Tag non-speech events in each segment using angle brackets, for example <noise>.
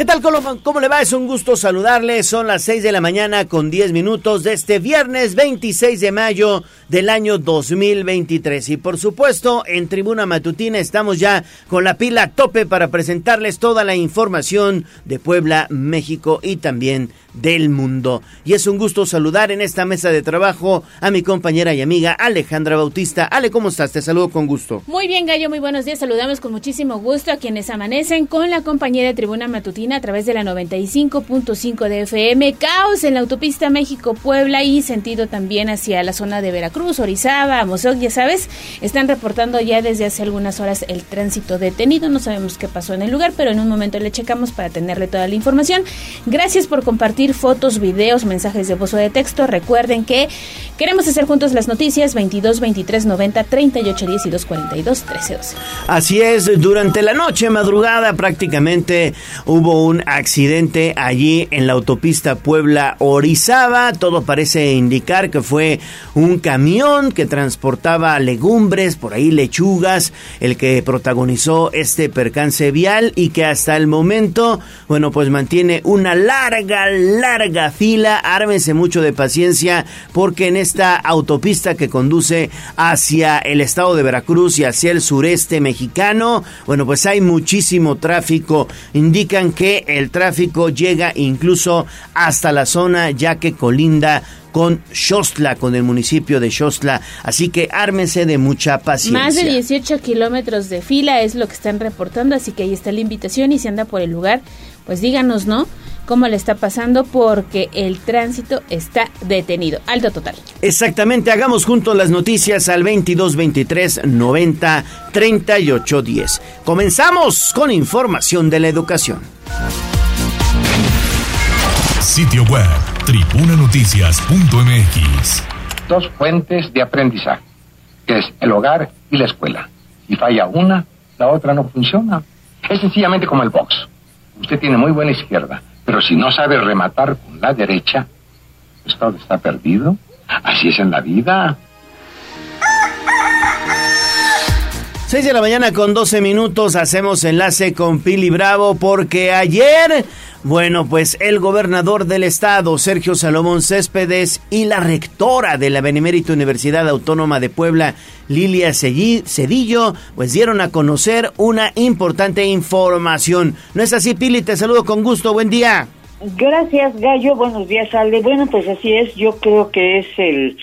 ¿Qué tal, ¿Cómo le va? Es un gusto saludarle. Son las 6 de la mañana con 10 minutos de este viernes 26 de mayo del año 2023. Y por supuesto, en Tribuna Matutina estamos ya con la pila a tope para presentarles toda la información de Puebla, México y también del mundo. Y es un gusto saludar en esta mesa de trabajo a mi compañera y amiga Alejandra Bautista. Ale, ¿cómo estás? Te saludo con gusto. Muy bien, Gallo, muy buenos días. Saludamos con muchísimo gusto a quienes amanecen con la compañía de Tribuna Matutina a través de la 95.5 de FM. Caos en la autopista México-Puebla y sentido también hacia la zona de Veracruz, Orizaba, Mozoc, ya sabes. Están reportando ya desde hace algunas horas el tránsito detenido. No sabemos qué pasó en el lugar, pero en un momento le checamos para tenerle toda la información. Gracias por compartir fotos, videos, mensajes de voz o de texto. Recuerden que queremos hacer juntos las noticias 22 23 90 38 10 y 2 42 13 12. Así es, durante la noche, madrugada prácticamente hubo un accidente allí en la autopista Puebla-Orizaba. Todo parece indicar que fue un camión que transportaba legumbres, por ahí lechugas, el que protagonizó este percance vial y que hasta el momento, bueno, pues mantiene una larga, larga fila, ármense mucho de paciencia porque en esta autopista que conduce hacia el estado de Veracruz y hacia el sureste mexicano, bueno, pues hay muchísimo tráfico. Indican que el tráfico llega incluso hasta la zona ya que colinda con Xostla, con el municipio de Xostla. Así que ármense de mucha paciencia. Más de 18 kilómetros de fila es lo que están reportando, así que ahí está la invitación y si anda por el lugar, pues díganos, ¿no? cómo le está pasando porque el tránsito está detenido. Alto total. Exactamente, hagamos juntos las noticias al 22 23 90 38 10. Comenzamos con información de la educación. Sitio web tribunanoticias.mx. Dos fuentes de aprendizaje, que es el hogar y la escuela. Si falla una, la otra no funciona. Es sencillamente como el box. Usted tiene muy buena izquierda, pero si no sabe rematar con la derecha, todo está perdido. Así es en la vida. 6 de la mañana con 12 minutos hacemos enlace con Pili Bravo porque ayer, bueno, pues el gobernador del estado, Sergio Salomón Céspedes, y la rectora de la Benemérita Universidad Autónoma de Puebla, Lilia Cedillo, pues dieron a conocer una importante información. ¿No es así, Pili? Te saludo con gusto. Buen día. Gracias, Gallo. Buenos días, Ale. Bueno, pues así es. Yo creo que es el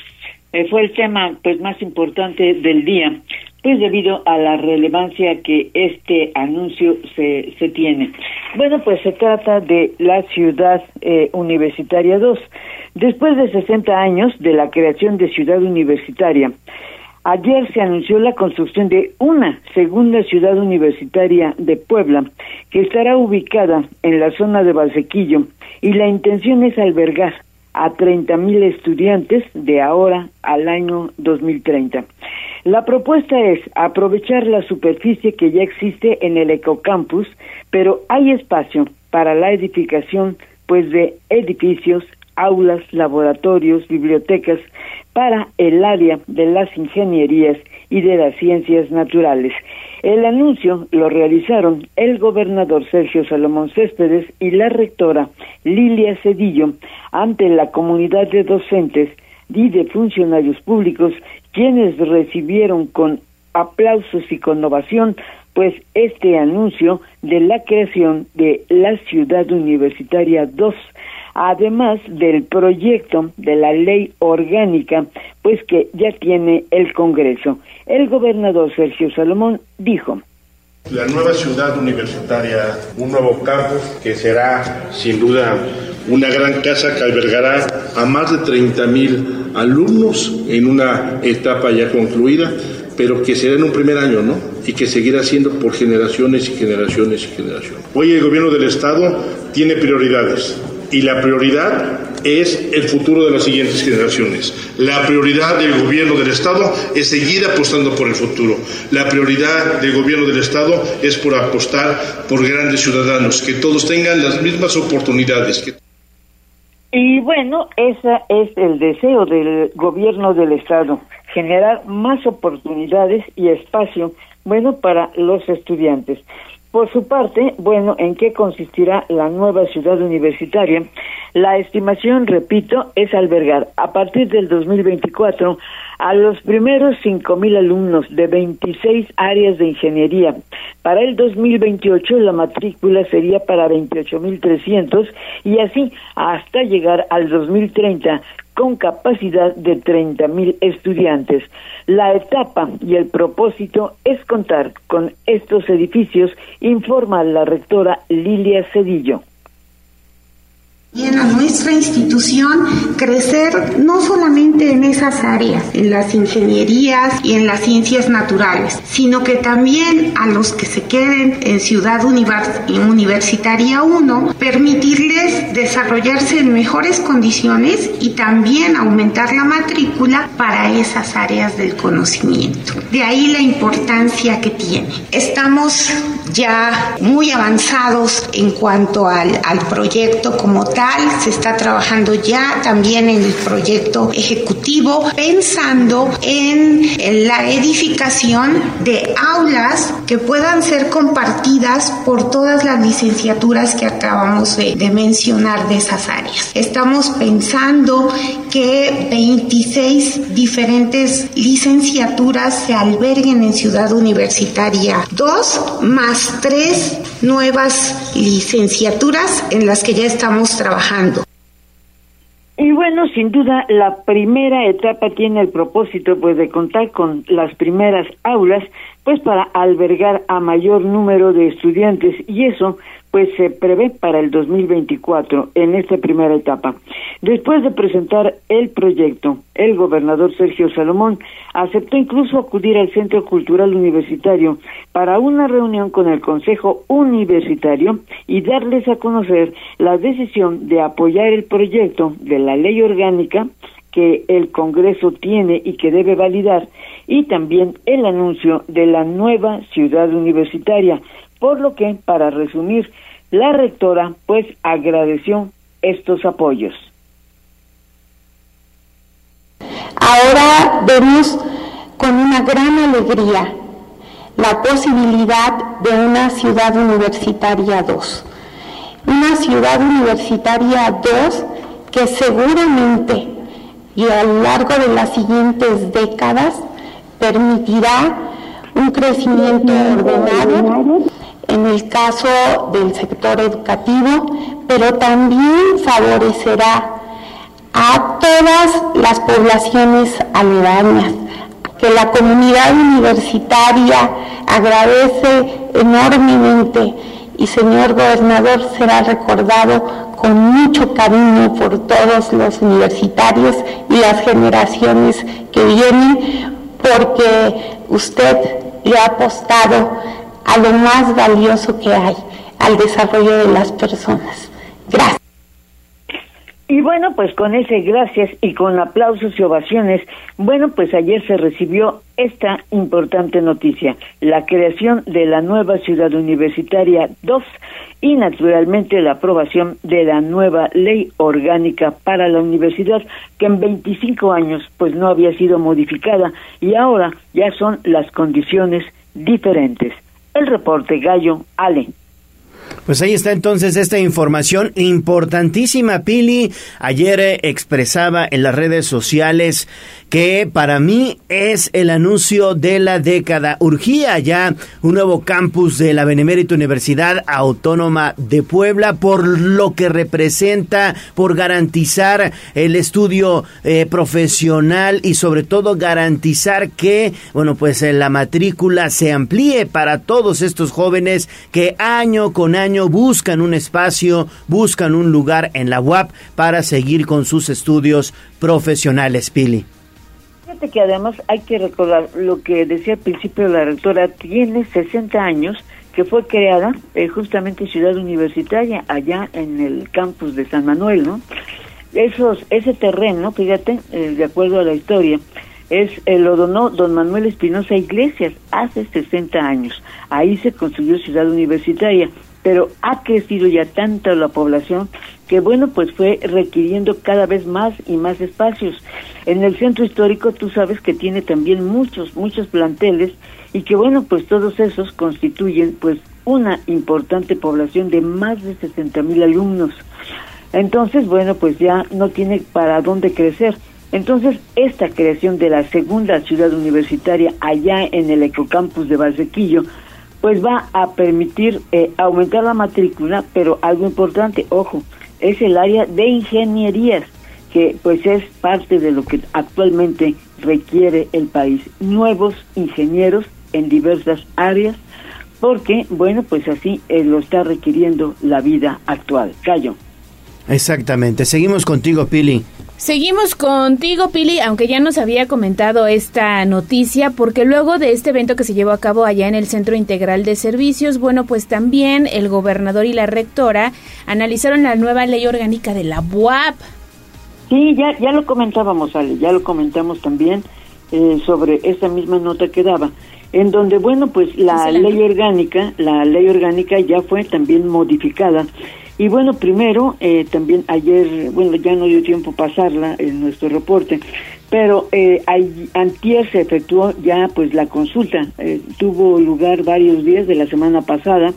eh, fue el tema pues más importante del día pues debido a la relevancia que este anuncio se, tiene. Bueno, pues se trata de la Ciudad eh, Universitaria 2. Después de 60 años de la creación de Ciudad Universitaria, ayer se anunció la construcción de una segunda ciudad universitaria de Puebla, que estará ubicada en la zona de Valsequillo, y la intención es albergar a 30 mil estudiantes de ahora al año 2030. La propuesta es aprovechar la superficie que ya existe en el ecocampus, pero hay espacio para la edificación pues de edificios, aulas, laboratorios, bibliotecas para el área de las ingenierías y de las ciencias naturales. El anuncio lo realizaron el gobernador Sergio Salomón Céspedes y la rectora Lilia Cedillo ante la comunidad de docentes y de funcionarios públicos quienes recibieron con aplausos y con ovación pues este anuncio de la creación de la Ciudad Universitaria 2, además del proyecto de la ley orgánica, pues que ya tiene el Congreso. El gobernador Sergio Salomón dijo, la nueva ciudad universitaria, un nuevo campus que será sin duda una gran casa que albergará a más de 30 mil alumnos en una etapa ya concluida, pero que será en un primer año, ¿no? Y que seguirá siendo por generaciones y generaciones y generaciones. Hoy el gobierno del Estado tiene prioridades y la prioridad es el futuro de las siguientes generaciones. La prioridad del gobierno del Estado es seguir apostando por el futuro. La prioridad del gobierno del Estado es por apostar por grandes ciudadanos, que todos tengan las mismas oportunidades. Y bueno, ese es el deseo del gobierno del Estado, generar más oportunidades y espacio, bueno, para los estudiantes. Por su parte, bueno, ¿en qué consistirá la nueva ciudad universitaria? La estimación, repito, es albergar a partir del 2024 a los primeros 5.000 alumnos de 26 áreas de ingeniería. Para el 2028 la matrícula sería para 28.300 y así hasta llegar al 2030 con capacidad de 30.000 estudiantes. La etapa y el propósito es contar con estos edificios, informa la rectora Lilia Cedillo a nuestra institución crecer no solamente en esas áreas, en las ingenierías y en las ciencias naturales, sino que también a los que se queden en Ciudad Universitaria 1, permitirles desarrollarse en mejores condiciones y también aumentar la matrícula para esas áreas del conocimiento. De ahí la importancia que tiene. Estamos ya muy avanzados en cuanto al, al proyecto como tal se está trabajando ya también en el proyecto ejecutivo, pensando en, la edificación de aulas que puedan ser compartidas por todas las licenciaturas que acabamos de, de mencionar de esas áreas. Estamos pensando que 26 diferentes licenciaturas se alberguen en Ciudad Universitaria, dos más tres nuevas licenciaturas en las que ya estamos trabajando y bueno, sin duda, la primera etapa tiene el propósito pues de contar con las primeras aulas pues para albergar a mayor número de estudiantes y eso pues se prevé para el 2024 en esta primera etapa. Después de presentar el proyecto, el gobernador Sergio Salomón aceptó incluso acudir al Centro Cultural Universitario para una reunión con el Consejo Universitario y darles a conocer la decisión de apoyar el proyecto de la ley orgánica que el Congreso tiene y que debe validar y también el anuncio de la nueva ciudad universitaria, por lo que, para resumir, la rectora pues agradeció estos apoyos. Ahora vemos con una gran alegría la posibilidad de una ciudad universitaria 2. Una ciudad universitaria 2 que seguramente y a lo largo de las siguientes décadas permitirá un crecimiento ordenado en el caso del sector educativo, pero también favorecerá a todas las poblaciones aledañas, que la comunidad universitaria agradece enormemente y señor gobernador será recordado con mucho cariño por todos los universitarios y las generaciones que vienen porque usted le ha apostado a lo más valioso que hay, al desarrollo de las personas. Gracias. Y bueno, pues con ese gracias y con aplausos y ovaciones, bueno, pues ayer se recibió esta importante noticia, la creación de la nueva ciudad universitaria 2 y naturalmente la aprobación de la nueva ley orgánica para la universidad que en 25 años pues no había sido modificada y ahora ya son las condiciones diferentes. El reporte Gallo Ale. Pues ahí está entonces esta información importantísima, Pili. Ayer eh, expresaba en las redes sociales que para mí es el anuncio de la década. Urgía ya un nuevo campus de la Benemérita Universidad Autónoma de Puebla por lo que representa, por garantizar el estudio eh, profesional y sobre todo garantizar que, bueno, pues eh, la matrícula se amplíe para todos estos jóvenes que año con año buscan un espacio, buscan un lugar en la UAP para seguir con sus estudios profesionales, Pili. Fíjate que además hay que recordar lo que decía al principio la rectora, tiene 60 años que fue creada eh, justamente Ciudad Universitaria, allá en el campus de San Manuel, ¿no? Esos, ese terreno, fíjate, eh, de acuerdo a la historia, es eh, lo donó don Manuel Espinosa Iglesias hace 60 años. Ahí se construyó Ciudad Universitaria pero ha crecido ya tanto la población que bueno, pues fue requiriendo cada vez más y más espacios. En el centro histórico tú sabes que tiene también muchos, muchos planteles y que bueno, pues todos esos constituyen pues una importante población de más de 60 mil alumnos. Entonces, bueno, pues ya no tiene para dónde crecer. Entonces, esta creación de la segunda ciudad universitaria allá en el ecocampus de Valsequillo, pues va a permitir eh, aumentar la matrícula, pero algo importante, ojo, es el área de ingenierías, que pues es parte de lo que actualmente requiere el país. Nuevos ingenieros en diversas áreas, porque, bueno, pues así eh, lo está requiriendo la vida actual. Callo. Exactamente. Seguimos contigo, Pili. Seguimos contigo, Pili, aunque ya nos había comentado esta noticia, porque luego de este evento que se llevó a cabo allá en el Centro Integral de Servicios, bueno, pues también el gobernador y la rectora analizaron la nueva ley orgánica de la UAP. Sí, ya, ya lo comentábamos, Ale, ya lo comentamos también eh, sobre esta misma nota que daba, en donde, bueno, pues la ley orgánica, la ley orgánica ya fue también modificada y bueno, primero, eh, también ayer, bueno, ya no dio tiempo pasarla en nuestro reporte, pero eh, antier se efectuó ya pues la consulta, eh, tuvo lugar varios días de la semana pasada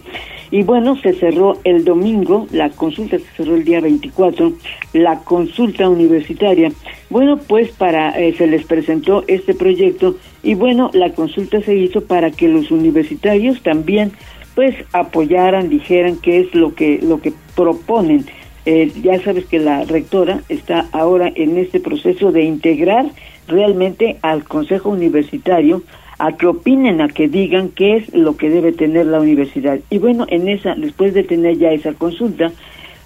y bueno, se cerró el domingo, la consulta se cerró el día 24, la consulta universitaria. Bueno, pues para eh, se les presentó este proyecto y bueno, la consulta se hizo para que los universitarios también pues apoyaran, dijeran qué es lo que lo que proponen. Eh, ya sabes que la rectora está ahora en este proceso de integrar realmente al Consejo Universitario a que opinen, a que digan qué es lo que debe tener la universidad. Y bueno, en esa, después de tener ya esa consulta,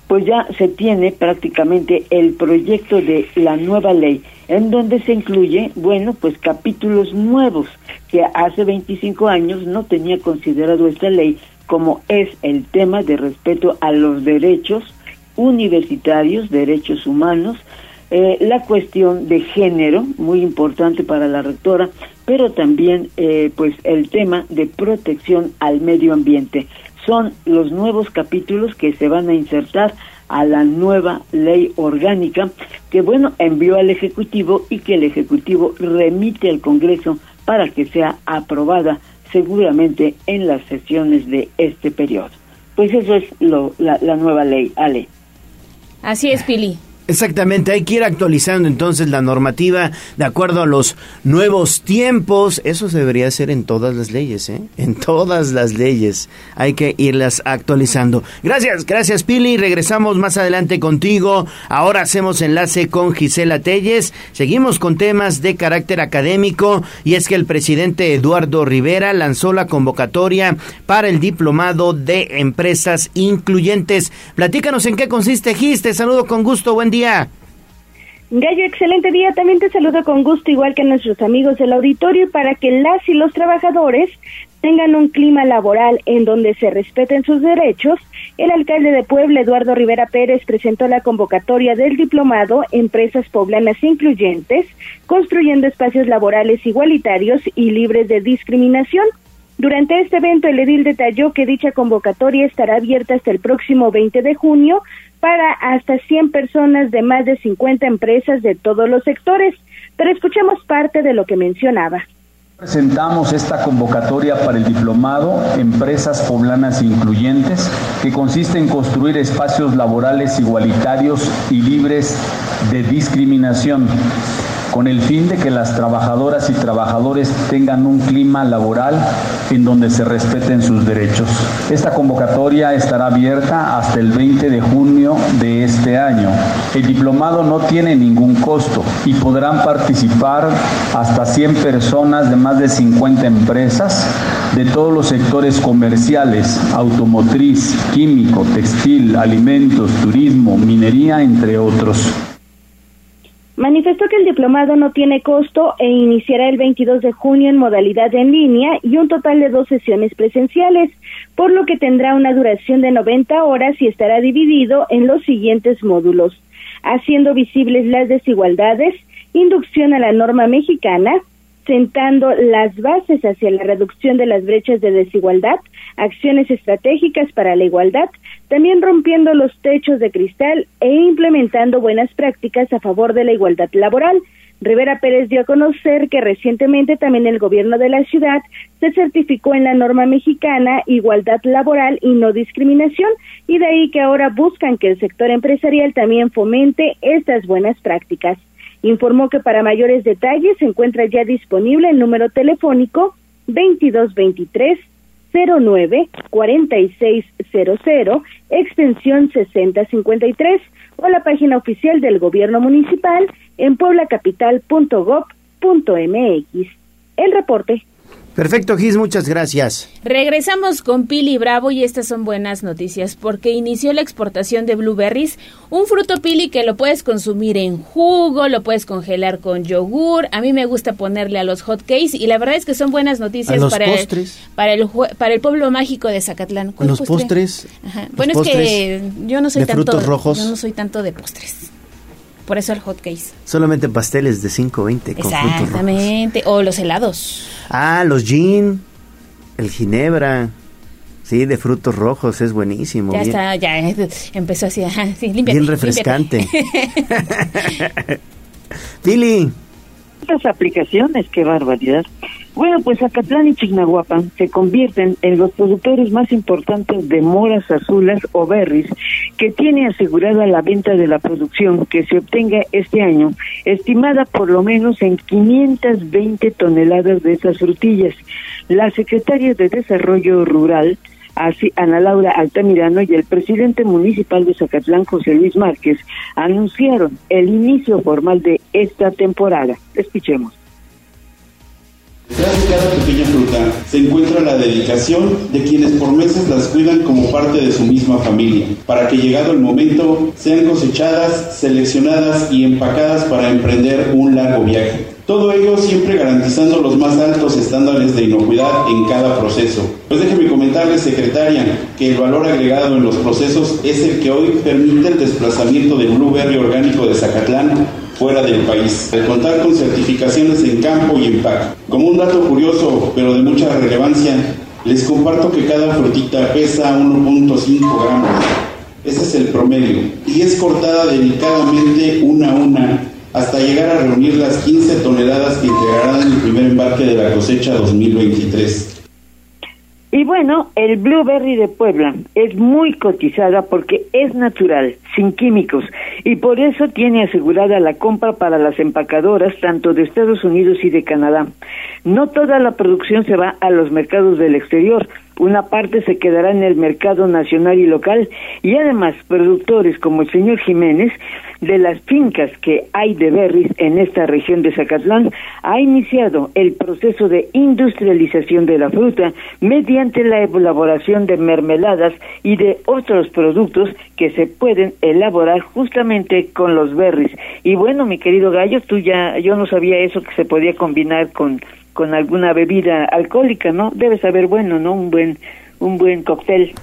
pues ya se tiene prácticamente el proyecto de la nueva ley, en donde se incluye, bueno, pues capítulos nuevos que hace 25 años no tenía considerado esta ley, como es el tema de respeto a los derechos universitarios, derechos humanos, eh, la cuestión de género, muy importante para la rectora, pero también eh, pues el tema de protección al medio ambiente. Son los nuevos capítulos que se van a insertar a la nueva ley orgánica que, bueno, envió al Ejecutivo y que el Ejecutivo remite al Congreso para que sea aprobada seguramente en las sesiones de este periodo. Pues eso es lo, la, la nueva ley, Ale. Así es, Pili. Exactamente, hay que ir actualizando entonces la normativa de acuerdo a los nuevos tiempos. Eso se debería hacer en todas las leyes, ¿eh? En todas las leyes hay que irlas actualizando. Gracias, gracias Pili. Regresamos más adelante contigo. Ahora hacemos enlace con Gisela Telles. Seguimos con temas de carácter académico y es que el presidente Eduardo Rivera lanzó la convocatoria para el diplomado de empresas incluyentes. Platícanos en qué consiste Gis. Te saludo con gusto. Buen día. Gallo, excelente día. También te saludo con gusto, igual que a nuestros amigos del auditorio, para que las y los trabajadores tengan un clima laboral en donde se respeten sus derechos. El alcalde de Puebla, Eduardo Rivera Pérez, presentó la convocatoria del diplomado Empresas Poblanas Incluyentes, construyendo espacios laborales igualitarios y libres de discriminación. Durante este evento, el edil detalló que dicha convocatoria estará abierta hasta el próximo 20 de junio para hasta 100 personas de más de 50 empresas de todos los sectores. Pero escuchemos parte de lo que mencionaba. Presentamos esta convocatoria para el diplomado Empresas Poblanas Incluyentes, que consiste en construir espacios laborales igualitarios y libres de discriminación con el fin de que las trabajadoras y trabajadores tengan un clima laboral en donde se respeten sus derechos. Esta convocatoria estará abierta hasta el 20 de junio de este año. El diplomado no tiene ningún costo y podrán participar hasta 100 personas de más de 50 empresas de todos los sectores comerciales, automotriz, químico, textil, alimentos, turismo, minería, entre otros. Manifestó que el diplomado no tiene costo e iniciará el 22 de junio en modalidad en línea y un total de dos sesiones presenciales, por lo que tendrá una duración de 90 horas y estará dividido en los siguientes módulos, haciendo visibles las desigualdades, inducción a la norma mexicana, sentando las bases hacia la reducción de las brechas de desigualdad, acciones estratégicas para la igualdad, también rompiendo los techos de cristal e implementando buenas prácticas a favor de la igualdad laboral, Rivera Pérez dio a conocer que recientemente también el gobierno de la ciudad se certificó en la norma mexicana Igualdad Laboral y No Discriminación y de ahí que ahora buscan que el sector empresarial también fomente estas buenas prácticas. Informó que para mayores detalles se encuentra ya disponible el número telefónico 2223 09 4600 extensión 6053 o la página oficial del gobierno municipal en pueblacapital.gov.mx. El reporte. Perfecto, Gis, muchas gracias. Regresamos con Pili Bravo y estas son buenas noticias porque inició la exportación de blueberries, un fruto Pili que lo puedes consumir en jugo, lo puedes congelar con yogur. A mí me gusta ponerle a los hot cakes y la verdad es que son buenas noticias para, El, para el para el pueblo mágico de Zacatlán. Los postres. bueno, es que yo no soy tanto rojos. yo no soy tanto de postres. Por eso el hot case. Solamente pasteles de 5.20 con Exactamente. O los helados. Ah, los gin, el ginebra. Sí, de frutos rojos, es buenísimo. Ya está, ya empezó así, <laughs> sí, Bien refrescante. <laughs> Pili. Estas aplicaciones, qué barbaridad. Bueno, pues Acatlán y Chignahuapan se convierten en los productores más importantes de moras azulas o berries, que tiene asegurada la venta de la producción que se obtenga este año, estimada por lo menos en 520 toneladas de esas frutillas. La secretaria de Desarrollo Rural, así Ana Laura Altamirano y el presidente municipal de Zacatlán, José Luis Márquez, anunciaron el inicio formal de esta temporada. Escuchemos. Detrás de cada pequeña fruta se encuentra la dedicación de quienes por meses las cuidan como parte de su misma familia, para que llegado el momento sean cosechadas, seleccionadas y empacadas para emprender un largo viaje. Todo ello siempre garantizando los más altos estándares de inocuidad en cada proceso. Pues déjeme comentarle, secretaria, que el valor agregado en los procesos es el que hoy permite el desplazamiento del blueberry orgánico de Zacatlán fuera del país, al contar con certificaciones en campo y empaque. Como un dato curioso, pero de mucha relevancia, les comparto que cada frutita pesa 1.5 gramos. Ese es el promedio. Y es cortada delicadamente una a una hasta llegar a reunir las 15 toneladas que integrarán el primer embarque de la cosecha 2023. Y bueno, el blueberry de Puebla es muy cotizada porque es natural, sin químicos, y por eso tiene asegurada la compra para las empacadoras tanto de Estados Unidos y de Canadá. No toda la producción se va a los mercados del exterior, una parte se quedará en el mercado nacional y local y además productores como el señor Jiménez de las fincas que hay de berries en esta región de Zacatlán ha iniciado el proceso de industrialización de la fruta mediante la elaboración de mermeladas y de otros productos que se pueden elaborar justamente con los berries. Y bueno, mi querido Gallo, tú ya yo no sabía eso que se podía combinar con con alguna bebida alcohólica, ¿no? Debe saber bueno, ¿no? Un buen un buen cóctel.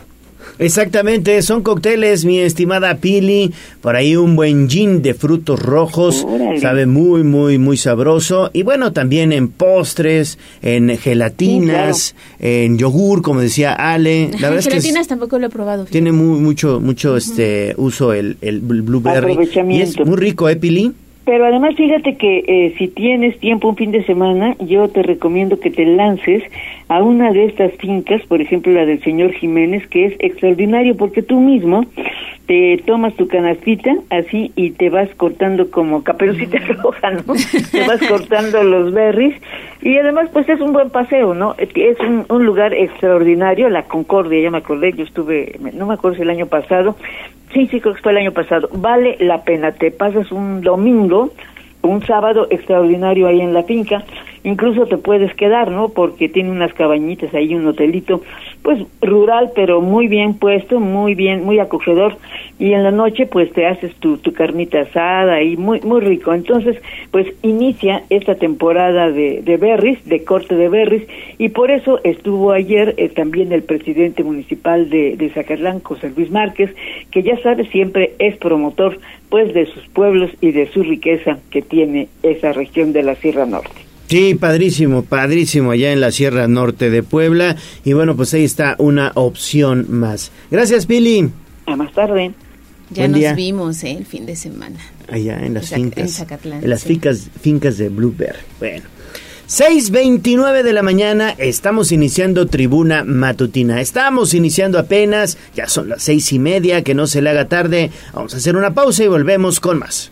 Exactamente, son cócteles, mi estimada Pili, por ahí un buen gin de frutos rojos, sabe muy, muy, muy sabroso, y bueno, también en postres, en gelatinas, en yogur, como decía Ale. La <laughs> verdad gelatinas tampoco lo he probado. Tiene muy, mucho, mucho este uso el, el blueberry. Y es muy rico, ¿eh, Pili? Pero además fíjate que eh, si tienes tiempo un fin de semana, yo te recomiendo que te lances a una de estas fincas, por ejemplo la del señor Jiménez, que es extraordinario porque tú mismo te tomas tu canastita así y te vas cortando como caperucita roja, ¿no? <laughs> te vas cortando los berries y además pues es un buen paseo, ¿no? Es un, un lugar extraordinario, la Concordia, ya me acordé, yo estuve, no me acuerdo si el año pasado, Sí, sí, creo que fue el año pasado. Vale la pena. Te pasas un domingo, un sábado extraordinario ahí en la finca. Incluso te puedes quedar, ¿no? Porque tiene unas cabañitas ahí, un hotelito, pues rural, pero muy bien puesto, muy bien, muy acogedor. Y en la noche, pues te haces tu, tu carnita asada y muy, muy rico. Entonces, pues inicia esta temporada de, de berries, de corte de berries, y por eso estuvo ayer eh, también el presidente municipal de, de Zacatlán, José Luis Márquez, que ya sabe, siempre es promotor, pues, de sus pueblos y de su riqueza que tiene esa región de la Sierra Norte. Sí, padrísimo, padrísimo allá en la Sierra Norte de Puebla. Y bueno, pues ahí está una opción más. Gracias, Pili. A más tarde. Ya nos vimos ¿eh? el fin de semana. Allá en las fincas. En, las fincas, fincas de Blueberry. Bueno. 6.29 de la mañana, estamos iniciando tribuna matutina. Estamos iniciando apenas, ya son las seis y media, que no se le haga tarde. Vamos a hacer una pausa y volvemos con más.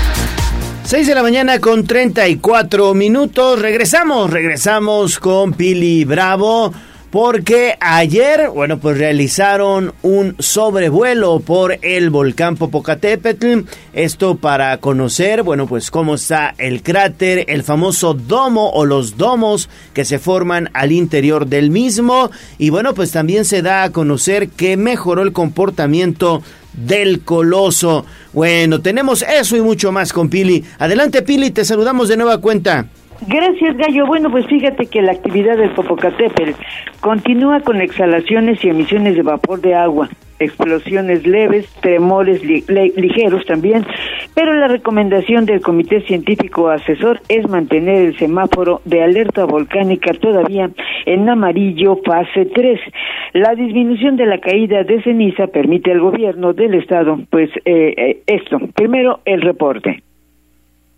6 de la mañana con 34 minutos. Regresamos, regresamos con Pili Bravo porque ayer, bueno, pues realizaron un sobrevuelo por el volcán Popocatépetl, esto para conocer, bueno, pues cómo está el cráter, el famoso domo o los domos que se forman al interior del mismo y bueno, pues también se da a conocer que mejoró el comportamiento del coloso. Bueno, tenemos eso y mucho más con Pili. Adelante Pili, te saludamos de nueva cuenta. Gracias, Gallo. Bueno, pues fíjate que la actividad del Popocatépetl continúa con exhalaciones y emisiones de vapor de agua, explosiones leves, tremores ligeros también, pero la recomendación del Comité Científico Asesor es mantener el semáforo de alerta volcánica todavía en amarillo fase 3. La disminución de la caída de ceniza permite al gobierno del estado, pues eh, eh, esto. Primero, el reporte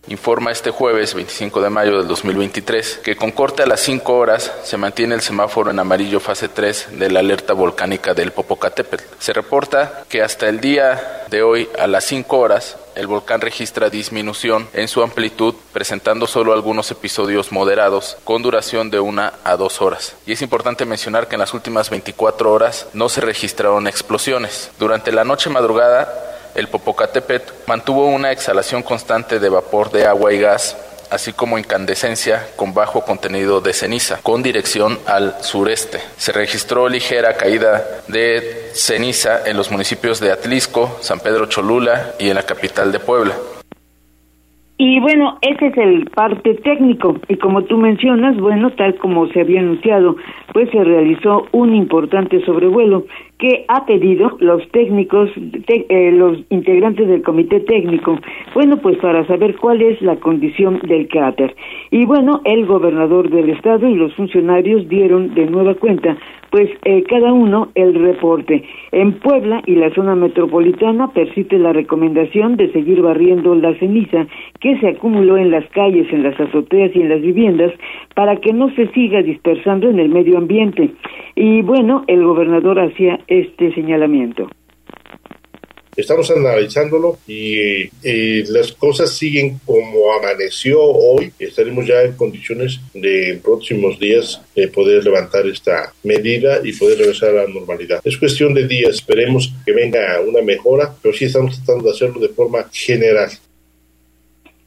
informa este jueves 25 de mayo del 2023 que con corte a las 5 horas se mantiene el semáforo en amarillo fase 3 de la alerta volcánica del Popocatépetl. Se reporta que hasta el día de hoy a las 5 horas el volcán registra disminución en su amplitud, presentando solo algunos episodios moderados con duración de una a dos horas. Y es importante mencionar que en las últimas 24 horas no se registraron explosiones. Durante la noche madrugada el Popocatépetl mantuvo una exhalación constante de vapor de agua y gas así como incandescencia con bajo contenido de ceniza, con dirección al sureste. Se registró ligera caída de ceniza en los municipios de Atlisco, San Pedro Cholula y en la capital de Puebla. Y bueno, ese es el parte técnico. Y como tú mencionas, bueno, tal como se había anunciado, pues se realizó un importante sobrevuelo que ha pedido los técnicos, eh, los integrantes del comité técnico, bueno, pues para saber cuál es la condición del cráter. Y bueno, el gobernador del estado y los funcionarios dieron de nueva cuenta pues eh, cada uno el reporte. En Puebla y la zona metropolitana persiste la recomendación de seguir barriendo la ceniza que se acumuló en las calles, en las azoteas y en las viviendas para que no se siga dispersando en el medio ambiente. Y bueno, el gobernador hacía este señalamiento. Estamos analizándolo y las cosas siguen como amaneció hoy. Estaremos ya en condiciones de en próximos días de poder levantar esta medida y poder regresar a la normalidad. Es cuestión de días. Esperemos que venga una mejora, pero sí estamos tratando de hacerlo de forma general.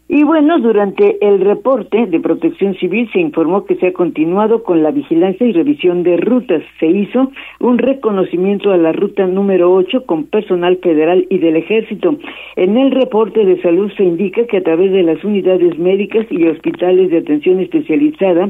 Y bueno, durante el reporte de protección civil se informó que se ha continuado con la vigilancia y revisión de rutas. Se hizo un reconocimiento a la ruta número 8 con personal federal y del ejército. En el reporte de salud se indica que a través de las unidades médicas y hospitales de atención especializada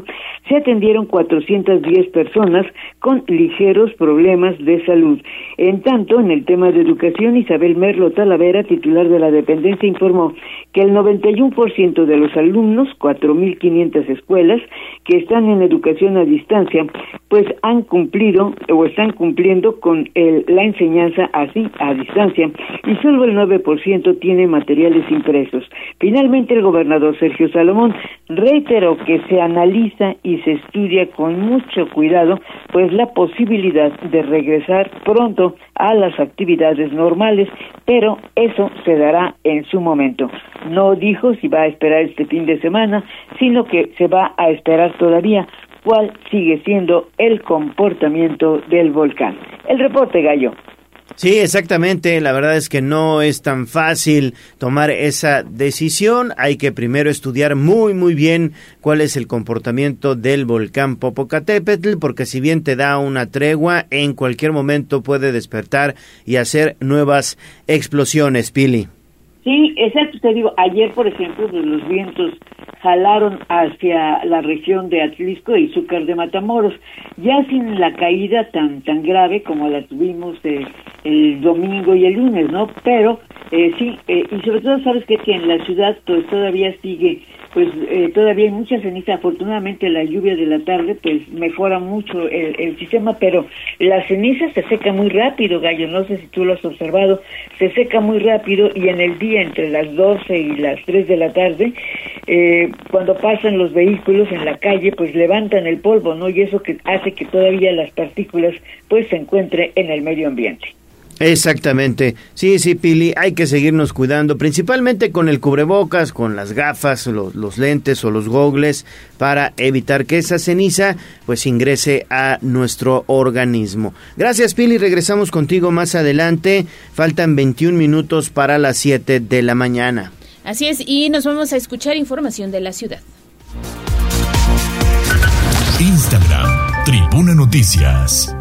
se atendieron 410 personas con ligeros problemas de salud. En tanto, en el tema de educación, Isabel Merlo Talavera, titular de la dependencia, informó que el 91% de los alumnos, 4.500 escuelas que están en educación a distancia, pues han cumplido o están cumpliendo con el, la enseñanza así a distancia y solo el 9% tiene materiales impresos. Finalmente, el gobernador Sergio Salomón reiteró que se analiza y se estudia con mucho cuidado pues la posibilidad de regresar pronto a las actividades normales, pero eso se dará en su momento. No dijo si va a esperar este fin de semana, sino que se va a esperar todavía cuál sigue siendo el comportamiento del volcán. El reporte, Gallo. Sí, exactamente. La verdad es que no es tan fácil tomar esa decisión. Hay que primero estudiar muy, muy bien cuál es el comportamiento del volcán Popocatépetl, porque si bien te da una tregua, en cualquier momento puede despertar y hacer nuevas explosiones, Pili. Sí, exacto, te digo, ayer por ejemplo los vientos jalaron hacia la región de Atlisco y Zúcar de Matamoros, ya sin la caída tan tan grave como la tuvimos eh, el domingo y el lunes, ¿no? Pero eh, sí, eh, y sobre todo sabes que, que en la ciudad pues todavía sigue pues eh, todavía hay mucha ceniza. Afortunadamente la lluvia de la tarde pues mejora mucho el, sistema, pero la ceniza se seca muy rápido, Gallo, no sé si tú lo has observado, se seca muy rápido y en el día entre las 12 y las 3 de la tarde, eh, cuando pasan los vehículos en la calle pues levantan el polvo, ¿no? Y eso que hace que todavía las partículas pues se encuentren en el medio ambiente. Exactamente. Sí, sí, Pili, hay que seguirnos cuidando, principalmente con el cubrebocas, con las gafas, los, lentes o los gogles, para evitar que esa ceniza pues ingrese a nuestro organismo. Gracias, Pili. Regresamos contigo más adelante. Faltan 21 minutos para las 7 de la mañana. Así es, y nos vamos a escuchar información de la ciudad. Instagram, Tribuna Noticias.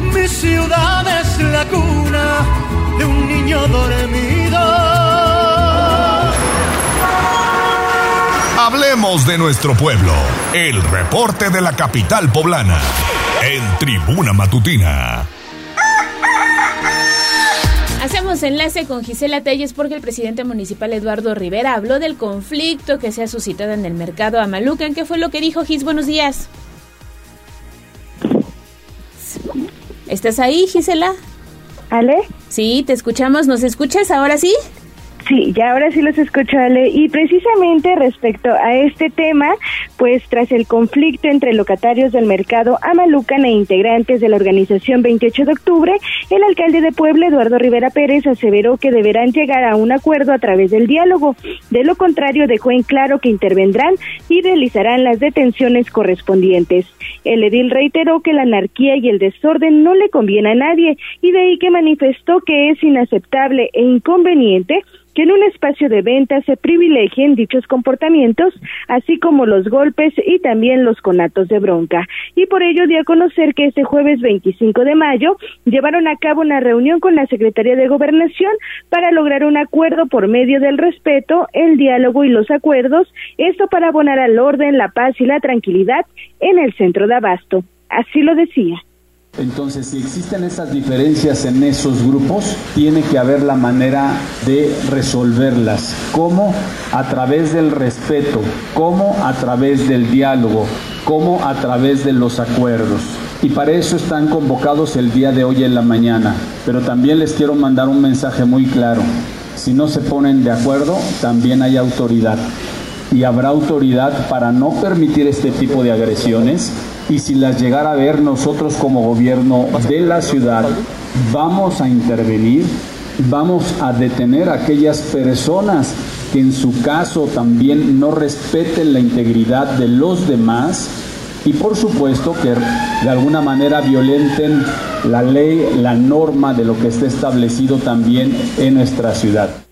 Mi ciudad es la cuna de un niño dormido. Hablemos de nuestro pueblo. El reporte de la capital poblana. En Tribuna Matutina. Hacemos enlace con Gisela Telles porque el presidente municipal Eduardo Rivera habló del conflicto que se ha suscitado en el mercado Amalucan. ¿Qué fue lo que dijo Gis? Buenos días. ¿Estás ahí, Gisela? ¿Ale? Sí, te escuchamos. ¿Nos escuchas ahora sí? Sí, ya ahora sí los escucho, Ale. Y precisamente respecto a este tema, pues tras el conflicto entre locatarios del mercado Amalucan e integrantes de la organización 28 de octubre, el alcalde de Puebla, Eduardo Rivera Pérez, aseveró que deberán llegar a un acuerdo a través del diálogo. De lo contrario, dejó en claro que intervendrán y realizarán las detenciones correspondientes. El edil reiteró que la anarquía y el desorden no le conviene a nadie y de ahí que manifestó que es inaceptable e inconveniente que en un espacio de venta se privilegien dichos comportamientos, así como los golpes y también los conatos de bronca. Y por ello dio a conocer que este jueves 25 de mayo llevaron a cabo una reunión con la Secretaría de Gobernación para lograr un acuerdo por medio del respeto, el diálogo y los acuerdos, esto para abonar al orden, la paz y la tranquilidad en el centro de Abasto. Así lo decía. Entonces, si existen esas diferencias en esos grupos, tiene que haber la manera de resolverlas. ¿Cómo? A través del respeto, ¿cómo? A través del diálogo, ¿cómo? A través de los acuerdos. Y para eso están convocados el día de hoy en la mañana. Pero también les quiero mandar un mensaje muy claro. Si no se ponen de acuerdo, también hay autoridad. Y habrá autoridad para no permitir este tipo de agresiones. Y si las llegara a ver nosotros como gobierno de la ciudad, vamos a intervenir, vamos a detener a aquellas personas que en su caso también no respeten la integridad de los demás. Y por supuesto que de alguna manera violenten la ley, la norma de lo que está establecido también en nuestra ciudad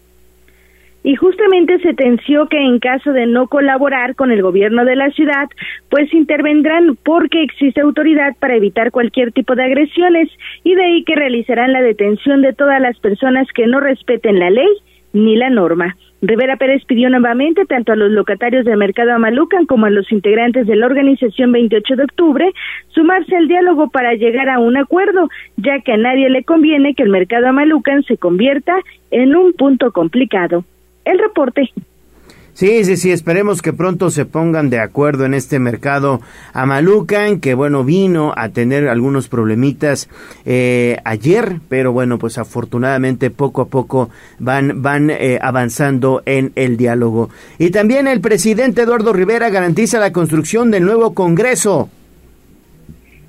y justamente se tensió que en caso de no colaborar con el gobierno de la ciudad, pues intervendrán porque existe autoridad para evitar cualquier tipo de agresiones y de ahí que realizarán la detención de todas las personas que no respeten la ley ni la norma. Rivera Pérez pidió nuevamente tanto a los locatarios del mercado Amalucan como a los integrantes de la organización 28 de octubre sumarse al diálogo para llegar a un acuerdo, ya que a nadie le conviene que el mercado Amalucan se convierta en un punto complicado el reporte. Sí, sí, sí, esperemos que pronto se pongan de acuerdo en este mercado Amalucan, que bueno, vino a tener algunos problemitas eh, ayer, pero bueno, pues afortunadamente poco a poco van, van eh, avanzando en el diálogo. Y también el presidente Eduardo Rivera garantiza la construcción del nuevo Congreso.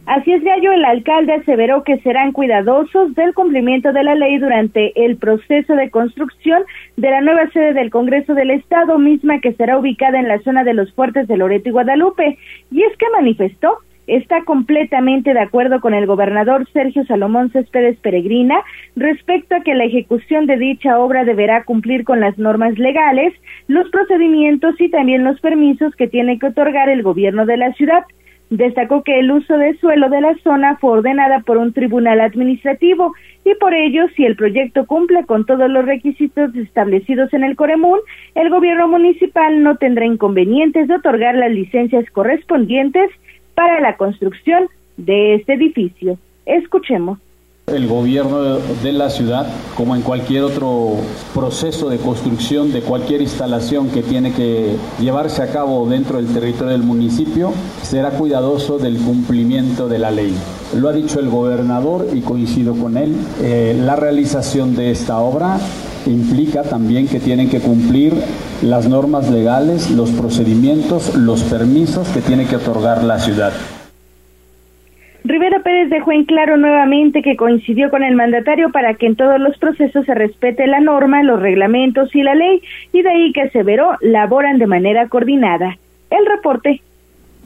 Así es, Gallo, el alcalde aseveró que serán cuidadosos del cumplimiento de la ley durante el proceso de construcción de la nueva sede del Congreso del Estado, misma que será ubicada en la zona de los fuertes de Loreto y Guadalupe. Y es que manifestó está completamente de acuerdo con el gobernador Sergio Salomón Céspedes Peregrina respecto a que la ejecución de dicha obra deberá cumplir con las normas legales, los procedimientos y también los permisos que tiene que otorgar el gobierno de la ciudad. Destacó que el uso de suelo de la zona fue ordenada por un tribunal administrativo y por ello, si el proyecto cumple con todos los requisitos establecidos en el Coremún, el gobierno municipal no tendrá inconvenientes de otorgar las licencias correspondientes para la construcción de este edificio. Escuchemos. El gobierno de la ciudad, como en cualquier otro proceso de construcción de cualquier instalación que tiene que llevarse a cabo dentro del territorio del municipio, será cuidadoso del cumplimiento de la ley. Lo ha dicho el gobernador y coincido con él. Eh, la realización de esta obra implica también que tienen que cumplir las normas legales, los procedimientos, los permisos que tiene que otorgar la ciudad. Rivera Pérez dejó en claro nuevamente que coincidió con el mandatario para que en todos los procesos se respete la norma, los reglamentos y la ley, y de ahí que aseveró laboran de manera coordinada. El reporte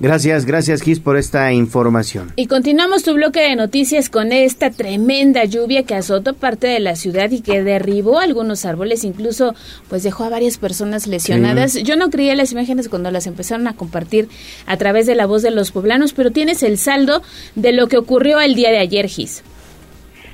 Gracias, gracias Gis por esta información. Y continuamos tu bloque de noticias con esta tremenda lluvia que azotó parte de la ciudad y que derribó algunos árboles, incluso pues dejó a varias personas lesionadas. Yo no creía las imágenes cuando las empezaron a compartir a través de la voz de los poblanos, pero tienes el saldo de lo que ocurrió el día de ayer, Gis.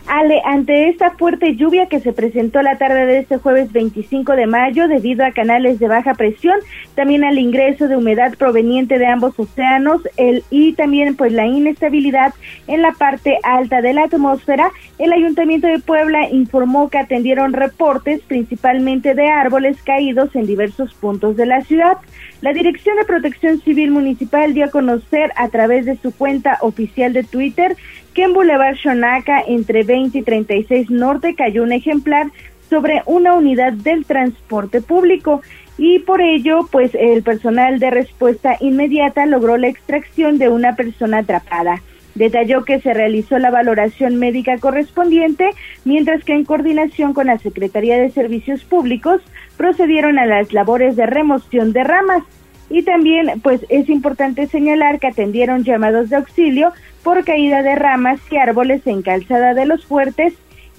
Ale, ante esta fuerte lluvia que se presentó la tarde de este jueves 25 de mayo debido a canales de baja presión, también al ingreso de humedad proveniente de ambos océanos el, y también pues la inestabilidad en la parte alta de la atmósfera, el Ayuntamiento de Puebla informó que atendieron reportes principalmente de árboles caídos en diversos puntos de la ciudad. La Dirección de Protección Civil Municipal dio a conocer a través de su cuenta oficial de Twitter que en Boulevard Shonaka, entre 20 y 36 Norte, cayó un ejemplar sobre una unidad del transporte público y por ello, pues el personal de respuesta inmediata logró la extracción de una persona atrapada. Detalló que se realizó la valoración médica correspondiente, mientras que en coordinación con la Secretaría de Servicios Públicos procedieron a las labores de remoción de ramas. Y también, pues es importante señalar que atendieron llamados de auxilio por caída de ramas y árboles en Calzada de los Fuertes,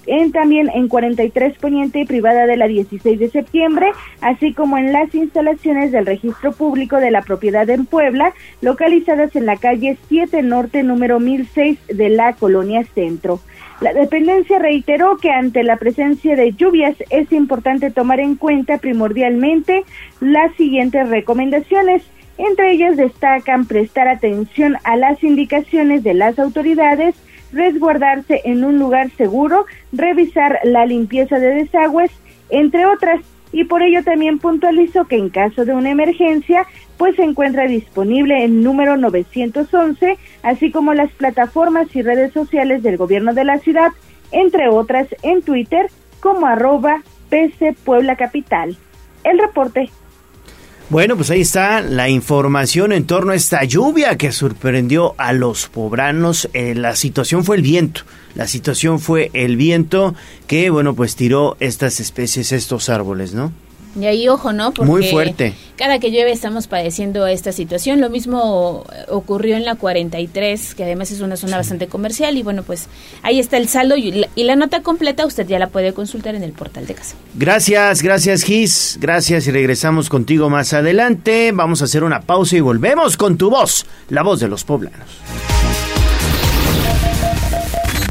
en también en 43 Poniente y privada de la 16 de septiembre, así como en las instalaciones del registro público de la propiedad en Puebla, localizadas en la calle 7 Norte número 1006 de la colonia Centro. La dependencia reiteró que ante la presencia de lluvias es importante tomar en cuenta primordialmente las siguientes recomendaciones. Entre ellas destacan prestar atención a las indicaciones de las autoridades, resguardarse en un lugar seguro, revisar la limpieza de desagües, entre otras, y por ello también puntualizó que en caso de una emergencia, pues se encuentra disponible el número 911, así como las plataformas y redes sociales del gobierno de la ciudad, entre otras en Twitter como arroba PC Puebla Capital. El reporte. Bueno, pues ahí está la información en torno a esta lluvia que sorprendió a los pobranos. Eh, la situación fue el viento. La situación fue el viento que, bueno, pues tiró estas especies, estos árboles, ¿no? Y ahí ojo, ¿no? Porque Muy fuerte. Cada que llueve estamos padeciendo esta situación. Lo mismo ocurrió en la 43, que además es una zona bastante comercial. Y bueno, pues ahí está el saldo y la, y la, nota completa usted ya la puede consultar en el portal de casa. Gracias, gracias Gis. Gracias y regresamos contigo más adelante. Vamos a hacer una pausa y volvemos con tu voz, la voz de los poblanos.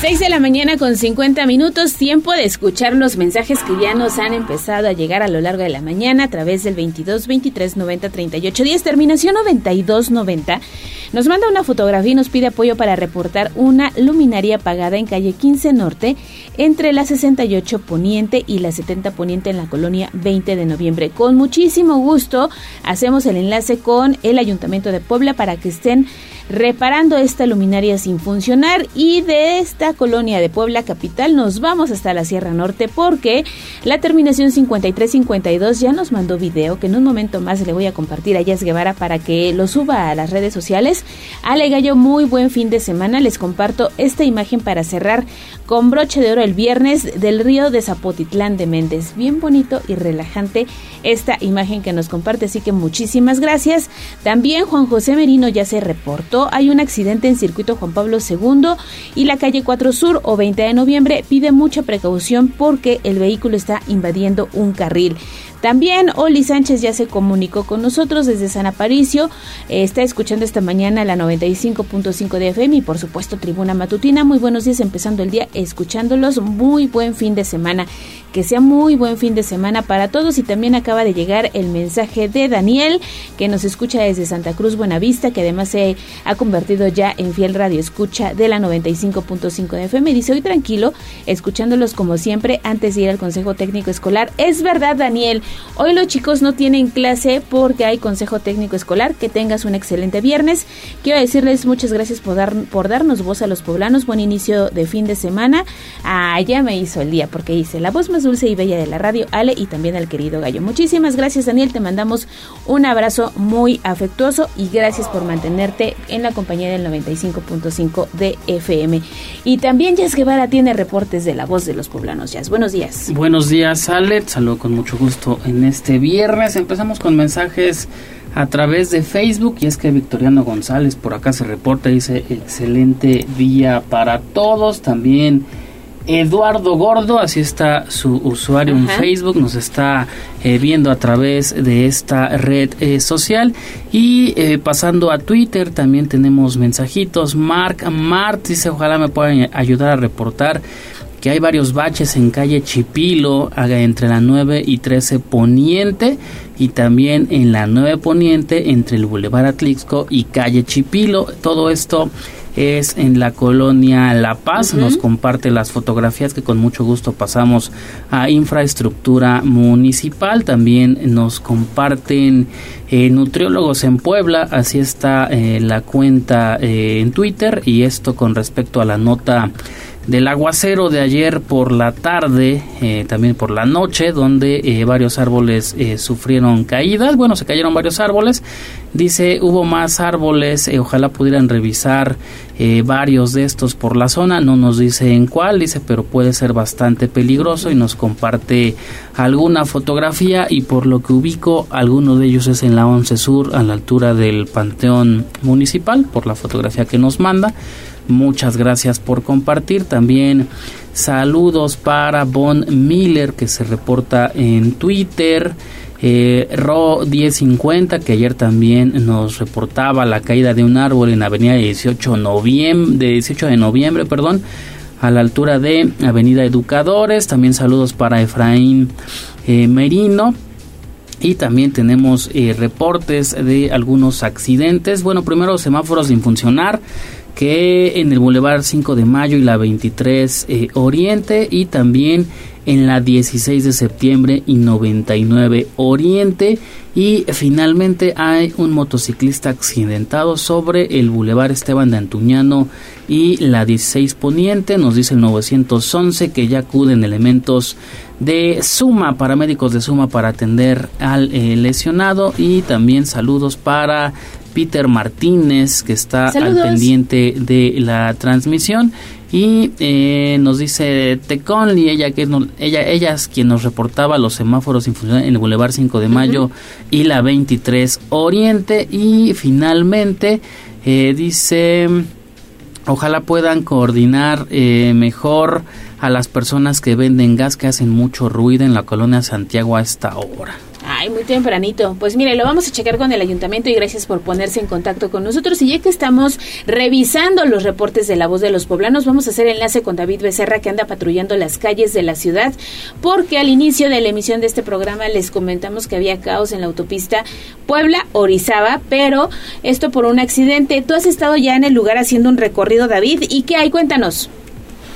6 de la mañana con 50 minutos, tiempo de escuchar los mensajes que ya nos han empezado a llegar a lo largo de la mañana a través del 22 23 90 38 10, terminación 92 90. Nos manda una fotografía y nos pide apoyo para reportar una luminaria apagada en calle 15 Norte entre la 68 Poniente y la 70 Poniente en la colonia 20 de noviembre. Con muchísimo gusto hacemos el enlace con el Ayuntamiento de Puebla para que estén reparando esta luminaria sin funcionar y de esta colonia de Puebla capital nos vamos hasta la Sierra Norte porque la terminación 5352 ya nos mandó video que en un momento más le voy a compartir a Jazz Guevara para que lo suba a las redes sociales. Ale Gallo, muy buen fin de semana. Les comparto esta imagen para cerrar con broche de oro el viernes del río de Zapotitlán de Méndez. Bien bonito y relajante esta imagen que nos comparte, así que muchísimas gracias. También Juan José Merino ya se reportó hay un accidente en circuito Juan Pablo II y la calle 4 Sur o 20 de noviembre pide mucha precaución porque el vehículo está invadiendo un carril. También Oli Sánchez ya se comunicó con nosotros desde San Aparicio. está escuchando esta mañana la 95.5 de FM y por supuesto Tribuna Matutina. Muy buenos días empezando el día escuchándolos. Muy buen fin de semana. Que sea muy buen fin de semana para todos y también acaba de llegar el mensaje de Daniel que nos escucha desde Santa Cruz Buenavista que además se ha convertido ya en fiel radio escucha de la 95.5 de FM. Dice hoy tranquilo escuchándolos como siempre antes de ir al Consejo Técnico Escolar. Es verdad Daniel, Hoy los chicos no tienen clase porque hay consejo técnico escolar. Que tengas un excelente viernes. Quiero decirles muchas gracias por, dar, por darnos voz a los poblanos. Buen inicio de fin de semana. Ah, ya me hizo el día porque hice la voz más dulce y bella de la radio, Ale, y también al querido Gallo. Muchísimas gracias, Daniel. Te mandamos un abrazo muy afectuoso y gracias por mantenerte en la compañía del 95.5 de FM. Y también Jazz Guevara tiene reportes de la voz de los poblanos. Jazz, buenos días. Buenos días, Ale. Saludo con mucho gusto en este viernes. Empezamos con mensajes a través de Facebook y es que Victoriano González por acá se reporta, dice excelente día para todos. También Eduardo Gordo, así está su usuario en Facebook, nos está eh, viendo a través de esta red eh, social. Y eh, pasando a Twitter, también tenemos mensajitos. Mark Mart dice, ojalá me puedan ayudar a reportar que hay varios baches en calle Chipilo entre la 9 y 13 Poniente y también en la 9 Poniente entre el Boulevard Atlixco y calle Chipilo. Todo esto es en la colonia La Paz. Nos comparte las fotografías que con mucho gusto pasamos a infraestructura municipal. También nos comparten eh, nutriólogos en Puebla. Así está eh, la cuenta eh, en Twitter y esto con respecto a la nota del aguacero de ayer por la tarde, eh, también por la noche, donde eh, varios árboles eh, sufrieron caídas. Bueno, se cayeron varios árboles. Dice, hubo más árboles, ojalá pudieran revisar varios de estos por la zona. No nos dice en cuál, dice, pero puede ser bastante peligroso y nos comparte alguna fotografía y por lo que ubico, alguno de ellos es en la 11 Sur, a la altura del Panteón Municipal, por la fotografía que nos manda. Muchas gracias por compartir. También saludos para Von Miller que se reporta en Twitter. Eh, Ro 1050 que ayer también nos reportaba la caída de un árbol en Avenida 18, noviembre, de 18 de noviembre, perdón, a la altura de Avenida Educadores. También saludos para Efraín eh, Merino. Y también tenemos eh, reportes de algunos accidentes. Bueno, primero semáforos sin funcionar que en el Boulevard 5 de Mayo y la 23 eh, Oriente y también en la 16 de septiembre y 99 Oriente. Y finalmente hay un motociclista accidentado sobre el Boulevard Esteban de Antuñano y la 16 Poniente. Nos dice el 911 que ya acuden elementos de Suma, paramédicos de Suma para atender al eh, lesionado. Y también saludos para Peter Martínez, que está al pendiente de la transmisión. Y eh, nos dice Teconli, ella que ella, ella es quien nos reportaba los semáforos en el Boulevard 5 de Mayo y la 23 Oriente. Y finalmente eh, dice, ojalá puedan coordinar eh, mejor a las personas que venden gas que hacen mucho ruido en la colonia Santiago a esta hora. Ay, muy tempranito. Pues mire, lo vamos a checar con el ayuntamiento y gracias por ponerse en contacto con nosotros. Y ya que estamos revisando los reportes de la voz de los poblanos, vamos a hacer enlace con David Becerra que anda patrullando las calles de la ciudad, porque al inicio de la emisión de este programa les comentamos que había caos en la autopista Puebla-Orizaba, pero esto por un accidente. Tú has estado ya en el lugar haciendo un recorrido, David, ¿y qué hay? Cuéntanos.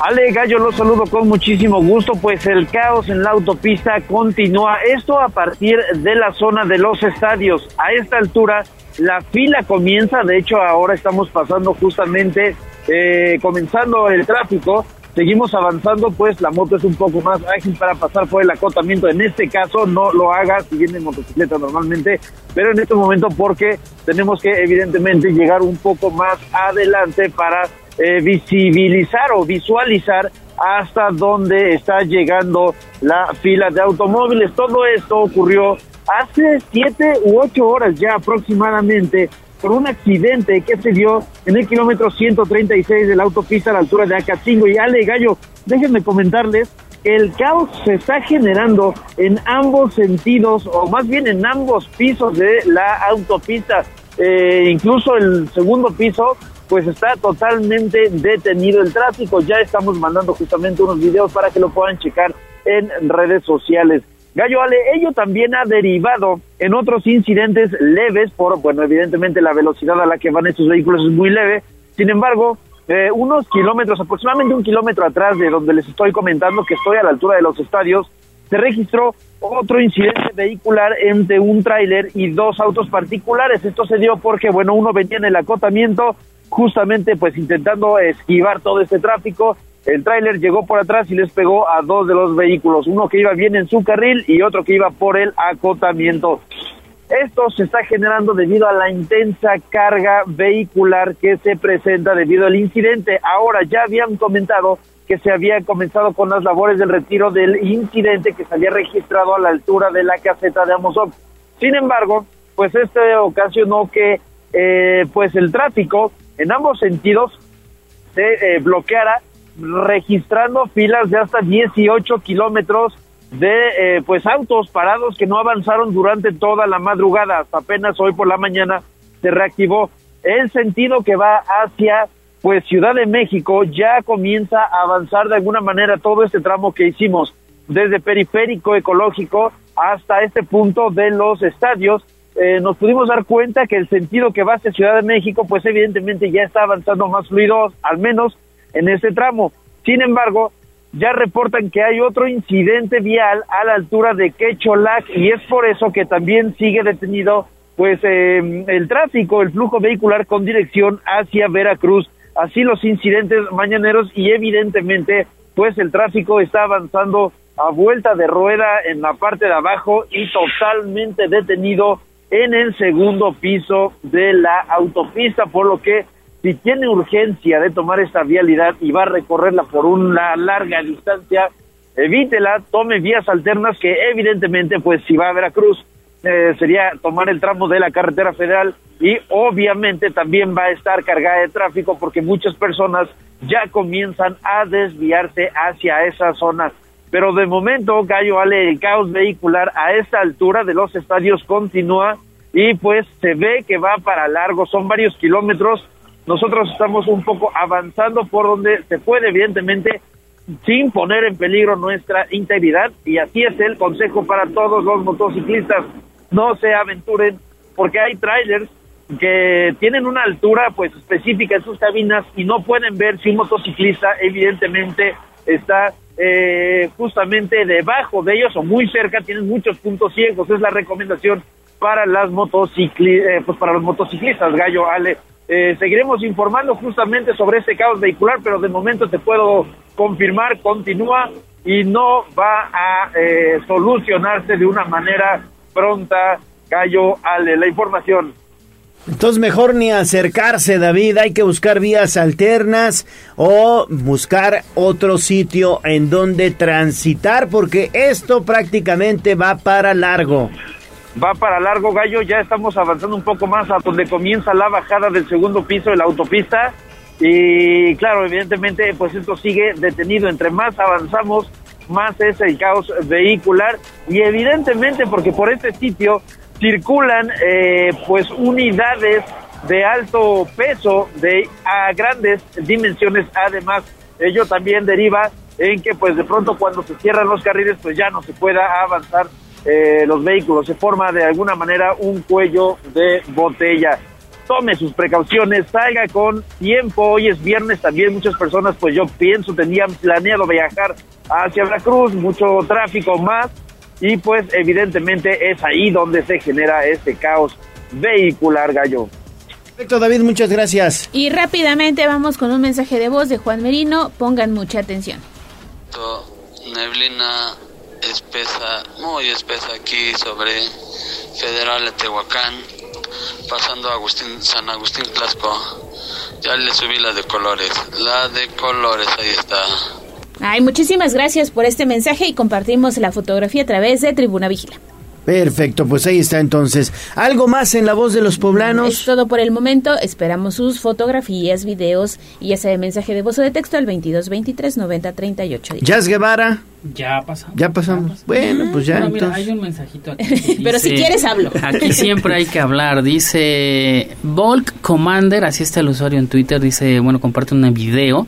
Ale Gallo, los saludo con muchísimo gusto, pues el caos en la autopista continúa. Esto a partir de la zona de los estadios. A esta altura la fila comienza, de hecho ahora estamos pasando justamente, eh, comenzando el tráfico. Seguimos avanzando, pues la moto es un poco más ágil para pasar por el acotamiento. En este caso no lo haga si viene en motocicleta normalmente, pero en este momento porque tenemos que evidentemente llegar un poco más adelante para eh, visibilizar o visualizar hasta dónde está llegando la fila de automóviles. Todo esto ocurrió hace siete u ocho horas ya aproximadamente por un accidente que se dio en el kilómetro 136 de la autopista a la altura de Acatingo. Y Ale Gallo, déjenme comentarles que el caos se está generando en ambos sentidos, o más bien en ambos pisos de la autopista. Eh, incluso el segundo piso pues está totalmente detenido el tráfico. Ya estamos mandando justamente unos videos para que lo puedan checar en redes sociales. Gallo Ale, ello también ha derivado en otros incidentes leves por, bueno, evidentemente la velocidad a la que van estos vehículos es muy leve. Sin embargo, eh, unos kilómetros, aproximadamente un kilómetro atrás de donde les estoy comentando que estoy a la altura de los estadios, se registró otro incidente vehicular entre un tráiler y dos autos particulares. Esto se dio porque, bueno, uno venía en el acotamiento, justamente pues intentando esquivar todo este tráfico. El tráiler llegó por atrás y les pegó a dos de los vehículos, uno que iba bien en su carril y otro que iba por el acotamiento. Esto se está generando debido a la intensa carga vehicular que se presenta debido al incidente. Ahora ya habían comentado que se había comenzado con las labores del retiro del incidente que se había registrado a la altura de la caseta de Amazon. Sin embargo, pues este ocasionó que eh, pues el tráfico en ambos sentidos se eh, bloqueara registrando filas de hasta 18 kilómetros de eh, pues autos parados que no avanzaron durante toda la madrugada. Hasta apenas hoy por la mañana se reactivó el sentido que va hacia pues Ciudad de México. Ya comienza a avanzar de alguna manera todo este tramo que hicimos desde periférico ecológico hasta este punto de los estadios eh, nos pudimos dar cuenta que el sentido que va hacia Ciudad de México, pues evidentemente ya está avanzando más fluido, al menos en ese tramo. Sin embargo, ya reportan que hay otro incidente vial a la altura de Quecholac y es por eso que también sigue detenido pues eh, el tráfico, el flujo vehicular con dirección hacia Veracruz. Así los incidentes mañaneros y evidentemente pues el tráfico está avanzando a vuelta de rueda en la parte de abajo y totalmente detenido en el segundo piso de la autopista, por lo que si tiene urgencia de tomar esta vialidad y va a recorrerla por una larga distancia, evítela, tome vías alternas que evidentemente pues si va a Veracruz eh, sería tomar el tramo de la carretera federal y obviamente también va a estar cargada de tráfico porque muchas personas ya comienzan a desviarse hacia esa zona. Pero de momento, Gallo Ale, el caos vehicular a esta altura de los estadios continúa y pues se ve que va para largo, son varios kilómetros. Nosotros estamos un poco avanzando por donde se puede, evidentemente, sin poner en peligro nuestra integridad. Y así es el consejo para todos los motociclistas. No se aventuren porque hay trailers que tienen una altura pues específica en sus cabinas y no pueden ver si un motociclista evidentemente está eh, justamente debajo de ellos o muy cerca, tienen muchos puntos ciegos, es la recomendación para las motociclistas, eh, pues para los motociclistas, Gallo Ale. Eh, seguiremos informando justamente sobre este caos vehicular, pero de momento te puedo confirmar, continúa y no va a solucionarse de una manera pronta, Gallo Ale. La información. Entonces mejor ni acercarse, David, hay que buscar vías alternas o buscar otro sitio en donde transitar porque esto prácticamente va para largo. Va para largo, Gallo, ya estamos avanzando un poco más a donde comienza la bajada del segundo piso de la autopista. Y claro, evidentemente pues esto sigue detenido, entre más avanzamos más es el caos vehicular. Y evidentemente porque por este sitio circulan eh, pues unidades de alto peso de a grandes dimensiones. Además ello también deriva en que pues de pronto cuando se cierran los carriles pues ya no se pueda avanzar eh, los vehículos. Se forma de alguna manera un cuello de botella. Tome sus precauciones, salga con tiempo. Hoy es viernes también, muchas personas, pues yo pienso, tenían planeado viajar hacia Veracruz, mucho tráfico más, y pues evidentemente es ahí donde se genera este caos vehicular, gallo. Perfecto, David, muchas gracias. Y rápidamente vamos con un mensaje de voz de Juan Merino. Pongan mucha atención. Neblina espesa, muy espesa aquí sobre Federal de Tehuacán pasando a Agustín, San Agustín Tlasco. Ya le subí la de colores. La de colores, ahí está. Ay, muchísimas gracias por este mensaje y compartimos la fotografía a través de Tribuna Vigila. Perfecto, pues ahí está entonces. ¿Algo más en la voz de los poblanos? Es todo por el momento. Esperamos sus fotografías, videos y ya sea de mensaje de voz o de texto al 22 23 90 38. Jazz Guevara. Ya pasamos. Ya pasamos. Bueno, pues ya. No, mira, hay un mensajito aquí. <laughs> Pero si quieres hablo. Aquí siempre hay que hablar. Dice Volk Commander, así está el usuario en Twitter. Dice, bueno, comparte un video.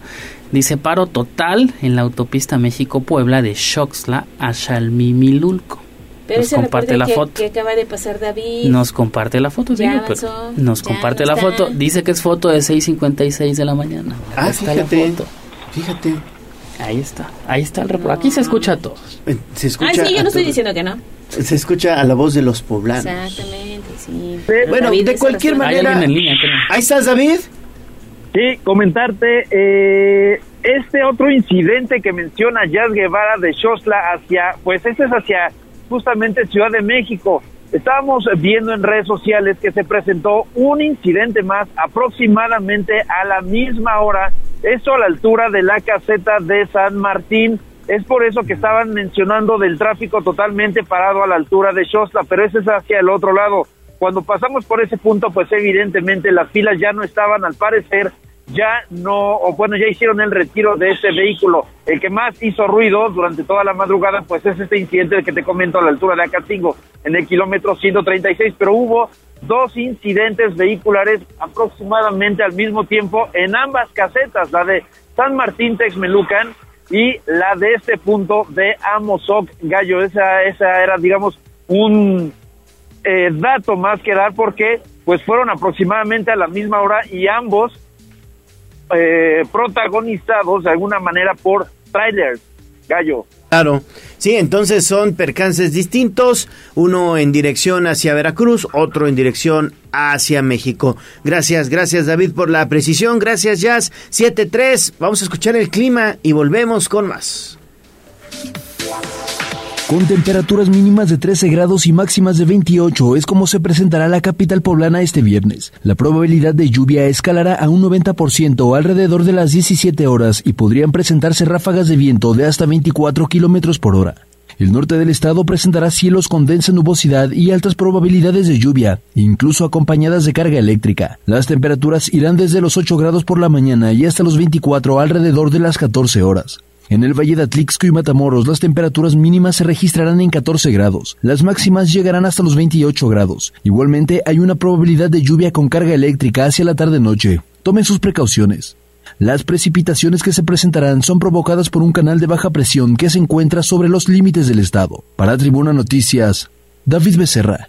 Dice paro total en la autopista México-Puebla de Xoxla a Xalmimilulco. Pero nos comparte la que, foto. que acaba de pasar David. Nos comparte la foto, Ya digo, pero avanzó, nos ya comparte no la está. foto. Dice que es foto de 6.56 de la mañana. Ah, Ahí está la fíjate. foto. Fíjate. Ahí está, ahí está el reporte. Aquí se escucha a todos. Eh, Se escucha. Ah, sí, yo a no estoy todo- diciendo que no. Se escucha a la voz de los poblanos. Exactamente, sí. Bueno, David, de cualquier razón. Manera. alguien en línea, creo. Ahí estás, David. Sí, comentarte eh, este otro incidente que menciona Jazz Guevara de Xosla hacia, pues este es hacia justamente Ciudad de México. Estábamos viendo en redes sociales que se presentó un incidente más aproximadamente a la misma hora, esto a la altura de la caseta de San Martín. Es por eso que estaban mencionando del tráfico totalmente parado a la altura de Xosla, pero ese es hacia el otro lado. Cuando pasamos por ese punto, pues evidentemente las filas ya no estaban, al parecer, ya no, o bueno, ya hicieron el retiro de ese vehículo. El que más hizo ruido durante toda la madrugada, pues es este incidente que te comento a la altura de Acatingo, en el kilómetro 136, pero hubo dos incidentes vehiculares aproximadamente al mismo tiempo en ambas casetas, la de San Martín Texmelucan y la de este punto de Amozoc Gallo. Esa, esa era, digamos, un eh, dato más que dar porque pues fueron aproximadamente a la misma hora y ambos eh, protagonizados de alguna manera por trailers, Gallo. Claro. Sí, entonces son percances distintos, uno en dirección hacia Veracruz, otro en dirección hacia México. Gracias, gracias David por la precisión, gracias Jazz 7-3, vamos a escuchar el clima y volvemos con más. Con temperaturas mínimas de 13 grados y máximas de 28 es como se presentará la capital poblana este viernes. La probabilidad de lluvia escalará a un 90% alrededor de las 17 horas y podrían presentarse ráfagas de viento de hasta 24 kilómetros por hora. El norte del estado presentará cielos con densa nubosidad y altas probabilidades de lluvia, incluso acompañadas de carga eléctrica. Las temperaturas irán desde los 8 grados por la mañana y hasta los 24 alrededor de las 14 horas. En el Valle de Atlixco y Matamoros las temperaturas mínimas se registrarán en 14 grados, las máximas llegarán hasta los 28 grados. Igualmente hay una probabilidad de lluvia con carga eléctrica hacia la tarde-noche. Tomen sus precauciones. Las precipitaciones que se presentarán son provocadas por un canal de baja presión que se encuentra sobre los límites del estado. Para Tribuna Noticias, David Becerra.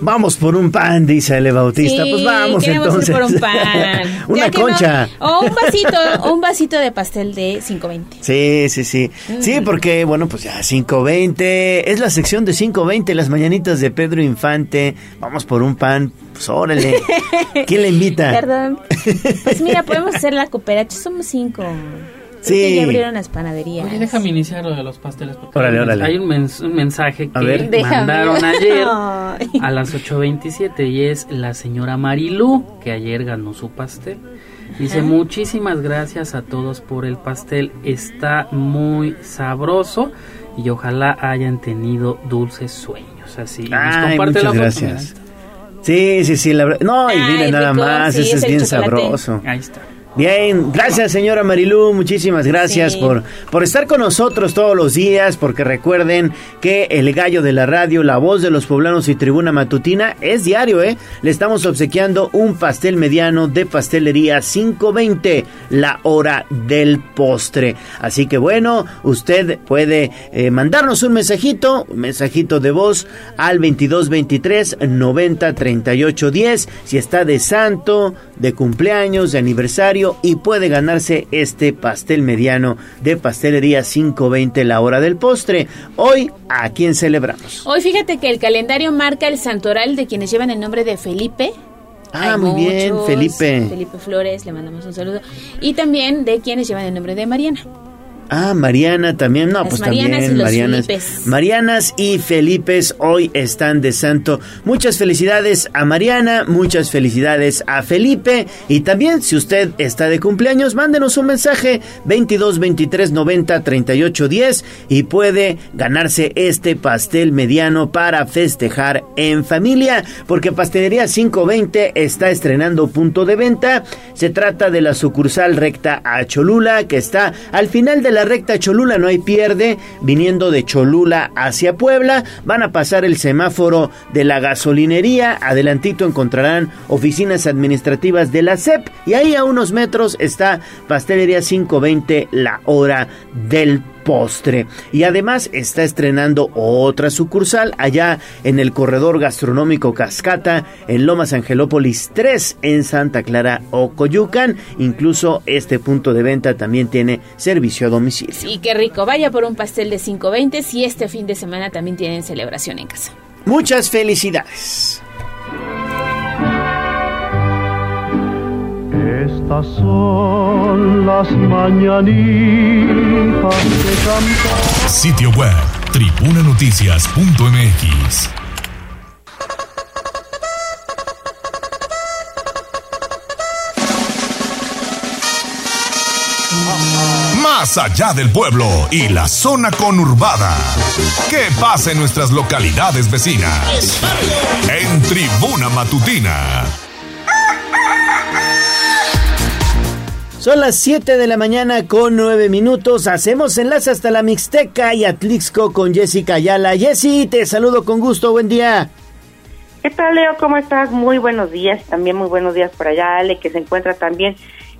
Vamos por un pan, dice el Bautista. Sí, pues vamos queremos ir entonces. por un pan. <laughs> Una no- concha. o un vasito, o un vasito de pastel de 520. Sí, sí, sí. Sí, porque, bueno, pues ya 520. Es la sección de 520, las mañanitas de Pedro Infante. Vamos por un pan. Pues órale. <laughs> ¿Quién le invita? Perdón. Pues mira, <laughs> podemos hacer la cooperacha. Somos cinco. Creo Sí. que ya abrieron las panaderías. Oye, déjame iniciar lo de los pasteles. porque Órale, hay un- órale. Hay un, mens- un mensaje que ver. Déjame. mandaron ayer <laughs> Ay. a las 8.27 y es la señora Marilú, que ayer ganó su pastel. Dice, Ajá. muchísimas gracias a todos por el pastel, está muy sabroso y ojalá hayan tenido dulces sueños. Así, Ay, comparte la muchas foto, gracias. Sí, sí, sí. La... verdad- No, y Ay, mire nada rico, más. sí, ese es bien chocolate. sabroso. Ahí está. Bien, gracias señora Marilú, muchísimas gracias Sí. por, por estar con nosotros todos los días, porque recuerden que el gallo de la radio, la voz de los poblanos y tribuna matutina es diario, ¿eh? Le estamos obsequiando un pastel mediano de pastelería 520, la hora del postre. Así que bueno, usted puede eh, mandarnos un mensajito, un mensajito de voz al 2223 90 38 10, si está de santo, de cumpleaños, de aniversario y puede ganarse este pastel mediano de pastelería 520 la hora del postre. Hoy, ¿a quién celebramos? Hoy fíjate que el calendario marca el santoral de quienes llevan el nombre de Felipe. Ah, Hay muy bien. Felipe. Felipe Flores, le mandamos un saludo. Y también de quienes llevan el nombre de Mariana. Ah, Mariana también, no, Las pues Marianas también y los Marianas. Felipes. Marianas y Felipes hoy están de santo. Muchas felicidades a Mariana, muchas felicidades a Felipe y también si usted está de cumpleaños, mándenos un mensaje 22 23 90 38 10 y puede ganarse este pastel mediano para festejar en familia, porque Pastelería 520 está estrenando punto de venta. Se trata de la sucursal recta a Cholula, que está al final de la recta Cholula, no hay pierde, viniendo de Cholula hacia Puebla. Van a pasar el semáforo de la gasolinería, adelantito encontrarán oficinas administrativas de la CEP y ahí a unos metros está Pastelería 520, la hora del postre. Y además está estrenando otra sucursal allá en el corredor gastronómico Cascata, en Lomas Angelópolis 3, en Santa Clara, Ocoyucan. Incluso este punto de venta también tiene servicio a domicilio. Sí, qué rico. Vaya por un pastel de 520 si este fin de semana también tienen celebración en casa. Muchas felicidades. Estas son las mañanitas que canta. Sitio web tribunanoticias.mx. Más allá del pueblo y la zona conurbada. ¿Qué pasa en nuestras localidades vecinas? En Tribuna Matutina. Son las 7 de la mañana con 9 minutos. Hacemos enlace hasta la Mixteca y Atlixco con Jessica Ayala. Jessy, te saludo con gusto. Buen día. ¿Qué tal, Leo? ¿Cómo estás? Muy buenos días. También muy buenos días por allá, Ale, que se encuentra también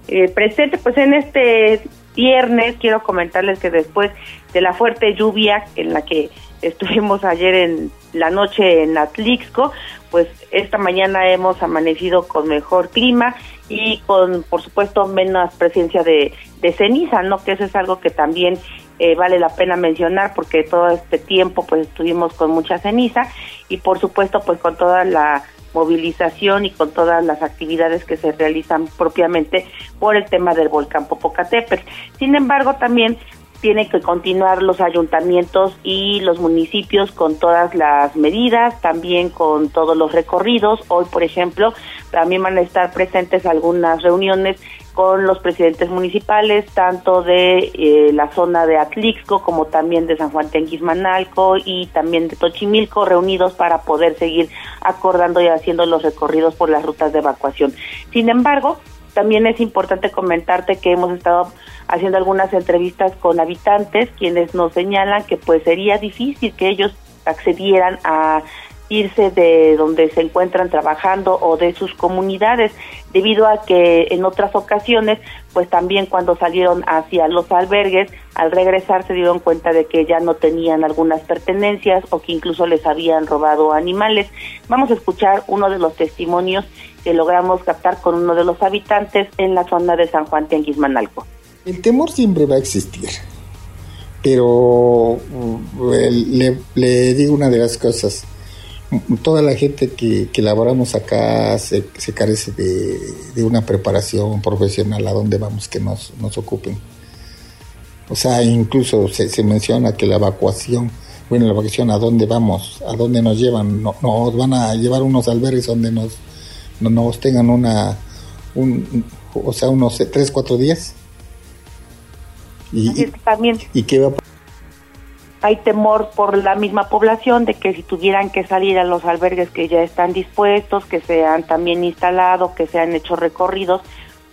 eh, presente. Pues en este viernes quiero comentarles que después de la fuerte lluvia en la que estuvimos ayer en la noche en Atlixco, pues esta mañana hemos amanecido con mejor clima y con, por supuesto, menos presencia de, ceniza, ¿no? Que eso es algo que también eh, vale la pena mencionar porque todo este tiempo pues estuvimos con mucha ceniza y por supuesto pues con toda la movilización y con todas las actividades que se realizan propiamente por el tema del volcán Popocatépetl. Sin embargo, también tienen que continuar los ayuntamientos y los municipios con todas las medidas, también con todos los recorridos. Hoy, por ejemplo, también van a estar presentes algunas reuniones con los presidentes municipales, tanto de eh, la zona de Atlixco como también de San Juan Tenguismanalco y también de Tochimilco, reunidos para poder seguir acordando y haciendo los recorridos por las rutas de evacuación. Sin embargo, también es importante comentarte que hemos estado haciendo algunas entrevistas con habitantes quienes nos señalan que pues sería difícil que ellos accedieran a irse de donde se encuentran trabajando o de sus comunidades, debido a que en otras ocasiones, pues también cuando salieron hacia los albergues, al regresar se dieron cuenta de que ya no tenían algunas pertenencias o que incluso les habían robado animales. Vamos a escuchar uno de los testimonios que logramos captar con uno de los habitantes en la zona de San Juan Tenguismanalco. El temor siempre va a existir, pero mm, le, digo una de las cosas toda la gente que, que laboramos acá se, carece de, una preparación profesional a donde vamos que nos, nos ocupen. O sea, incluso se, se, menciona que la evacuación, bueno, la evacuación a dónde vamos, a dónde nos llevan, no, nos van a llevar unos albergues donde nos, nos tengan una, un, o sea, unos tres, cuatro días. Y, también. ¿Y qué va a hay temor por la misma población de que si tuvieran que salir a los albergues que ya están dispuestos, que se han también instalado, que se han hecho recorridos,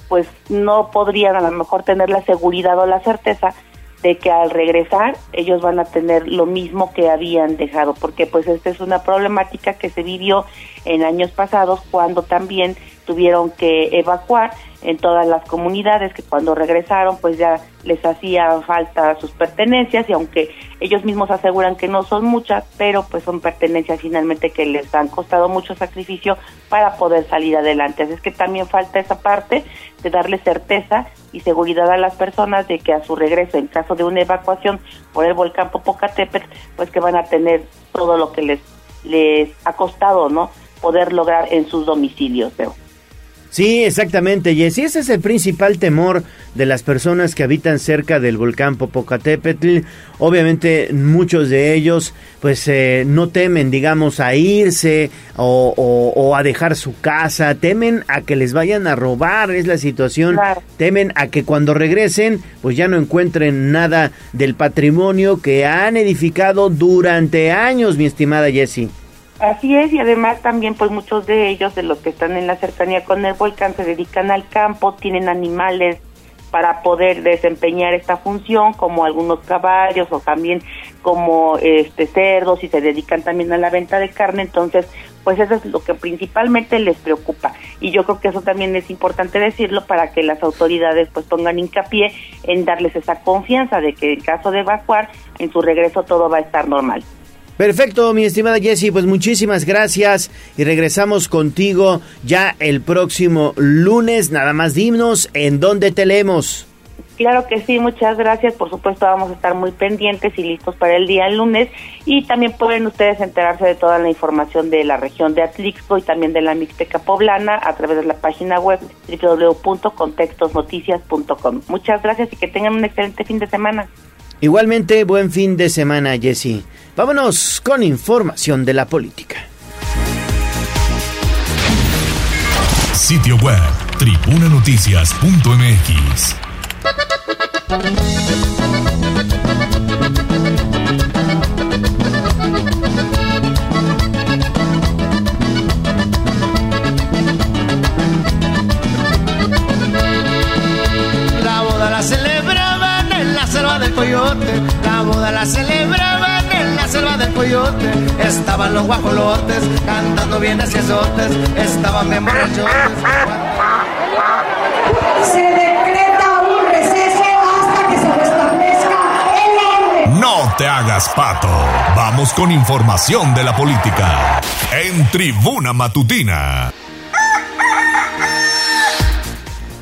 pues no podrían a lo mejor tener la seguridad o la certeza de que al regresar ellos van a tener lo mismo que habían dejado, porque pues esta es una problemática que se vivió en años pasados cuando también tuvieron que evacuar en todas las comunidades que cuando regresaron pues ya les hacía falta sus pertenencias y aunque ellos mismos aseguran que no son muchas, pero pues son pertenencias finalmente que les han costado mucho sacrificio para poder salir adelante. Así es que también falta esa parte de darle certeza y seguridad a las personas de que a su regreso en caso de una evacuación por el volcán Popocatépetl, pues que van a tener todo lo que les les ha costado, ¿no? poder lograr en sus domicilios. Sí, exactamente, Jessy. Ese es el principal temor de las personas que habitan cerca del volcán Popocatépetl. Obviamente, muchos de ellos, pues, eh, no temen, digamos, a irse o, a dejar su casa. Temen a que les vayan a robar, es la situación. Temen a que cuando regresen, pues ya no encuentren nada del patrimonio que han edificado durante años, mi estimada Jessie. Así es, y además también pues muchos de ellos, de los que están en la cercanía con el volcán, se dedican al campo, tienen animales para poder desempeñar esta función, como algunos caballos o también como este cerdos y se dedican también a la venta de carne, entonces pues eso es lo que principalmente les preocupa y yo creo que eso también es importante decirlo para que las autoridades pues pongan hincapié en darles esa confianza de que en caso de evacuar en su regreso todo va a estar normal. Perfecto, mi estimada Jessie, pues muchísimas gracias y regresamos contigo ya el próximo lunes. Nada más dimos en dónde te leemos. Claro que sí, muchas gracias. Por supuesto, vamos a estar muy pendientes y listos para el día lunes. Y también pueden ustedes enterarse de toda la información de la región de Atlixco y también de la Mixteca Poblana a través de la página web www.contextosnoticias.com. Muchas gracias y que tengan un excelente fin de semana. Igualmente, buen fin de semana, Jesse. Vámonos con información de la política. Sitio web, tribunanoticias.mx. La boda la celebraban en la selva del coyote. Estaban los guajolotes cantando bien hacia azotes. Estaban bien Se decreta un receso hasta que se restablezca el orden. No te hagas pato. Vamos con información de la política. En Tribuna Matutina.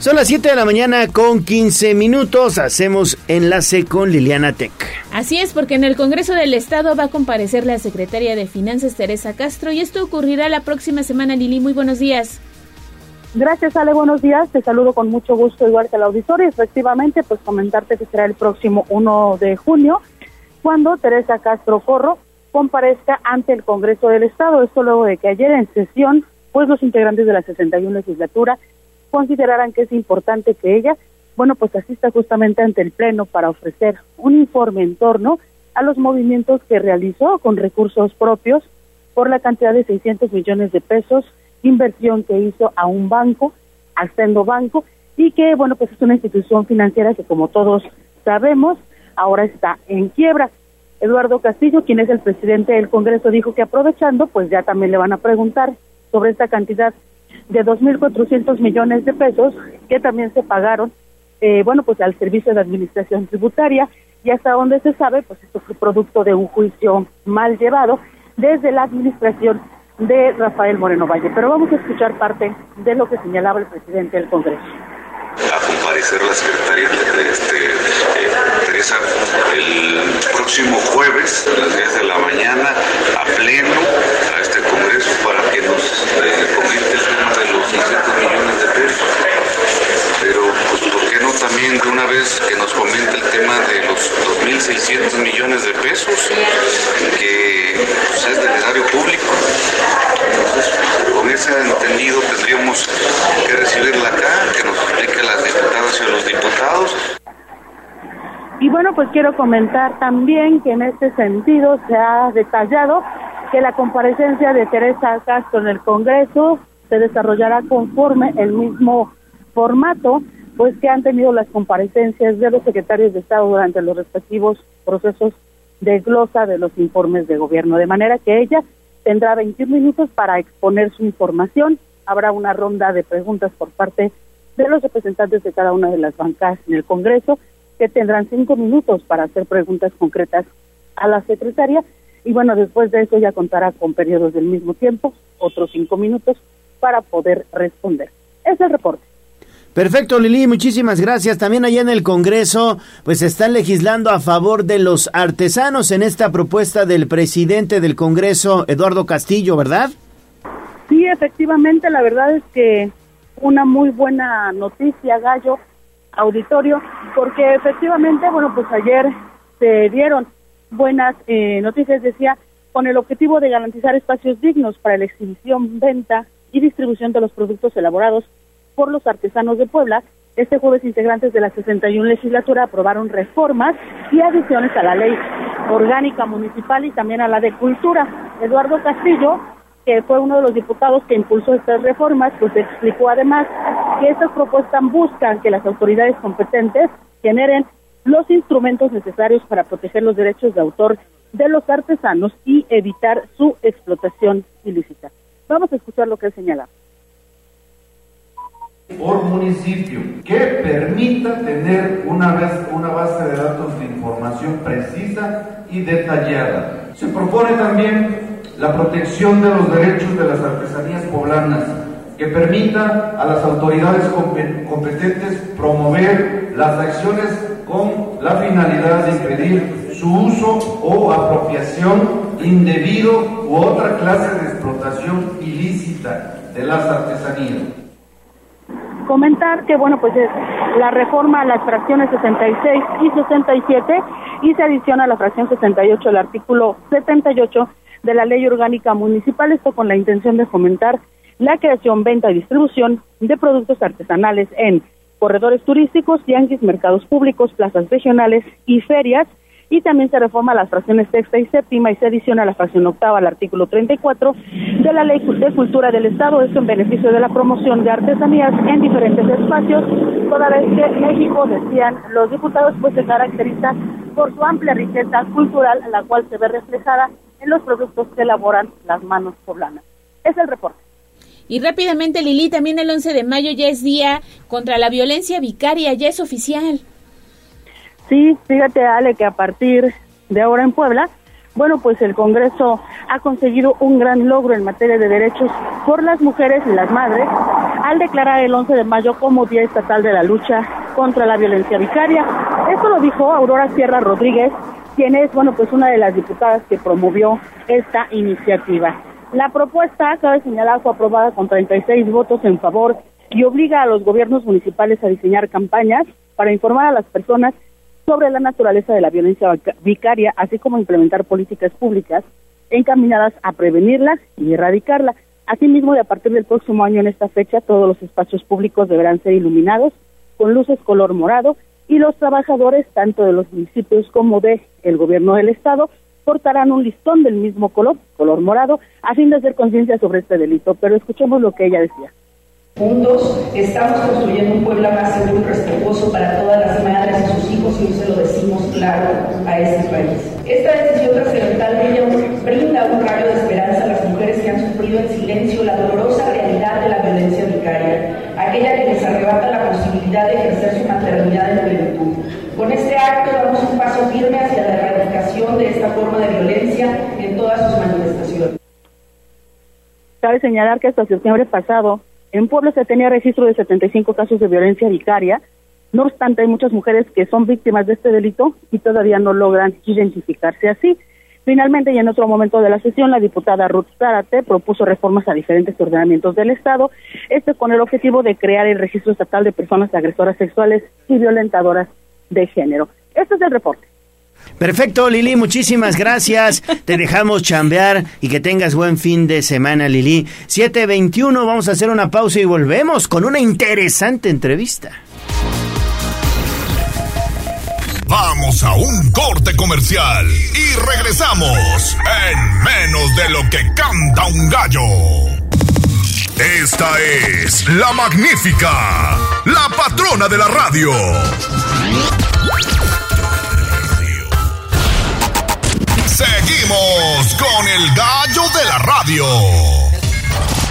Son las 7 de la mañana con 15 minutos. Hacemos enlace con Liliana Tech. Así es, porque en el Congreso del Estado va a comparecer la secretaria de Finanzas, Teresa Castro, y esto ocurrirá la próxima semana. Lili, muy buenos días. Gracias, Ale. Buenos días. Te saludo con mucho gusto, igual que al auditorio. Efectivamente, pues comentarte que será el próximo 1 de junio, cuando Teresa Castro Corro comparezca ante el Congreso del Estado. Esto luego de que ayer en sesión, pues los integrantes de la 61 legislatura consideraran que es importante que ella, bueno, pues asista justamente ante el Pleno para ofrecer un informe en torno a los movimientos que realizó con recursos propios por la cantidad de 600 millones de pesos, inversión que hizo a un banco, Ascendo Banco, y que, bueno, pues es una institución financiera que, como todos sabemos, ahora está en quiebra. Eduardo Castillo, quien es el presidente del Congreso, dijo que aprovechando, pues ya también le van a preguntar sobre esta cantidad de 2.400 millones de pesos que también se pagaron, eh, bueno, pues al Servicio de Administración Tributaria y hasta donde se sabe, pues esto fue producto de un juicio mal llevado desde la administración de Rafael Moreno Valle. Pero vamos a escuchar parte de lo que señalaba el presidente del Congreso a comparecer la secretaria este, el próximo jueves a las 10 de la mañana a pleno a este congreso para que nos comente el tema de los 600 millones de pesos. Pero pues por qué no también de una vez que nos comente el tema de los 2.600 millones de pesos que pues, es del erario público con ese entendido tendríamos que recibirla acá que nos explique las diputadas y los diputados y bueno, pues quiero comentar también que en este sentido se ha detallado que la comparecencia de Teresa Castro en el Congreso se desarrollará conforme el mismo formato, pues que han tenido las comparecencias de los secretarios de Estado durante los respectivos procesos de glosa de los informes de gobierno, de manera que ella tendrá 21 minutos para exponer su información, habrá una ronda de preguntas por parte de los representantes de cada una de las bancas en el Congreso, que tendrán cinco minutos para hacer preguntas concretas a la secretaria, y bueno, después de eso ya contará con periodos del mismo tiempo, otros cinco minutos, para poder responder. Es el reporte. Perfecto, Lili, muchísimas gracias. También allá en el Congreso, pues están legislando a favor de los artesanos en esta propuesta del presidente del Congreso, Eduardo Castillo, ¿verdad? Sí, efectivamente, la verdad es que una muy buena noticia, Gallo, auditorio, porque efectivamente, bueno, pues ayer se dieron buenas eh, noticias, decía, con el objetivo de garantizar espacios dignos para la exhibición, venta y distribución de los productos elaborados por los artesanos de Puebla. Este jueves integrantes de la 61 legislatura aprobaron reformas y adiciones a la ley orgánica municipal y también a la de cultura. Eduardo Castillo, que fue uno de los diputados que impulsó estas reformas, pues explicó además que estas propuestas buscan que las autoridades competentes generen los instrumentos necesarios para proteger los derechos de autor de los artesanos y evitar su explotación ilícita. Vamos a escuchar lo que él señala por municipio que permita tener una, vez, una base de datos de información precisa y detallada. Se propone también la protección de los derechos de las artesanías poblanas, que permita a las autoridades competentes promover las acciones con la finalidad de impedir su uso o apropiación indebido u otra clase de explotación ilícita de las artesanías. Comentar que, bueno, pues es la reforma a las fracciones 66 y 67 y se adiciona a la fracción 68 del artículo 78 de la Ley Orgánica Municipal, esto con la intención de fomentar la creación, venta y distribución de productos artesanales en corredores turísticos, tianguis, mercados públicos, plazas regionales y ferias, y también se reforma las fracciones sexta y séptima y se adiciona la fracción octava al artículo 34 de la Ley de Cultura del Estado, esto en beneficio de la promoción de artesanías en diferentes espacios, toda vez que México, decían los diputados, pues se caracteriza por su amplia riqueza cultural, la cual se ve reflejada en los productos que elaboran las manos poblanas. Es el reporte. Y rápidamente, Lili, también el 11 de mayo ya es día contra la violencia vicaria, ya es oficial. Sí, fíjate Ale que a partir de ahora en Puebla, bueno, pues el Congreso ha conseguido un gran logro en materia de derechos por las mujeres y las madres al declarar el 11 de mayo como Día Estatal de la Lucha contra la Violencia Vicaria. Esto lo dijo Aurora Sierra Rodríguez, quien es, bueno, pues una de las diputadas que promovió esta iniciativa. La propuesta, cabe señalar, fue aprobada con 36 votos en favor y obliga a los gobiernos municipales a diseñar campañas para informar a las personas sobre la naturaleza de la violencia vicaria, así como implementar políticas públicas encaminadas a prevenirla y erradicarla. Asimismo, de a partir del próximo año en esta fecha, todos los espacios públicos deberán ser iluminados con luces color morado y los trabajadores, tanto de los municipios como de el gobierno del estado, portarán un listón del mismo color, color morado, a fin de hacer conciencia sobre este delito. Pero escuchemos lo que ella decía. Juntos estamos construyendo un pueblo más seguro y respetuoso para todas las madres y sus hijos y hoy se lo decimos claro a este país. Esta decisión trascendental brinda un rayo de esperanza a las mujeres que han sufrido en silencio la dolorosa realidad de la violencia vicaria, aquella que les arrebata la posibilidad de ejercer su maternidad en plenitud. Con este acto damos un paso firme hacia la erradicación de esta forma de violencia en todas sus manifestaciones. Cabe señalar que hasta septiembre pasado, en Puebla se tenía registro de 75 casos de violencia vicaria. No obstante, hay muchas mujeres que son víctimas de este delito y todavía no logran identificarse así. Finalmente, y en otro momento de la sesión, la diputada Ruth Zárate propuso reformas a diferentes ordenamientos del Estado, esto con el objetivo de crear el registro estatal de personas agresoras sexuales y violentadoras de género. Este es el reporte. Perfecto, Lili, muchísimas gracias. Te dejamos chambear y que tengas buen fin de semana, Lili. 721, vamos a hacer una pausa y volvemos con una interesante entrevista. Vamos a un corte comercial y regresamos en menos de lo que canta un gallo. Esta es la magnífica, la patrona de la radio. Seguimos con el gallo de la radio.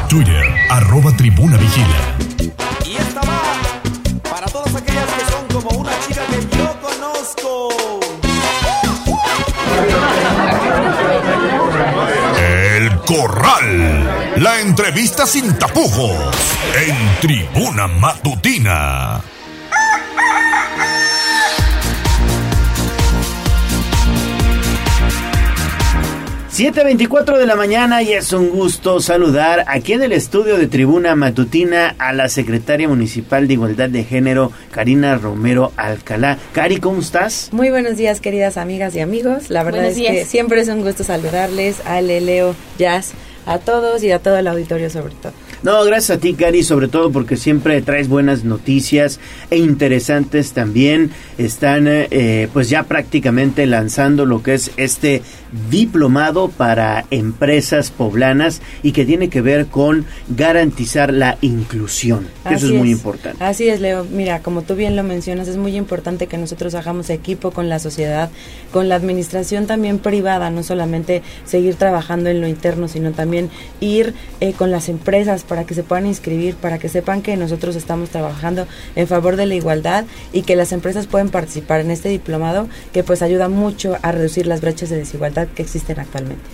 Twitter, arroba tribuna vigila. Y esta va para todas aquellas que son como una chica que yo conozco. El Corral. La entrevista sin tapujos. En tribuna matutina. 7.24 de la mañana y es un gusto saludar aquí en el estudio de Tribuna Matutina a la secretaria municipal de Igualdad de Género, Karina Romero Alcalá. Cari, ¿cómo estás? Muy buenos días, queridas amigas y amigos. La verdad es que siempre es un gusto saludarles, a Leo, Jazz, a todos y a todo el auditorio sobre todo. No, gracias a ti, Cari, sobre todo porque siempre traes buenas noticias e interesantes también. Están eh, pues ya prácticamente lanzando lo que es este diplomado para empresas poblanas y que tiene que ver con garantizar la inclusión. eso es muy importante. Así es, Leo. Mira, como tú bien lo mencionas, es muy importante que nosotros hagamos equipo con la sociedad, con la administración también privada, no solamente seguir trabajando en lo interno, sino también ir eh, con las empresas para que se puedan inscribir, para que sepan que nosotros estamos trabajando en favor de la igualdad y que las empresas pueden participar en este diplomado que pues ayuda mucho a reducir las brechas de desigualdad que existen actualmente.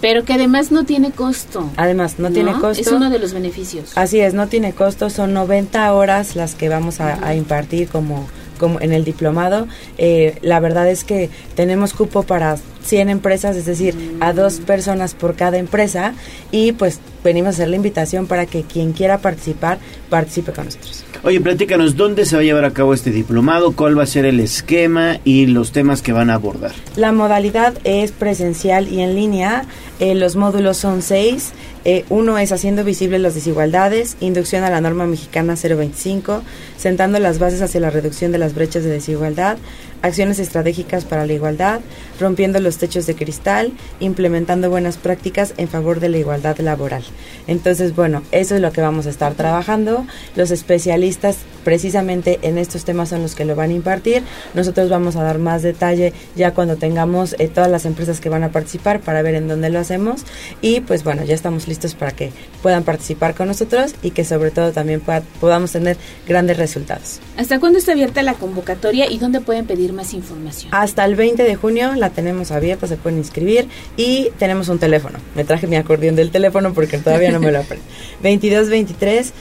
Pero que además no tiene costo. Además, no, tiene costo. Es uno de los beneficios. Así es, no tiene costo, son 90 horas las que vamos a, impartir como como en el diplomado. Eh, la verdad es que tenemos cupo para 100 empresas, es decir, a dos personas por cada empresa y pues venimos a hacer la invitación para que quien quiera participar, participe con nosotros. Oye, platícanos, ¿dónde se va a llevar a cabo este diplomado? ¿Cuál va a ser el esquema y los temas que van a abordar? La modalidad es presencial y en línea. Eh, los módulos son seis. Eh, uno es haciendo visibles las desigualdades, inducción a la norma mexicana 025, sentando las bases hacia la reducción de las brechas de desigualdad, acciones estratégicas para la igualdad, rompiendo los techos de cristal, implementando buenas prácticas en favor de la igualdad laboral. Entonces, bueno, eso es lo que vamos a estar trabajando. Los especialistas precisamente en estos temas son los que lo van a impartir. Nosotros vamos a dar más detalle ya cuando tengamos eh, todas las empresas que van a participar para ver en dónde lo hacemos. Y pues bueno, ya estamos listos para que puedan participar con nosotros y que sobre todo también podamos tener grandes resultados. ¿Hasta cuándo está abierta la convocatoria y dónde pueden pedir más información? Hasta el 20 de junio la tenemos abierta, se pueden inscribir y tenemos un teléfono. Me traje mi acordeón del teléfono porque todavía no me lo aprendí. 22 23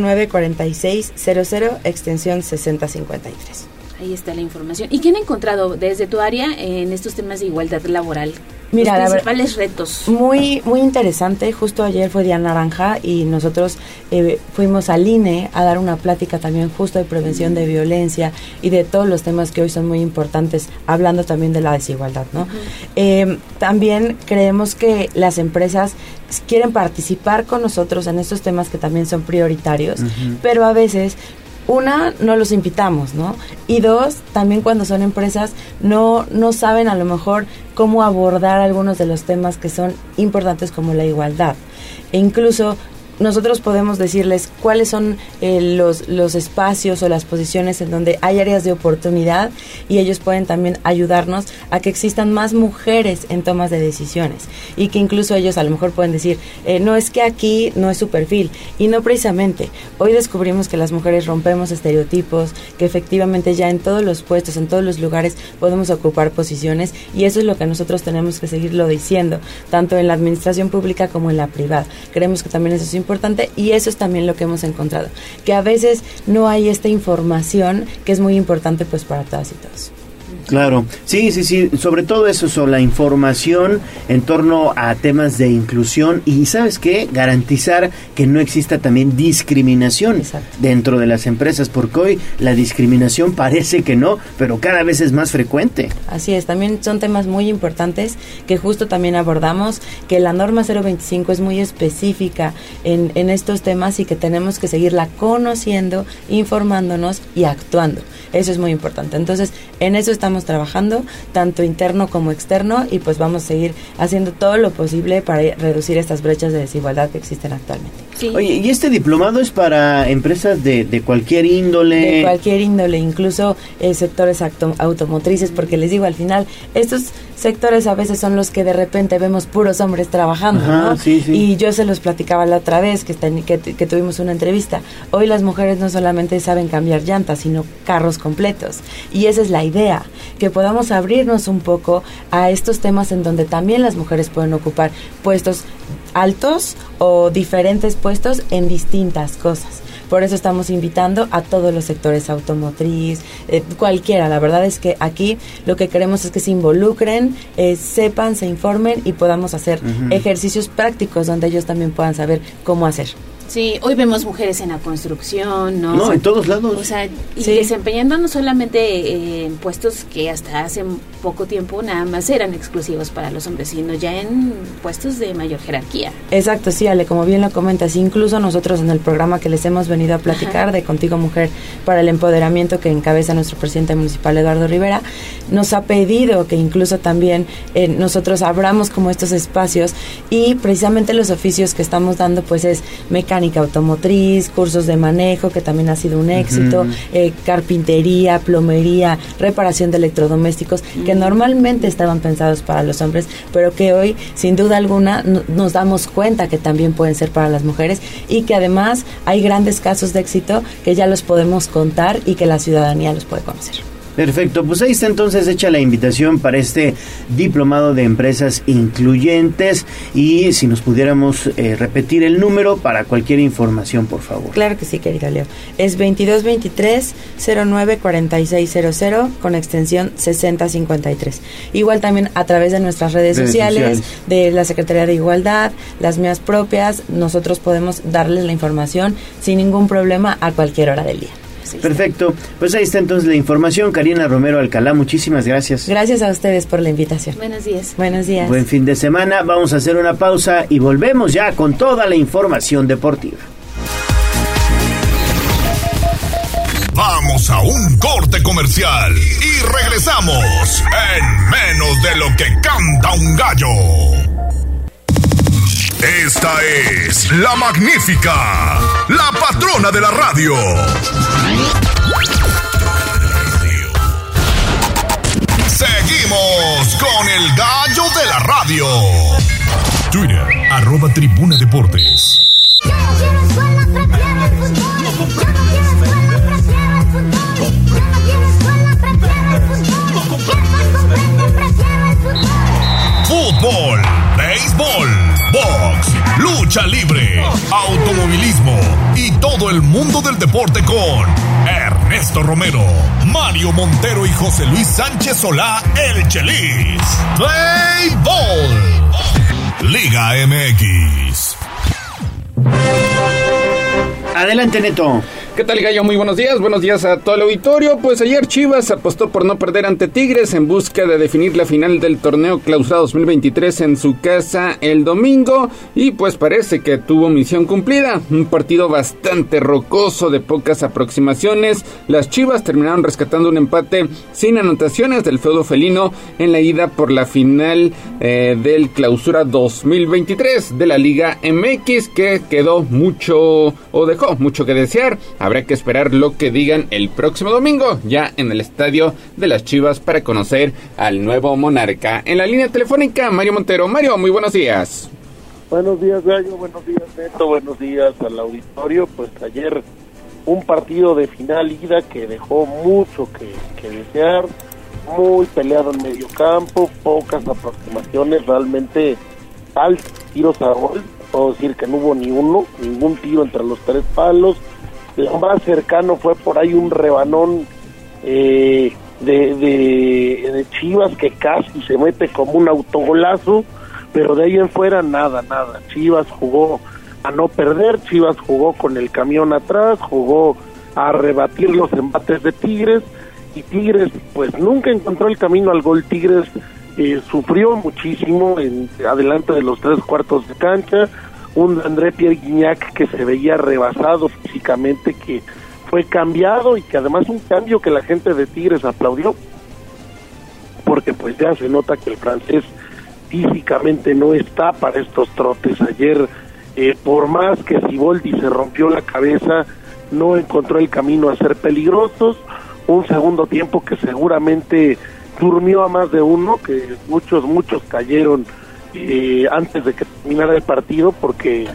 09 46 00 extensión 6053. Ahí está la información. ¿Y qué han encontrado desde tu área en estos temas de igualdad laboral? Mira, los principales retos. Muy, muy interesante. Justo ayer fue Día Naranja y nosotros eh, fuimos al INE a dar una plática también justo de prevención de violencia y de todos los temas que hoy son muy importantes, hablando también de la desigualdad, ¿no? Eh, también creemos que las empresas quieren participar con nosotros en estos temas que también son prioritarios, pero a veces una, no los invitamos, ¿no? Y dos, también cuando son empresas, no, no saben a lo mejor cómo abordar algunos de los temas que son importantes como la igualdad. E incluso nosotros podemos decirles cuáles son eh, los, los espacios o las posiciones en donde hay áreas de oportunidad y ellos pueden también ayudarnos a que existan más mujeres en tomas de decisiones y que incluso ellos a lo mejor pueden decir, eh, no es que aquí no es su perfil y no precisamente. Hoy descubrimos que las mujeres rompemos estereotipos, que efectivamente ya en todos los puestos, en todos los lugares podemos ocupar posiciones y eso es lo que nosotros tenemos que seguirlo diciendo, tanto en la administración pública como en la privada. Creemos que también eso es importante y eso es también lo que hemos encontrado, que a veces no hay esta información que es muy importante pues para todas y todos. Claro, sí, sí, sí, sobre todo eso, sobre la información en torno a temas de inclusión y, ¿sabes qué? Garantizar que no exista también discriminación dentro de las empresas, porque hoy la discriminación parece que no, pero cada vez es más frecuente. Así es, también son temas muy importantes que justo también abordamos, que la norma 025 es muy específica en, en estos temas y que tenemos que seguirla conociendo, informándonos y actuando. Eso es muy importante. Entonces, en eso estamos trabajando, tanto interno como externo, y pues vamos a seguir haciendo todo lo posible para reducir estas brechas de desigualdad que existen actualmente. Oye, ¿y este diplomado es para empresas de, de cualquier índole? De cualquier índole, incluso eh, sectores automotrices, porque les digo, al final, estos sectores a veces son los que de repente vemos puros hombres trabajando, ¿no? Y yo se los platicaba la otra vez que, que, que, tuvimos una entrevista. Hoy las mujeres no solamente saben cambiar llantas, sino carros completos. Y esa es la idea, que podamos abrirnos un poco a estos temas en donde también las mujeres pueden ocupar puestos altos o diferentes puestos en distintas cosas. Por eso estamos invitando a todos los sectores automotriz, eh, cualquiera. La verdad es que aquí lo que queremos es que se involucren, eh, sepan, se informen y podamos hacer ejercicios prácticos donde ellos también puedan saber cómo hacer. Sí, hoy vemos mujeres en la construcción, ¿no? No, en todos lados. O sea, y desempeñando no solamente eh, en puestos que hasta hace poco tiempo nada más eran exclusivos para los hombres, sino ya en puestos de mayor jerarquía. Exacto, sí, Ale, como bien lo comentas, incluso nosotros en el programa que les hemos venido a platicar de Contigo Mujer para el Empoderamiento que encabeza nuestro presidente municipal Eduardo Rivera, nos ha pedido que incluso también eh, nosotros abramos como estos espacios y precisamente los oficios que estamos dando pues es mecánica automotriz, cursos de manejo, que también ha sido un éxito, eh, carpintería, plomería, reparación de electrodomésticos, que normalmente estaban pensados para los hombres, pero que hoy, sin duda alguna, nos damos cuenta que también pueden ser para las mujeres y que además hay grandes casos de éxito que ya los podemos contar y que la ciudadanía los puede conocer. Perfecto, pues ahí está entonces hecha la invitación para este diplomado de empresas incluyentes y si nos pudiéramos eh, repetir el número para cualquier información, por favor. Claro que sí, querida Leo. Es 2223-094600 con extensión 6053. Igual también a través de nuestras redes, sociales, de la Secretaría de Igualdad, las mías propias, nosotros podemos darles la información sin ningún problema a cualquier hora del día. Perfecto. Pues ahí está entonces la información. Karina Romero Alcalá, muchísimas gracias. Gracias a ustedes por la invitación. Buenos días. Buenos días. Buen fin de semana. Vamos a hacer una pausa y volvemos ya con toda la información deportiva. Vamos a un corte comercial y regresamos en menos de lo que canta un gallo. Esta es la magnífica, la patrona de la radio. Seguimos con el gallo de la radio. Twitter, arroba tribuna deportes. Fútbol, béisbol, box, libre, automovilismo y todo el mundo del deporte con Ernesto Romero, Mario Montero y José Luis Sánchez Solá, el Chelis. Béisbol, Liga MX. Adelante, Neto. ¿Qué tal, Gallo? Muy buenos días. Buenos días a todo el auditorio. Pues ayer Chivas apostó por no perder ante Tigres en busca de definir la final del torneo Clausura 2023 en su casa el domingo. Y pues parece que tuvo misión cumplida. Un partido bastante rocoso de pocas aproximaciones. Las Chivas terminaron rescatando un empate sin anotaciones del feudo felino en la ida por la final eh, del Clausura 2023 de la Liga MX que quedó mucho o dejó mucho que desear. Habrá que esperar lo que digan el próximo domingo, ya en el estadio de las Chivas, para conocer al nuevo monarca. En la línea telefónica, Mario Montero. Mario, muy buenos días. Buenos días, Gallo. Buenos días, Neto. Buenos días al auditorio. Pues ayer un partido de final ida que dejó mucho que, que desear. Muy peleado en medio campo, pocas aproximaciones, realmente al tiros a gol. Puedo decir que no hubo ni uno, ningún tiro entre los tres palos lo más cercano fue por ahí un rebanón eh, de, Chivas que casi se mete como un autogolazo, pero de ahí en fuera nada, nada. Chivas jugó a no perder, Chivas jugó con el camión atrás, jugó a rebatir los embates de Tigres y Tigres pues nunca encontró el camino al gol. Tigres eh, sufrió muchísimo en adelante de los tres cuartos de cancha, un André Pierre Guignac que se veía rebasado físicamente, que fue cambiado y que además un cambio que la gente de Tigres aplaudió, porque pues ya se nota que el francés físicamente no está para estos trotes. Ayer, eh, por más que Siboldi se rompió la cabeza, no encontró el camino a ser peligrosos. Un segundo tiempo que seguramente durmió a más de uno, que muchos, muchos cayeron eh, antes de que terminara el partido porque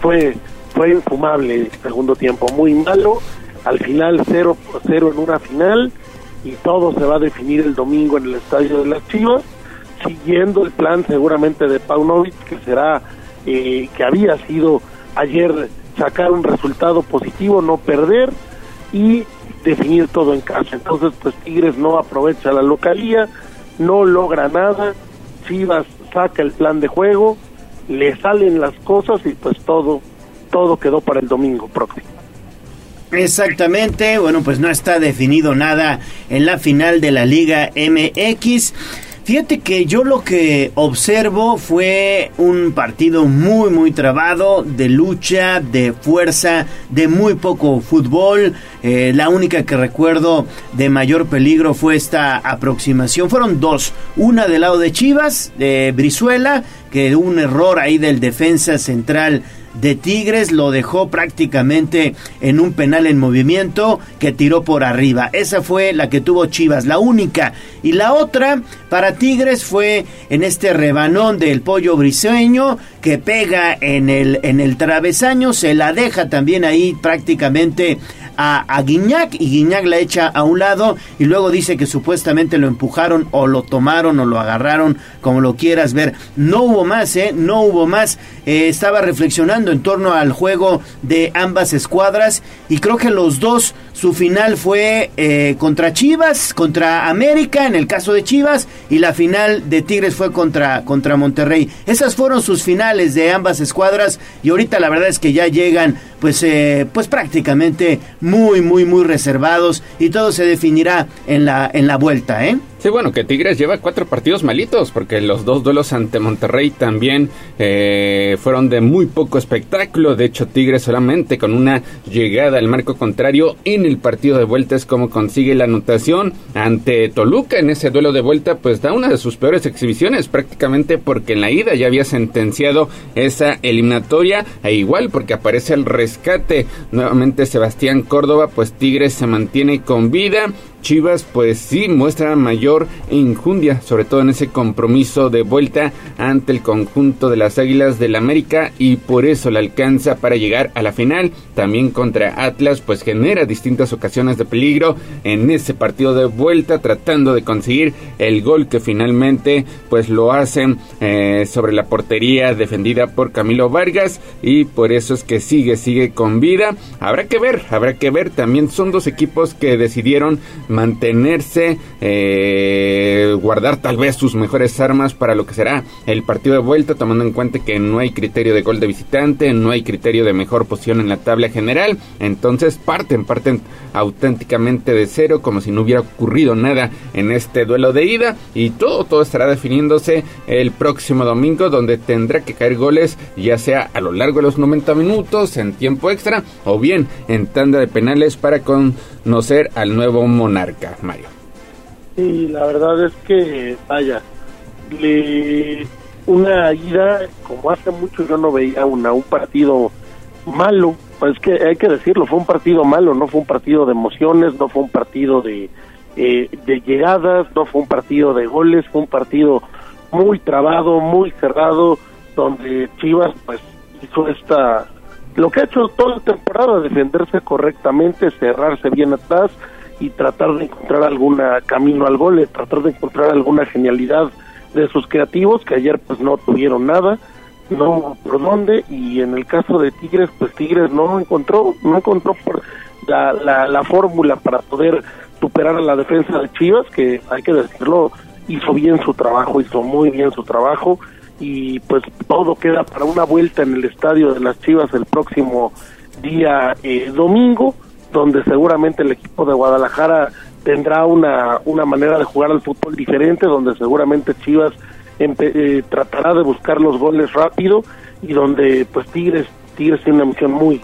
fue fue infumable el segundo tiempo, muy malo, al final 0 por 0 en una final y todo se va a definir el domingo en el estadio de las Chivas, siguiendo el plan seguramente de Paunovic que será eh, que había sido ayer sacar un resultado positivo, no perder y definir todo en casa. Entonces, pues Tigres no aprovecha la localía, no logra nada, Chivas saca el plan de juego, le salen las cosas y pues todo, todo quedó para el domingo próximo. Exactamente, bueno, pues no está definido nada en la final de la Liga MX. Fíjate que yo lo que observo fue un partido muy muy trabado, de lucha, de fuerza, de muy poco fútbol. Eh, la única que recuerdo de mayor peligro fue esta aproximación. Fueron dos, una del lado de Chivas, de Brizuela, que un error ahí del defensa central de Tigres lo dejó prácticamente en un penal en movimiento que tiró por arriba. Esa fue la que tuvo Chivas, la única. Y la otra para Tigres fue en este rebanón del pollo briseño que pega en el, en el travesaño, se la deja también ahí prácticamente a, a Guiñac y Guiñac la echa a un lado y luego dice que supuestamente lo empujaron o lo tomaron o lo agarraron, como lo quieras ver. No hubo más, ¿eh? No hubo más. Eh, estaba reflexionando en torno al juego de ambas escuadras y creo que los dos, su final fue eh, contra Chivas, contra América, en el caso de Chivas, y la final de Tigres fue contra, contra Monterrey. Esas fueron sus finales de ambas escuadras y ahorita la verdad es que ya llegan pues, eh, pues prácticamente muy, muy, muy reservados y todo se definirá en la, en la vuelta, ¿eh? Sí, bueno, que Tigres lleva cuatro partidos malitos, porque los dos duelos ante Monterrey también eh, fueron de muy poco espectáculo. De hecho, Tigres solamente con una llegada al marco contrario en el partido de vuelta es como consigue la anotación ante Toluca en ese duelo de vuelta, pues da una de sus peores exhibiciones prácticamente porque en la ida ya había sentenciado esa eliminatoria e igual porque aparece el rescate nuevamente Sebastián Córdoba, pues Tigres se mantiene con vida Chivas pues sí muestra mayor injundia, sobre todo en ese compromiso de vuelta ante el conjunto de las Águilas del América y por eso la alcanza para llegar a la final. También contra Atlas pues genera distintas ocasiones de peligro en ese partido de vuelta tratando de conseguir el gol que finalmente pues lo hacen eh, sobre la portería defendida por Camilo Vargas y por eso es que sigue, sigue con vida. Habrá que ver, habrá que ver, también son dos equipos que decidieron mantenerse, eh, guardar tal vez sus mejores armas para lo que será el partido de vuelta, tomando en cuenta que no hay criterio de gol de visitante, no hay criterio de mejor posición en la tabla general, entonces parten, parten auténticamente de cero, como si no hubiera ocurrido nada en este duelo de ida, y todo, todo estará definiéndose el próximo domingo, donde tendrá que caer goles, ya sea a lo largo de los 90 minutos, en tiempo extra, o bien en tanda de penales para conocer al nuevo monarca, Mario. Sí, la verdad es que, vaya, le, una ida, como hace mucho yo no veía una, un partido malo, pues que hay que decirlo, fue un partido malo, no fue un partido de emociones, no fue un partido de, eh, de llegadas, no fue un partido de goles, fue un partido muy trabado, muy cerrado, donde Chivas pues hizo esta lo que ha hecho toda la temporada, defenderse correctamente, cerrarse bien atrás y tratar de encontrar algún camino al gol, tratar de encontrar alguna genialidad de sus creativos que ayer pues no tuvieron nada, no por dónde y en el caso de Tigres pues Tigres no encontró, no encontró por la, la, la fórmula para poder superar a la defensa de Chivas que hay que decirlo hizo bien su trabajo, hizo muy bien su trabajo y pues todo queda para una vuelta en el estadio de las Chivas el próximo día eh, domingo, donde seguramente el equipo de Guadalajara tendrá una, una manera de jugar al fútbol diferente, donde seguramente Chivas eh, tratará de buscar los goles rápido y donde pues Tigres Tigres tiene una misión muy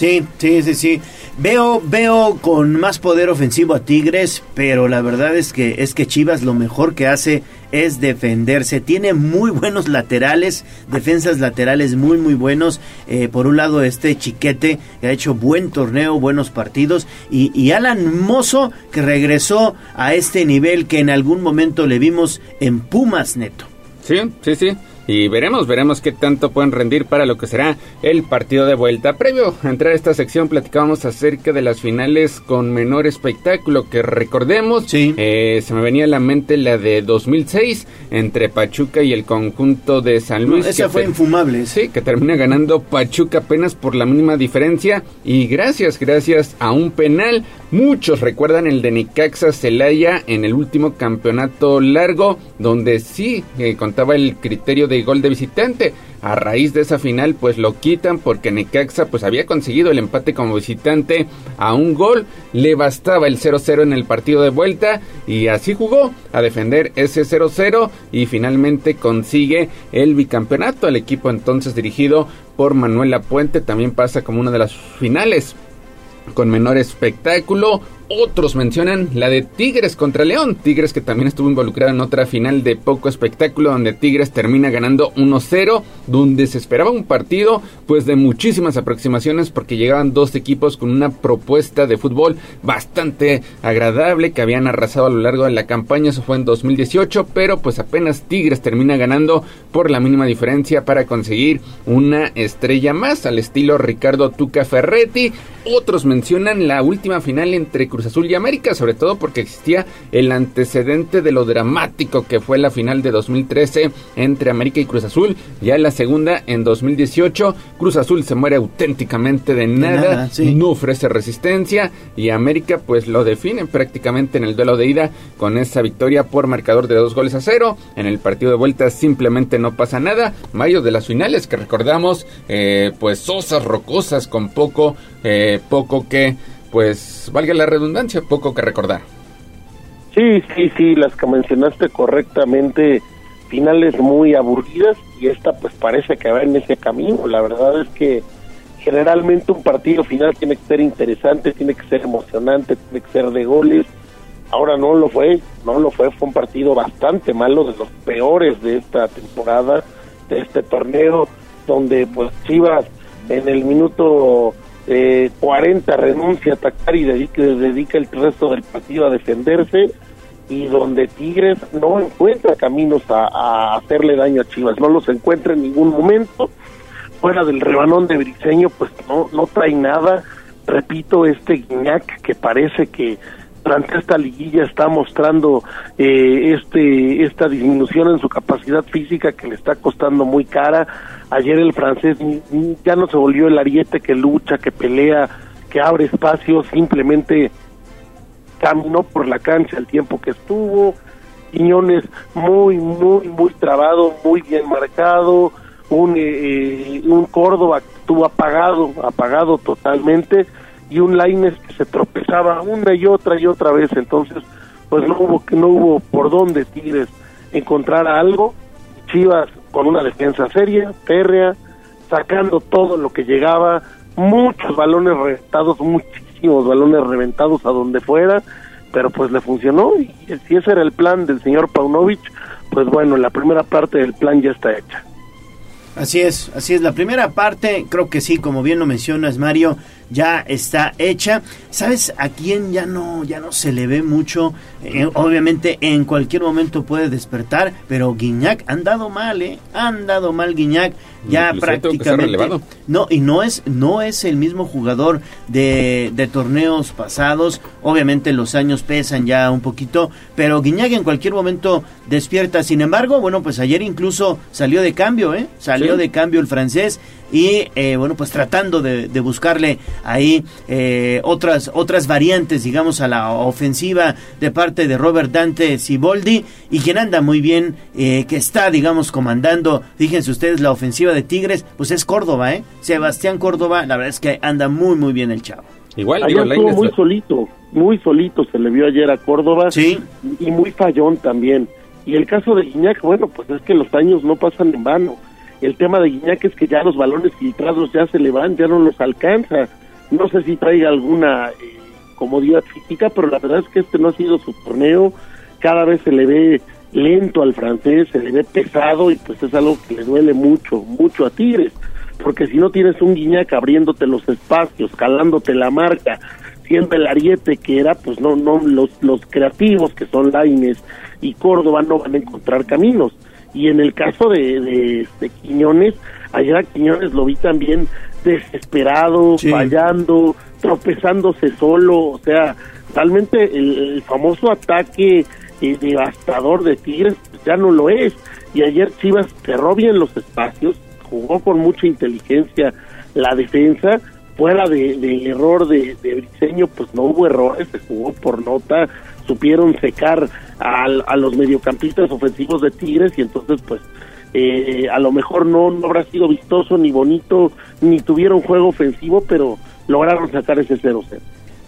Sí, sí, sí, sí. Veo, veo con más poder ofensivo a Tigres, pero la verdad es que es que Chivas lo mejor que hace es defenderse. Tiene muy buenos laterales, defensas laterales muy muy buenos. Eh, por un lado este Chiquete que ha hecho buen torneo, buenos partidos y, y Alan Mozo que regresó a este nivel que en algún momento le vimos en Pumas Neto. Sí, sí, sí y veremos, veremos qué tanto pueden rendir para lo que será el partido de vuelta. Previo a entrar a esta sección platicábamos acerca de las finales con menor espectáculo que recordemos. Sí. Eh, se me venía a la mente la de 2006 entre Pachuca y el conjunto de San Luis. esa fue infumable. Sí, que termina ganando Pachuca apenas por la mínima diferencia y gracias, gracias a un penal. Muchos recuerdan el de Nicaxa Celaya en el último campeonato largo donde sí eh, contaba el criterio de gol de visitante. A raíz de esa final, pues lo quitan porque Necaxa pues había conseguido el empate como visitante a un gol. Le bastaba el 0-0 en el partido de vuelta y así jugó a defender ese 0-0 y finalmente consigue el bicampeonato. El equipo entonces dirigido por Manuel Lapuente también pasa como una de las finales con menor espectáculo. Otros mencionan la de Tigres contra León. Tigres que también estuvo involucrado en otra final de poco espectáculo donde Tigres termina ganando 1-0, donde se esperaba un partido pues de muchísimas aproximaciones porque llegaban dos equipos con una propuesta de fútbol bastante agradable que habían arrasado a lo largo de la campaña. Eso fue en 2018, pero pues apenas Tigres termina ganando por la mínima diferencia para conseguir una estrella más al estilo Ricardo Tuca Ferretti. Otros mencionan la última final entre Cruz Azul y América, sobre todo porque existía el antecedente de lo dramático que fue la final de 2013 entre América y Cruz Azul. Ya en la segunda, en 2018, Cruz Azul se muere auténticamente de nada, no ofrece resistencia y América pues lo define prácticamente en el duelo de ida con esa victoria por marcador de dos goles a cero. En el partido de vuelta simplemente no pasa nada. Mayo de las finales que recordamos, eh, pues sosas, rocosas, con poco, eh, poco que pues valga la redundancia, poco que recordar. Sí, sí, sí, las que mencionaste correctamente, finales muy aburridas y esta pues parece que va en ese camino. La verdad es que generalmente un partido final tiene que ser interesante, tiene que ser emocionante, tiene que ser de goles. Ahora no lo fue, no lo fue, fue un partido bastante malo, de los peores de esta temporada, de este torneo, donde pues Chivas en el minuto eh, 40 renuncia a atacar y dedica, dedica el resto del partido a defenderse y donde Tigres no encuentra caminos a, hacerle daño a Chivas, no los encuentra en ningún momento, fuera del rebanón de Briseño pues no, no trae nada, repito, este Guiñac que parece que durante esta liguilla está mostrando eh, este esta disminución en su capacidad física que le está costando muy cara. Ayer el francés ya no se volvió el ariete que lucha, que pelea, que abre espacio, simplemente caminó por la cancha el tiempo que estuvo, Quiñones muy, muy, muy trabado, muy bien marcado, un, eh, un Córdoba estuvo apagado, apagado totalmente, y un Laines que se tropezaba una y otra y otra vez, entonces pues no hubo, no hubo por dónde Tigres encontrar algo, Chivas con una defensa seria, férrea, sacando todo lo que llegaba, muchos balones reventados, muchísimos balones reventados a donde fuera, pero pues le funcionó y si ese era el plan del señor Paunovic, pues bueno, la primera parte del plan ya está hecha. Así es, así es. La primera parte, creo que sí, como bien lo mencionas, Mario, ya está hecha. ¿Sabes a quién ya no, ya no se le ve mucho? Eh, obviamente en cualquier momento puede despertar, pero Guiñac han dado mal, ¿eh? Han dado mal Guiñac. Ya prácticamente. No, y no es, no es el mismo jugador de, de torneos pasados. Obviamente los años pesan ya un poquito, pero Guiñac en cualquier momento despierta. Sin embargo, bueno, pues ayer incluso salió de cambio, ¿eh? Salió de cambio el francés y eh, bueno pues tratando de, buscarle ahí eh, otras otras variantes digamos a la ofensiva de parte de Robert Dante Siboldi y quien anda muy bien eh, que está digamos comandando fíjense ustedes la ofensiva de Tigres pues es Córdoba eh Sebastián Córdoba la verdad es que anda muy muy bien el chavo Igual, estuvo muy solito, muy solito se le vio ayer a Córdoba sí. y muy fallón también. Y el caso de Guiñac, bueno, pues es que los años no pasan en vano el tema de Guiñac es que ya los balones filtrados ya se le van, ya no los alcanza. No sé si traiga alguna eh, comodidad física, pero la verdad es que este no ha sido su torneo. Cada vez se le ve lento al francés, se le ve pesado y pues es algo que le duele mucho, mucho a Tigres. Porque si no tienes un Guiñac abriéndote los espacios, calándote la marca, siendo el ariete que era, pues no, no, los, los creativos que son Laines y Córdoba no van a encontrar caminos y en el caso de, de, Quiñones, ayer a Quiñones lo vi también desesperado, fallando, tropezándose solo, o sea, realmente el, famoso ataque eh, devastador de Tigres pues, ya no lo es. Y ayer Chivas cerró bien los espacios, jugó con mucha inteligencia la defensa, fuera del de, error de, de Briseño, pues no hubo errores, se jugó por nota, supieron secar a, los mediocampistas ofensivos de Tigres y entonces pues eh, a lo mejor no, no habrá sido vistoso ni bonito ni tuvieron juego ofensivo pero lograron sacar ese 0-0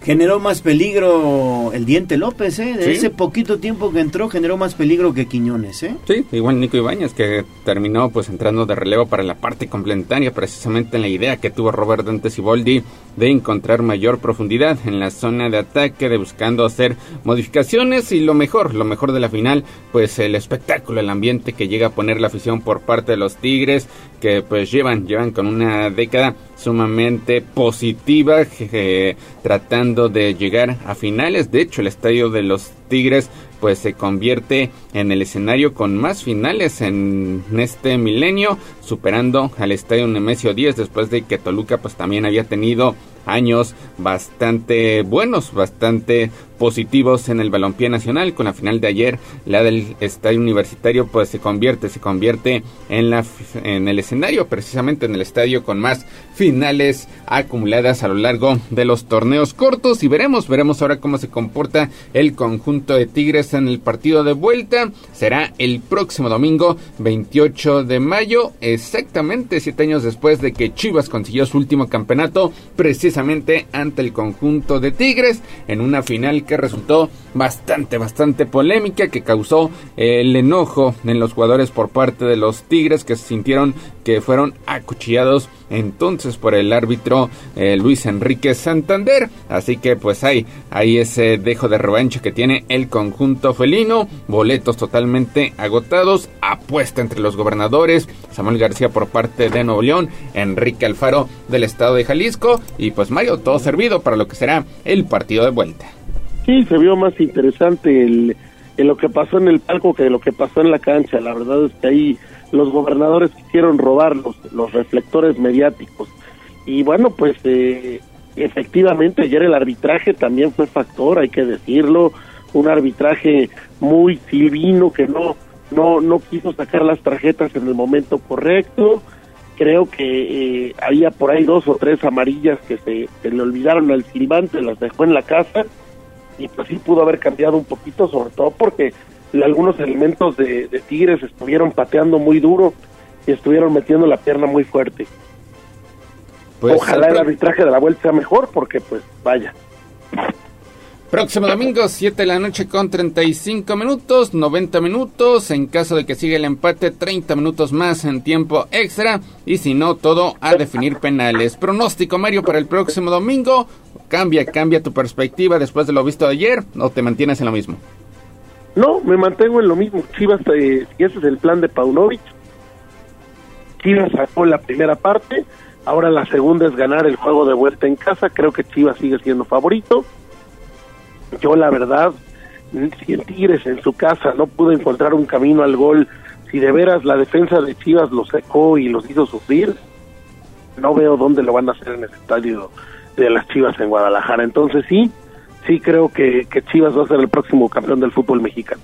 generó más peligro el Diente López, ¿eh? De ese poquito tiempo que entró generó más peligro que Quiñones, ¿eh? Sí, igual Nico Ibáñez que terminó pues entrando de relevo para la parte complementaria precisamente en la idea que tuvo Robert Dante Siboldi de encontrar mayor profundidad en la zona de ataque, de buscando hacer modificaciones y lo mejor, lo mejor de la final, pues el espectáculo, el ambiente que llega a poner la afición por parte de los Tigres, que pues llevan, llevan con una década sumamente positiva, tratando de llegar a finales. De hecho, el estadio de los Tigres pues se convierte en el escenario con más finales en este milenio, superando al estadio Nemesio 10 después de que Toluca pues también había tenido años bastante buenos, bastante positivos en el balompié nacional. Con la final de ayer, la del estadio universitario, pues se convierte, se convierte en la en el escenario, precisamente en el estadio con más finales acumuladas a lo largo de los torneos cortos. Y veremos, veremos ahora cómo se comporta el conjunto de Tigres en el partido de vuelta. Será el próximo domingo, 28 de mayo, exactamente siete años después de que Chivas consiguió su último campeonato, precisamente ante el conjunto de Tigres, en una final que resultó bastante, bastante polémica, que causó el enojo en los jugadores por parte de los Tigres que se sintieron que fueron acuchillados entonces por el árbitro eh, Luis Enrique Santander. Así que pues hay, hay ese dejo de revancha que tiene el conjunto felino. Boletos totalmente agotados. Apuesta entre los gobernadores. Samuel García por parte de Nuevo León. Enrique Alfaro del estado de Jalisco. Y pues Mario, todo servido para lo que será el partido de vuelta. Sí, se vio más interesante lo que pasó en el palco que lo que pasó en la cancha. La verdad es que ahí los gobernadores quisieron robar los, los reflectores mediáticos. Y bueno, pues eh, efectivamente ayer el arbitraje también fue factor, hay que decirlo, un arbitraje muy silvino que no, no, no quiso sacar las tarjetas en el momento correcto. Creo que eh, había por ahí dos o tres amarillas que se, se le olvidaron al silbante, las dejó en la casa y pues sí pudo haber cambiado un poquito, sobre todo porque algunos elementos de, de Tigres estuvieron pateando muy duro y estuvieron metiendo la pierna muy fuerte. Pues, Ojalá el arbitraje de la vuelta sea mejor porque pues vaya. Próximo domingo, 7 de la noche con 35 minutos, 90 minutos. En caso de que siga el empate, 30 minutos más en tiempo extra. Y si no, todo a definir penales. Pronóstico, Mario, para el próximo domingo. Cambia, cambia tu perspectiva después de lo visto ayer o te mantienes en lo mismo. No, me mantengo en lo mismo. Chivas, eh, ese es el plan de Paunovic. Chivas sacó la primera parte, ahora la segunda es ganar el juego de vuelta en casa. Creo que Chivas sigue siendo favorito. Yo, la verdad, si el Tigres en su casa no pudo encontrar un camino al gol, si de veras la defensa de Chivas los secó y los hizo sufrir, no veo dónde lo van a hacer en el estadio de las Chivas en Guadalajara. Entonces sí, sí creo que, que Chivas va a ser el próximo campeón del fútbol mexicano.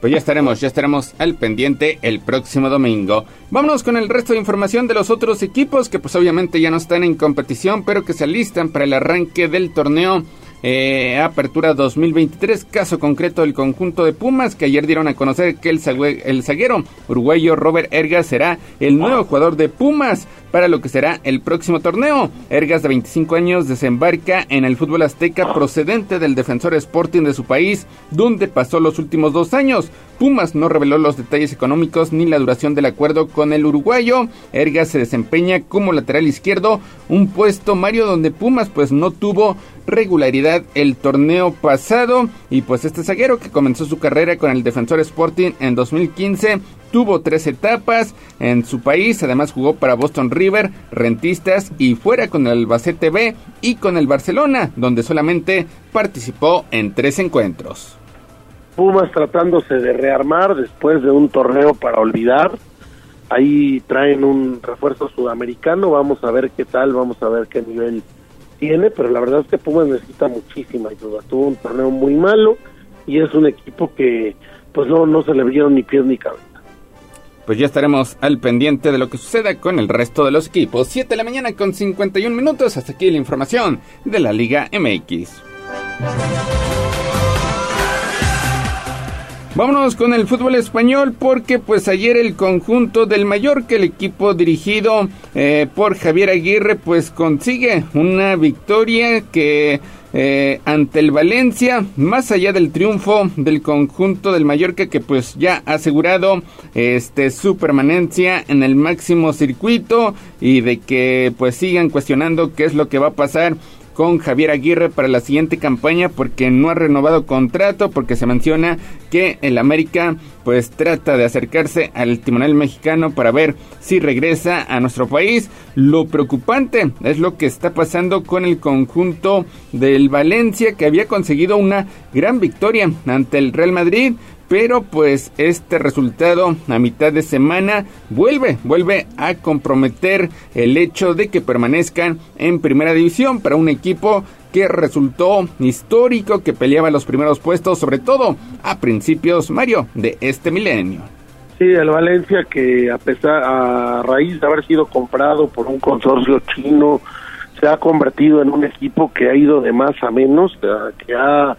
Pues ya estaremos, ya estaremos al pendiente el próximo domingo. Vámonos con el resto de información de los otros equipos que pues obviamente ya no están en competición, pero que se alistan para el arranque del torneo eh, Apertura 2023. Caso concreto del conjunto de Pumas que ayer dieron a conocer que el, el zaguero uruguayo Robert Ergas será el nuevo jugador de Pumas para lo que será el próximo torneo. Ergas de 25 años desembarca en el fútbol azteca procedente del defensor Sporting de su país, donde pasó los últimos dos años. Pumas no reveló los detalles económicos ni la duración del acuerdo con el uruguayo. Ergas se desempeña como lateral izquierdo, un puesto Mario donde Pumas pues no tuvo regularidad el torneo pasado y pues este zaguero que comenzó su carrera con el Defensor Sporting en 2015 tuvo tres etapas en su país, además jugó para Boston River, Rentistas y fuera con el Albacete B y con el Barcelona, donde solamente participó en tres encuentros. Pumas tratándose de rearmar después de un torneo para olvidar. Ahí traen un refuerzo sudamericano, vamos a ver qué tal, vamos a ver qué nivel tiene, pero la verdad es que Pumas necesita muchísima ayuda. Tuvo un torneo muy malo y es un equipo que pues no, no se le vieron ni pies ni cabeza. Pues ya estaremos al pendiente de lo que suceda con el resto de los equipos. 7 de la mañana con 51 minutos. Hasta aquí la información de la Liga MX. Vámonos con el fútbol español porque pues ayer el conjunto del Mallorca, el equipo dirigido eh, por Javier Aguirre, pues consigue una victoria que eh, ante el Valencia, más allá del triunfo del conjunto del Mallorca que pues ya ha asegurado este su permanencia en el máximo circuito y de que pues sigan cuestionando qué es lo que va a pasar con Javier Aguirre para la siguiente campaña porque no ha renovado contrato, porque se menciona que el América pues trata de acercarse al timonel mexicano para ver si regresa a nuestro país. Lo preocupante es lo que está pasando con el conjunto del Valencia que había conseguido una gran victoria ante el Real Madrid. Pero pues este resultado a mitad de semana vuelve, vuelve a comprometer el hecho de que permanezcan en primera división para un equipo que resultó histórico, que peleaba los primeros puestos, sobre todo a principios, Mario, de este milenio. Sí, el Valencia que a pesar a raíz de haber sido comprado por un consorcio chino se ha convertido en un equipo que ha ido de más a menos, que ha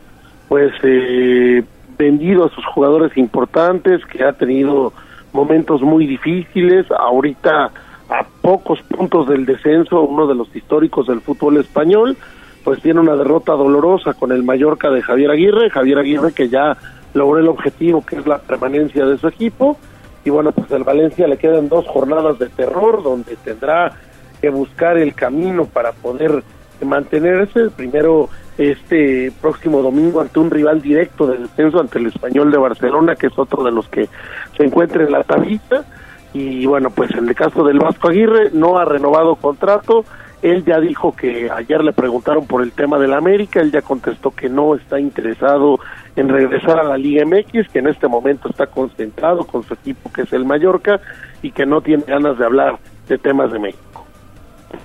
pues eh, vendido a sus jugadores importantes, que ha tenido momentos muy difíciles, ahorita a pocos puntos del descenso, uno de los históricos del fútbol español, pues tiene una derrota dolorosa con el Mallorca de Javier Aguirre, Javier Aguirre que ya logró el objetivo que es la permanencia de su equipo, y bueno, pues al Valencia le quedan dos jornadas de terror donde tendrá que buscar el camino para poder mantenerse, primero este próximo domingo ante un rival directo de descenso ante el español de Barcelona, que es otro de los que se encuentra en la tablita. Y bueno, pues en el caso del Vasco Aguirre no ha renovado contrato. Él ya dijo que ayer le preguntaron por el tema del América, él ya contestó que no está interesado en regresar a la Liga MX, que en este momento está concentrado con su equipo que es el Mallorca y que no tiene ganas de hablar de temas de México.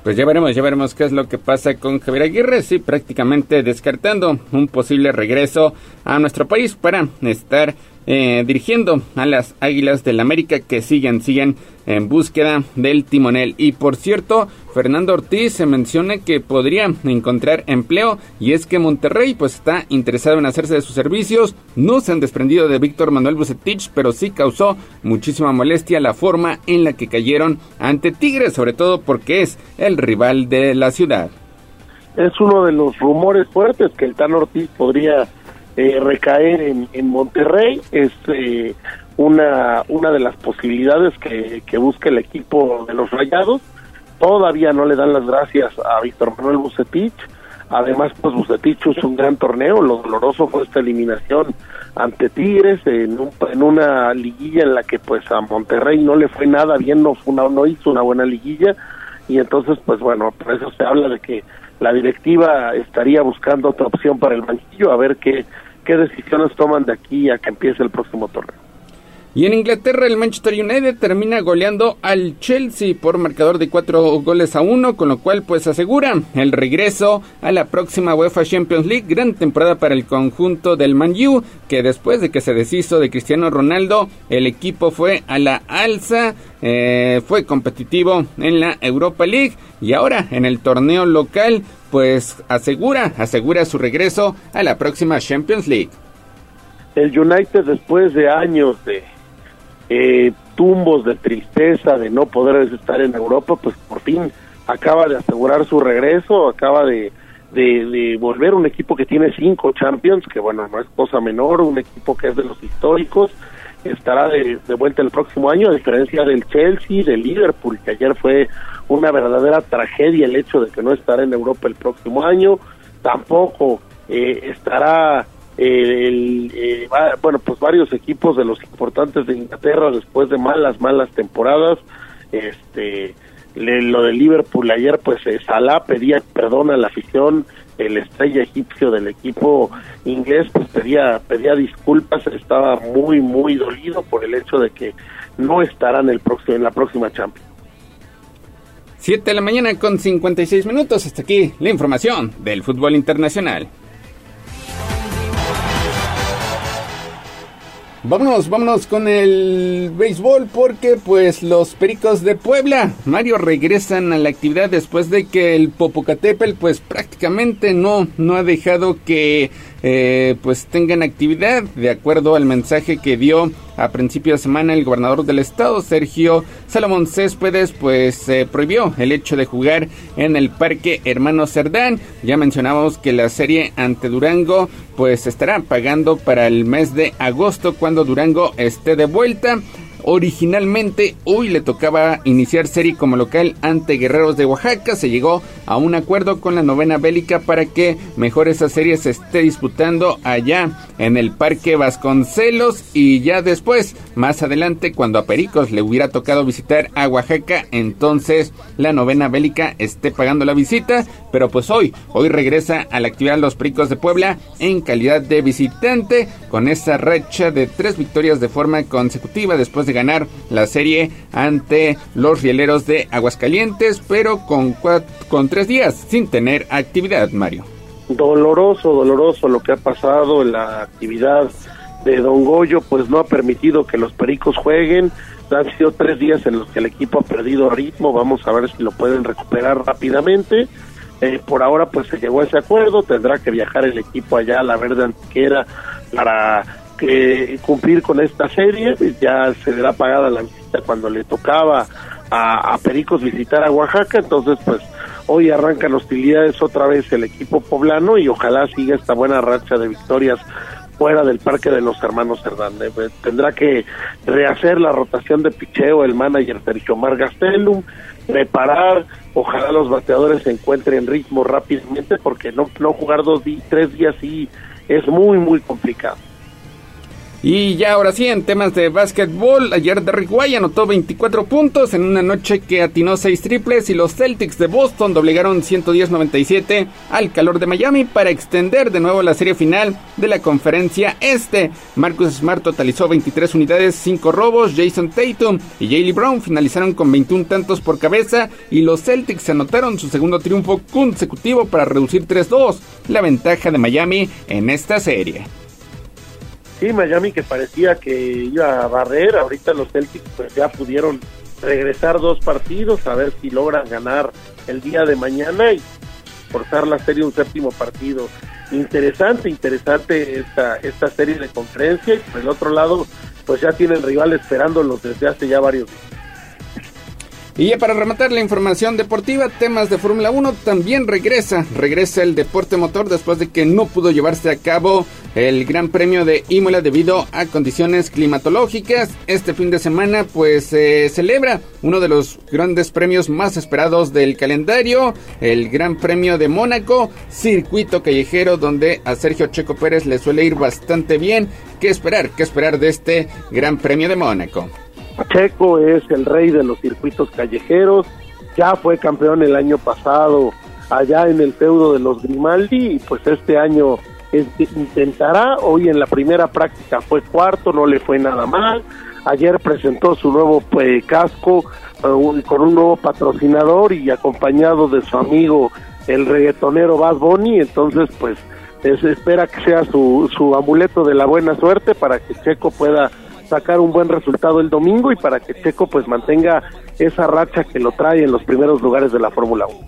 Pues ya veremos, ya veremos qué es lo que pasa con Javier Aguirre, sí, prácticamente descartando un posible regreso a nuestro país para estar eh, dirigiendo a las Águilas del América que siguen, siguen en búsqueda del timonel. Y por cierto, Fernando Ortiz se menciona que podría encontrar empleo y es que Monterrey pues está interesado en hacerse de sus servicios. No se han desprendido de Víctor Manuel Bucetich, pero sí causó muchísima molestia la forma en la que cayeron ante Tigres, sobre todo porque es el rival de la ciudad. Es uno de los rumores fuertes que el Tan Ortiz podría eh, recaer en, en Monterrey. Es eh, una, una de las posibilidades que, que busca el equipo de los Rayados. Todavía no le dan las gracias a Víctor Manuel Bucetich. Además, pues Bucetich es un gran torneo. Lo doloroso fue esta eliminación ante Tigres en, un- en una liguilla en la que pues a Monterrey no le fue nada bien, no, fue una, no hizo una buena liguilla. Y entonces, pues bueno, por eso se habla de que la directiva estaría buscando otra opción para el banquillo, a ver qué, qué decisiones toman de aquí a que empiece el próximo torneo. Y en Inglaterra el Manchester United termina goleando al Chelsea por marcador de cuatro goles a uno, con lo cual pues asegura el regreso a la próxima UEFA Champions League. Gran temporada para el conjunto del Man U, que después de que se deshizo de Cristiano Ronaldo, el equipo fue a la alza, eh, fue competitivo en la Europa League y ahora en el torneo local pues asegura, asegura su regreso a la próxima Champions League. el United después de años de eh, tumbos de tristeza de no poder estar en Europa, pues por fin acaba de asegurar su regreso, acaba de, de, volver un equipo que tiene cinco Champions, que bueno, no es cosa menor, un equipo que es de los históricos, estará de, de vuelta el próximo año, a diferencia del Chelsea, del Liverpool, que ayer fue una verdadera tragedia el hecho de que no estará en Europa el próximo año, tampoco eh, estará el, eh, bueno, pues varios equipos de los importantes de Inglaterra después de malas, malas temporadas. Este, lo de Liverpool ayer, pues eh, Salah pedía perdón a la afición, el estrella egipcio del equipo inglés, pues pedía, pedía disculpas, estaba muy, muy dolido por el hecho de que no estará en, el próximo, en la próxima Champions. 7 de la mañana con 56 minutos. Hasta aquí la información del fútbol internacional. Vámonos, vámonos con el béisbol porque pues los Pericos de Puebla, Mario, regresan a la actividad después de que el Popocatépetl pues prácticamente no, no ha dejado que eh, pues tengan actividad de acuerdo al mensaje que dio a principio de semana el gobernador del estado Sergio Salomón Céspedes pues eh, prohibió el hecho de jugar en el parque Hermano Cerdán. Ya mencionábamos que la serie ante Durango pues estará pagando para el mes de agosto cuando Durango esté de vuelta Originalmente hoy le tocaba iniciar serie como local ante Guerreros de Oaxaca. Se llegó a un acuerdo con la novena bélica para que mejor esa serie se esté disputando allá en el Parque Vasconcelos y ya después, más adelante, cuando a Pericos le hubiera tocado visitar a Oaxaca, entonces la novena bélica esté pagando la visita. Pero pues hoy, hoy regresa a la actividad los Pericos de Puebla en calidad de visitante con esa racha de tres victorias de forma consecutiva después de ganar la serie ante los rieleros de Aguascalientes, pero con, cuat- con tres días sin tener actividad, Mario. doloroso, doloroso lo que ha pasado en la actividad de Don Goyo, pues no ha permitido que los Pericos jueguen. Han sido tres días en los que el equipo ha perdido ritmo, vamos a ver si lo pueden recuperar rápidamente. Eh, por ahora pues se llegó a ese acuerdo, tendrá que viajar el equipo allá a la Verde Antiquera para que cumplir con esta serie, ya se da pagada la visita cuando le tocaba a, Pericos visitar a Oaxaca, entonces pues hoy arrancan hostilidades otra vez el equipo poblano y ojalá siga esta buena racha de victorias fuera del Parque de los Hermanos Hernández. Eh, Tendrá que rehacer la rotación de picheo el manager Sergio Mar Gastelum, preparar, ojalá los bateadores se encuentren ritmo rápidamente porque no, no jugar dos tres días sí es muy, muy complicado. Y ya ahora sí, en temas de básquetbol, ayer Derrick White anotó 24 puntos en una noche que atinó 6 triples y los Celtics de Boston doblegaron 110-97 al calor de Miami para extender de nuevo la serie final de la conferencia este. Marcus Smart totalizó 23 unidades, 5 robos, Jason Tatum y Jaylee Brown finalizaron con 21 tantos por cabeza y los Celtics anotaron su segundo triunfo consecutivo para reducir 3-2 la ventaja de Miami en esta serie. Sí, Miami que parecía que iba a barrer, ahorita los Celtics pues ya pudieron regresar dos partidos, a ver si logran ganar el día de mañana y forzar la serie un séptimo partido. Interesante, interesante esta, esta serie de conferencia y por el otro lado pues ya tienen rivales esperándolos desde hace ya varios días. Y ya para rematar la información deportiva, temas de Fórmula 1, también regresa, regresa el deporte motor después de que no pudo llevarse a cabo el Gran Premio de Imola debido a condiciones climatológicas. Este fin de semana pues se celebra uno de los grandes premios más esperados del calendario, el Gran Premio de Mónaco, circuito callejero donde a Sergio Checo Pérez le suele ir bastante bien. ¿Qué esperar? ¿Qué esperar de este Gran Premio de Mónaco? Checo es el rey de los circuitos callejeros, ya fue campeón el año pasado allá en el feudo de los Grimaldi y pues este año intentará, hoy en la primera práctica fue cuarto, no le fue nada mal, ayer presentó su nuevo pues, casco uh, con un nuevo patrocinador y acompañado de su amigo el reggaetonero Bad Bunny, entonces pues se espera que sea su, su amuleto de la buena suerte para que Checo pueda sacar un buen resultado el domingo y para que Checo pues mantenga esa racha que lo trae en los primeros lugares de la Fórmula 1.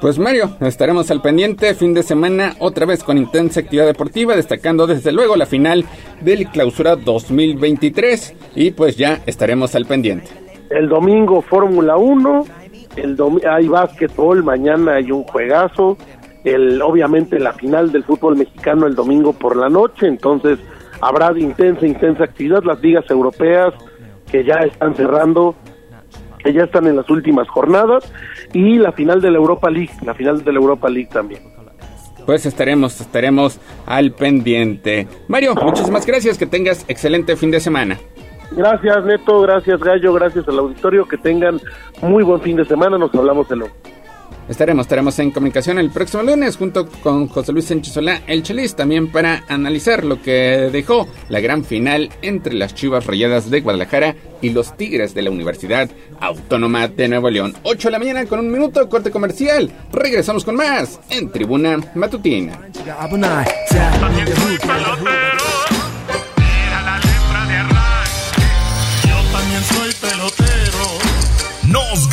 Pues Mario, estaremos al pendiente fin de semana otra vez con intensa actividad deportiva, destacando desde luego la final del Clausura 2023 y pues ya estaremos al pendiente. El domingo Fórmula 1, el hay básquetbol, mañana hay un juegazo, el obviamente la final del fútbol mexicano el domingo por la noche, entonces habrá intensa, intensa actividad, las ligas europeas que ya están cerrando, que ya están en las últimas jornadas, y la final de la Europa League, la final de la Europa League también. Pues estaremos, estaremos al pendiente. Mario, muchísimas gracias, que tengas excelente fin de semana. Gracias Neto, gracias Gallo, gracias al auditorio, que tengan muy buen fin de semana, nos hablamos de luego. Estaremos, estaremos en comunicación el próximo lunes junto con José Luis Sánchez Solá, el Chelis, también para analizar lo que dejó la gran final entre las Chivas Rayadas de Guadalajara y los Tigres de la Universidad Autónoma de Nuevo León. 8 de la mañana con un minuto, corte comercial. Regresamos con más en Tribuna Matutina.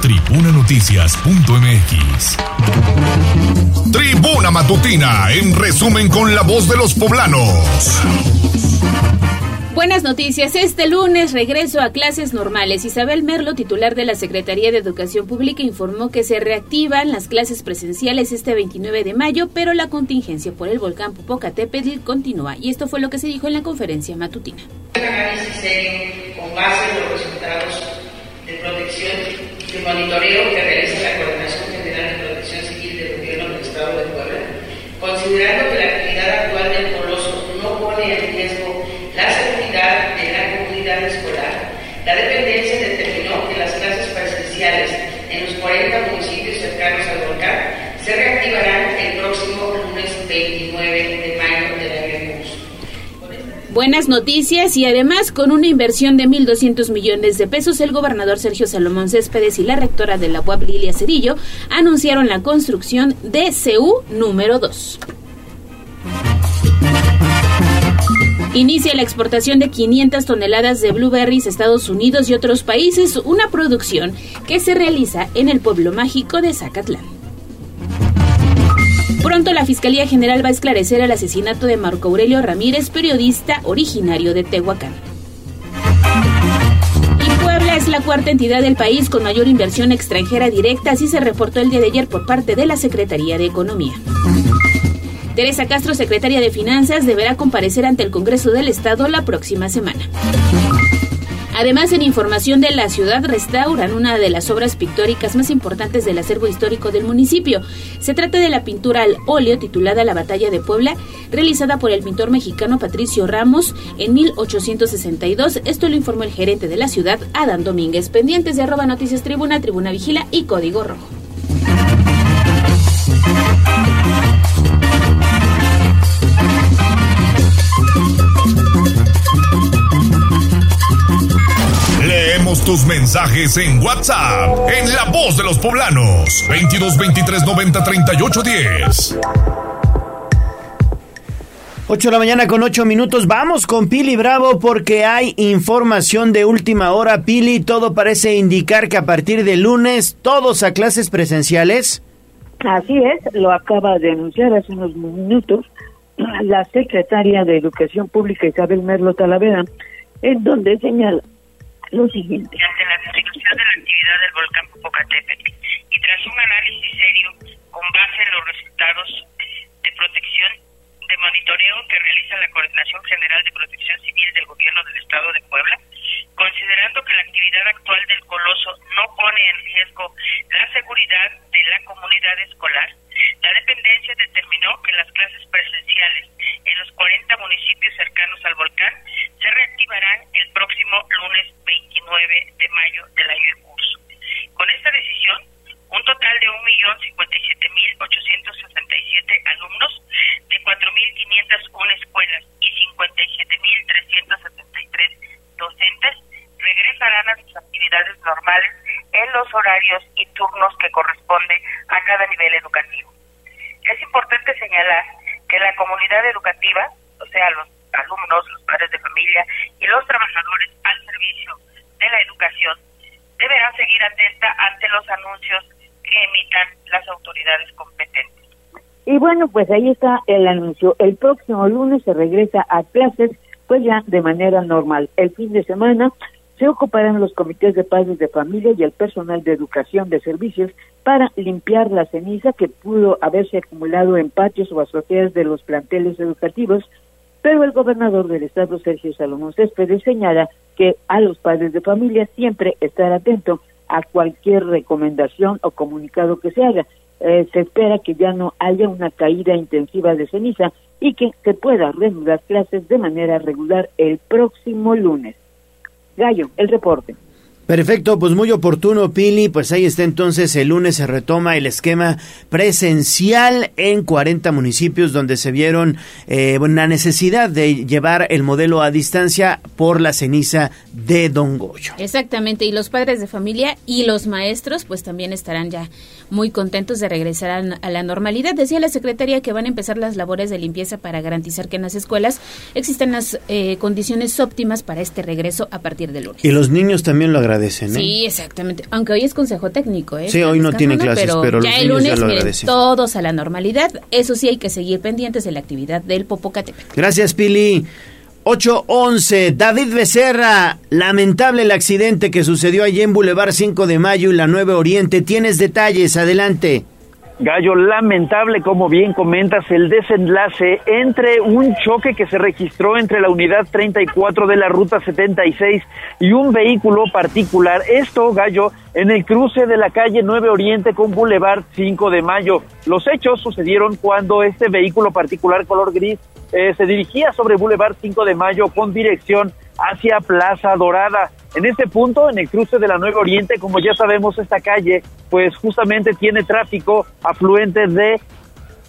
tribunanoticias.mx. Tribuna Matutina, en resumen con la voz de los poblanos. Buenas noticias. Este lunes regreso a clases normales. Isabel Merlo, titular de la Secretaría de Educación Pública, informó que se reactivan las clases presenciales este 29 de mayo, pero la contingencia por el volcán Popocatépetl continúa. Y esto fue lo que se dijo en la conferencia matutina. Un análisis serio con base en los resultados de protección el monitoreo que realiza la Coordinación General de Protección Civil del Gobierno del Estado de Puebla, considerando que la actividad actual del Coloso no pone en riesgo la seguridad de la comunidad escolar, la dependencia determinó que las clases presenciales en los 40 municipios cercanos al volcán se reactivarán el próximo lunes 29 de mayo del año Buenas noticias y además con una inversión de 1.200 millones de pesos, el gobernador Sergio Salomón Céspedes y la rectora de la UAP Lilia Cedillo anunciaron la construcción de CU número 2. Inicia la exportación de 500 toneladas de blueberries a Estados Unidos y otros países, una producción que se realiza en el pueblo mágico de Zacatlán. Pronto la Fiscalía General va a esclarecer el asesinato de Marco Aurelio Ramírez, periodista originario de Tehuacán. Y Puebla es la cuarta entidad del país con mayor inversión extranjera directa, así se reportó el día de ayer por parte de la Secretaría de Economía. Teresa Castro, secretaria de Finanzas, deberá comparecer ante el Congreso del Estado la próxima semana. Además, en información de la ciudad, restauran una de las obras pictóricas más importantes del acervo histórico del municipio. Se trata de la pintura al óleo titulada La Batalla de Puebla, realizada por el pintor mexicano Patricio Ramos en 1862. Esto lo informó el gerente de la ciudad, Adán Domínguez. Pendientes de arroba noticias tribuna, tribuna vigila y código rojo. Leemos tus mensajes en WhatsApp, en La Voz de los Poblanos, 22 23 90 38 10. 8 de la mañana con 8 minutos. Vamos con Pili Bravo porque hay información de última hora. Pili, todo parece indicar que a partir de lunes todos a clases presenciales. Así es, lo acaba de anunciar hace unos minutos la secretaria de Educación Pública Isabel Merlo Talavera, en donde señala lo siguiente. Ante la disminución de la actividad del volcán Popocatépetl y tras un análisis serio con base en los resultados de protección de monitoreo que realiza la Coordinación General de Protección Civil del Gobierno del Estado de Puebla, considerando que la actividad actual del coloso no pone en riesgo la seguridad de la comunidad escolar, la dependencia determinó que las clases presenciales en los 40 municipios cercanos al volcán se reactivarán el próximo lunes 29 de mayo del año en curso. Con esta decisión, un total de 1.057.867 alumnos de 4.501 escuelas y 57.373 docentes regresarán a sus actividades normales en los horarios y turnos que corresponde a cada nivel educativo. Es importante señalar que la comunidad educativa, o sea, los alumnos, los padres de familia y los trabajadores al servicio de la educación, deberán seguir atenta ante los anuncios que emitan las autoridades competentes. Y bueno, pues ahí está el anuncio. El próximo lunes se regresa a clases, pues ya de manera normal. El fin de semana se ocuparán los comités de padres de familia y el personal de educación de servicios para limpiar la ceniza que pudo haberse acumulado en patios o azoteas de los planteles educativos, pero el gobernador del estado, Sergio Salomón Céspedes, señala que a los padres de familia siempre estar atento a cualquier recomendación o comunicado que se haga. Eh, se espera que ya no haya una caída intensiva de ceniza y que se pueda reanudar clases de manera regular el próximo lunes. Gallo, el reporte. Perfecto, pues muy oportuno, Pili. Pues ahí está entonces, el lunes se retoma el esquema presencial en 40 municipios donde se vieron eh, la necesidad de llevar el modelo a distancia por la ceniza de Don Goyo. Exactamente, y los padres de familia y los maestros pues también estarán ya muy contentos de regresar a, a la normalidad. Decía la secretaria que van a empezar las labores de limpieza para garantizar que en las escuelas existen las eh, condiciones óptimas para este regreso a partir del lunes. Y los niños también lo agradecen. ¿Eh? Sí, exactamente. Aunque hoy es consejo técnico, ¿eh? Sí, hoy no tiene clases, pero, pero ya los el lunes, ya lo miren, agradecen. todos a la normalidad. Eso sí, hay que seguir pendientes de la actividad del Popocatépetl. Gracias, Pili. 811, David Becerra, lamentable el accidente que sucedió allí en Boulevard 5 de Mayo y la 9 Oriente. Tienes detalles, adelante. Gallo, lamentable, como bien comentas, el desenlace entre un choque que se registró entre la unidad 34 de la ruta 76 y un vehículo particular. Esto, Gallo, en el cruce de la calle 9 Oriente con Boulevard 5 de Mayo. Los hechos sucedieron cuando este vehículo particular color gris eh, se dirigía sobre Boulevard 5 de Mayo con dirección hacia Plaza Dorada. En este punto, en el cruce de la Nueva Oriente, como ya sabemos, esta calle, pues justamente tiene tráfico afluente de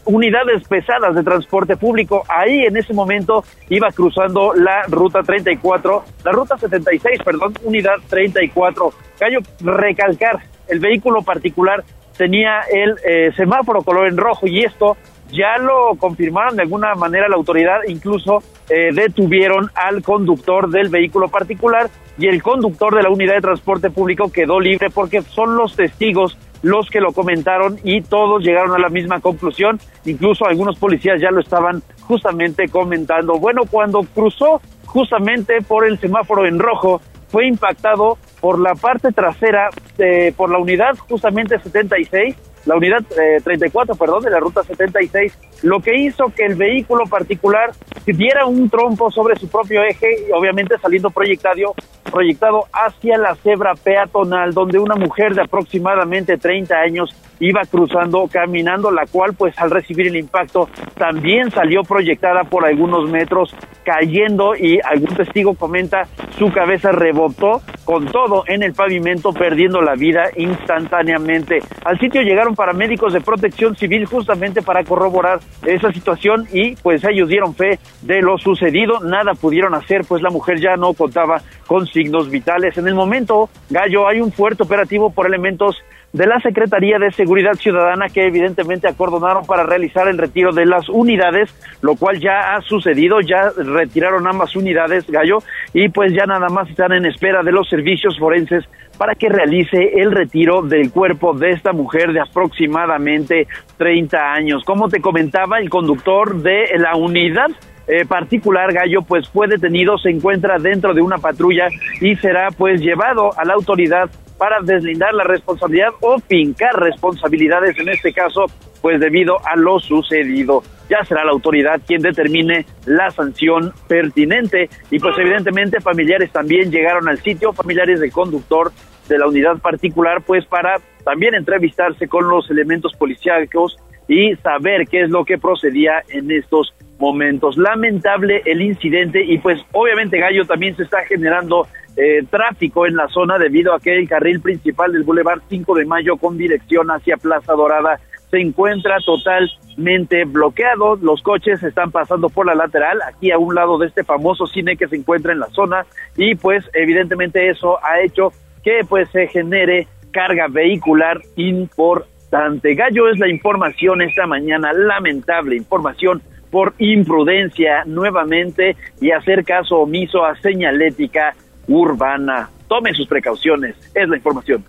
unidades pesadas de transporte público. Ahí en ese momento iba cruzando la ruta 34, la ruta 76, perdón, unidad 34. Callo recalcar, el vehículo particular tenía el eh, semáforo color en rojo y esto ya lo confirmaron de alguna manera la autoridad, incluso eh, detuvieron al conductor del vehículo particular y el conductor de la unidad de transporte público quedó libre porque son los testigos los que lo comentaron y todos llegaron a la misma conclusión, incluso algunos policías ya lo estaban justamente comentando. Bueno, cuando cruzó justamente por el semáforo en rojo, fue impactado por la parte trasera, eh, por la unidad justamente 76, la unidad eh, 34, perdón, de la ruta 76, lo que hizo que el vehículo particular diera un trompo sobre su propio eje y obviamente saliendo proyectado, proyectado hacia la cebra peatonal, donde una mujer de aproximadamente 30 años iba cruzando, caminando, la cual pues al recibir el impacto también salió proyectada por algunos metros, cayendo y algún testigo comenta su cabeza rebotó con todo en el pavimento, perdiendo la vida instantáneamente. Al sitio llegaron paramédicos de protección civil justamente para corroborar esa situación y pues ellos dieron fe de lo sucedido, nada pudieron hacer pues la mujer ya no contaba con signos vitales. En el momento, Gallo, hay un fuerte operativo por elementos de la Secretaría de Seguridad Ciudadana que evidentemente acordonaron para realizar el retiro de las unidades, lo cual ya ha sucedido, ya retiraron ambas unidades, Gallo, y pues ya nada más están en espera de los servicios forenses para que realice el retiro del cuerpo de esta mujer de aproximadamente 30 años. Como te comentaba, el conductor de la unidad eh, particular Gallo pues fue detenido, se encuentra dentro de una patrulla y será pues llevado a la autoridad para deslindar la responsabilidad o fincar responsabilidades en este caso pues debido a lo sucedido. Ya será la autoridad quien determine la sanción pertinente y pues evidentemente familiares también llegaron al sitio, familiares del conductor de la unidad particular pues para también entrevistarse con los elementos policíacos y saber qué es lo que procedía en estos momentos. Lamentable el incidente y pues obviamente Gallo también se está generando eh, tráfico en la zona debido a que el carril principal del Boulevard 5 de Mayo con dirección hacia Plaza Dorada se encuentra totalmente bloqueado. Los coches están pasando por la lateral, aquí a un lado de este famoso cine que se encuentra en la zona y pues evidentemente eso ha hecho que pues se genere carga vehicular importante. Gallo es la información esta mañana, lamentable información por imprudencia nuevamente y hacer caso omiso a señalética urbana. Tome sus precauciones, es la información.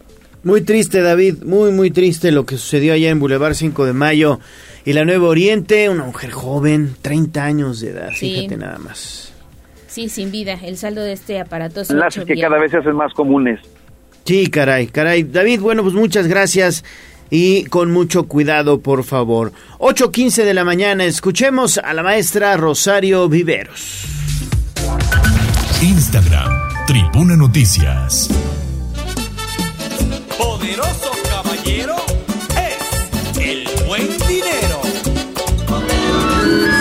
Muy triste, David, muy, muy triste lo que sucedió allá en Boulevard 5 de Mayo y la Nueva Oriente, una mujer joven, 30 años de edad, Sí. fíjate nada más. Sí, sin vida. El saldo de este aparatoso. Enlaces hecho que cada vez se hacen más comunes. Sí, caray, caray. David, bueno, pues muchas gracias y con mucho cuidado, por favor. 8.15 de la mañana, escuchemos a la maestra Rosario Viveros. Instagram, Tribuna Noticias. Poderoso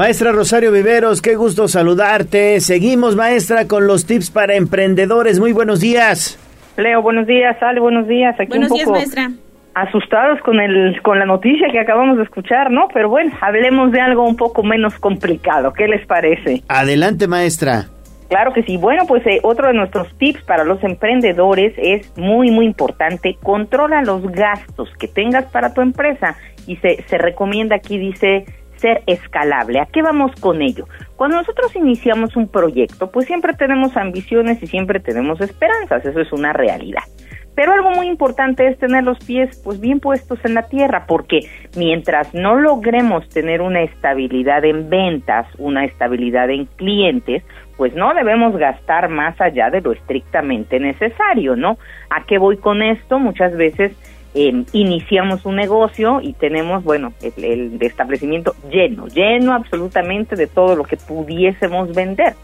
Maestra Rosario Viveros, qué gusto saludarte. Seguimos, maestra, con los tips para emprendedores. Muy buenos días. Leo, buenos días, Ale, buenos días. Aquí Buenos un días, poco maestra. asustados con el con la noticia que acabamos de escuchar, ¿no? Pero bueno, hablemos de algo un poco menos complicado. ¿Qué les parece? Adelante, maestra. Claro que sí. Bueno, pues eh, otro de nuestros tips para los emprendedores es muy, muy importante. Controla los gastos que tengas para tu empresa. Y se, se recomienda aquí, dice, ser escalable. ¿A qué vamos con ello? Cuando nosotros iniciamos un proyecto, pues siempre tenemos ambiciones y siempre tenemos esperanzas. Eso es una realidad. Pero algo muy importante es tener los pies pues bien puestos en la tierra, porque mientras no logremos tener una estabilidad en ventas, una estabilidad en clientes, pues no debemos gastar más allá de lo estrictamente necesario, ¿no? ¿A qué voy con esto? Muchas veces eh, iniciamos un negocio y tenemos, bueno, el, establecimiento lleno, lleno absolutamente de todo lo que pudiésemos vender.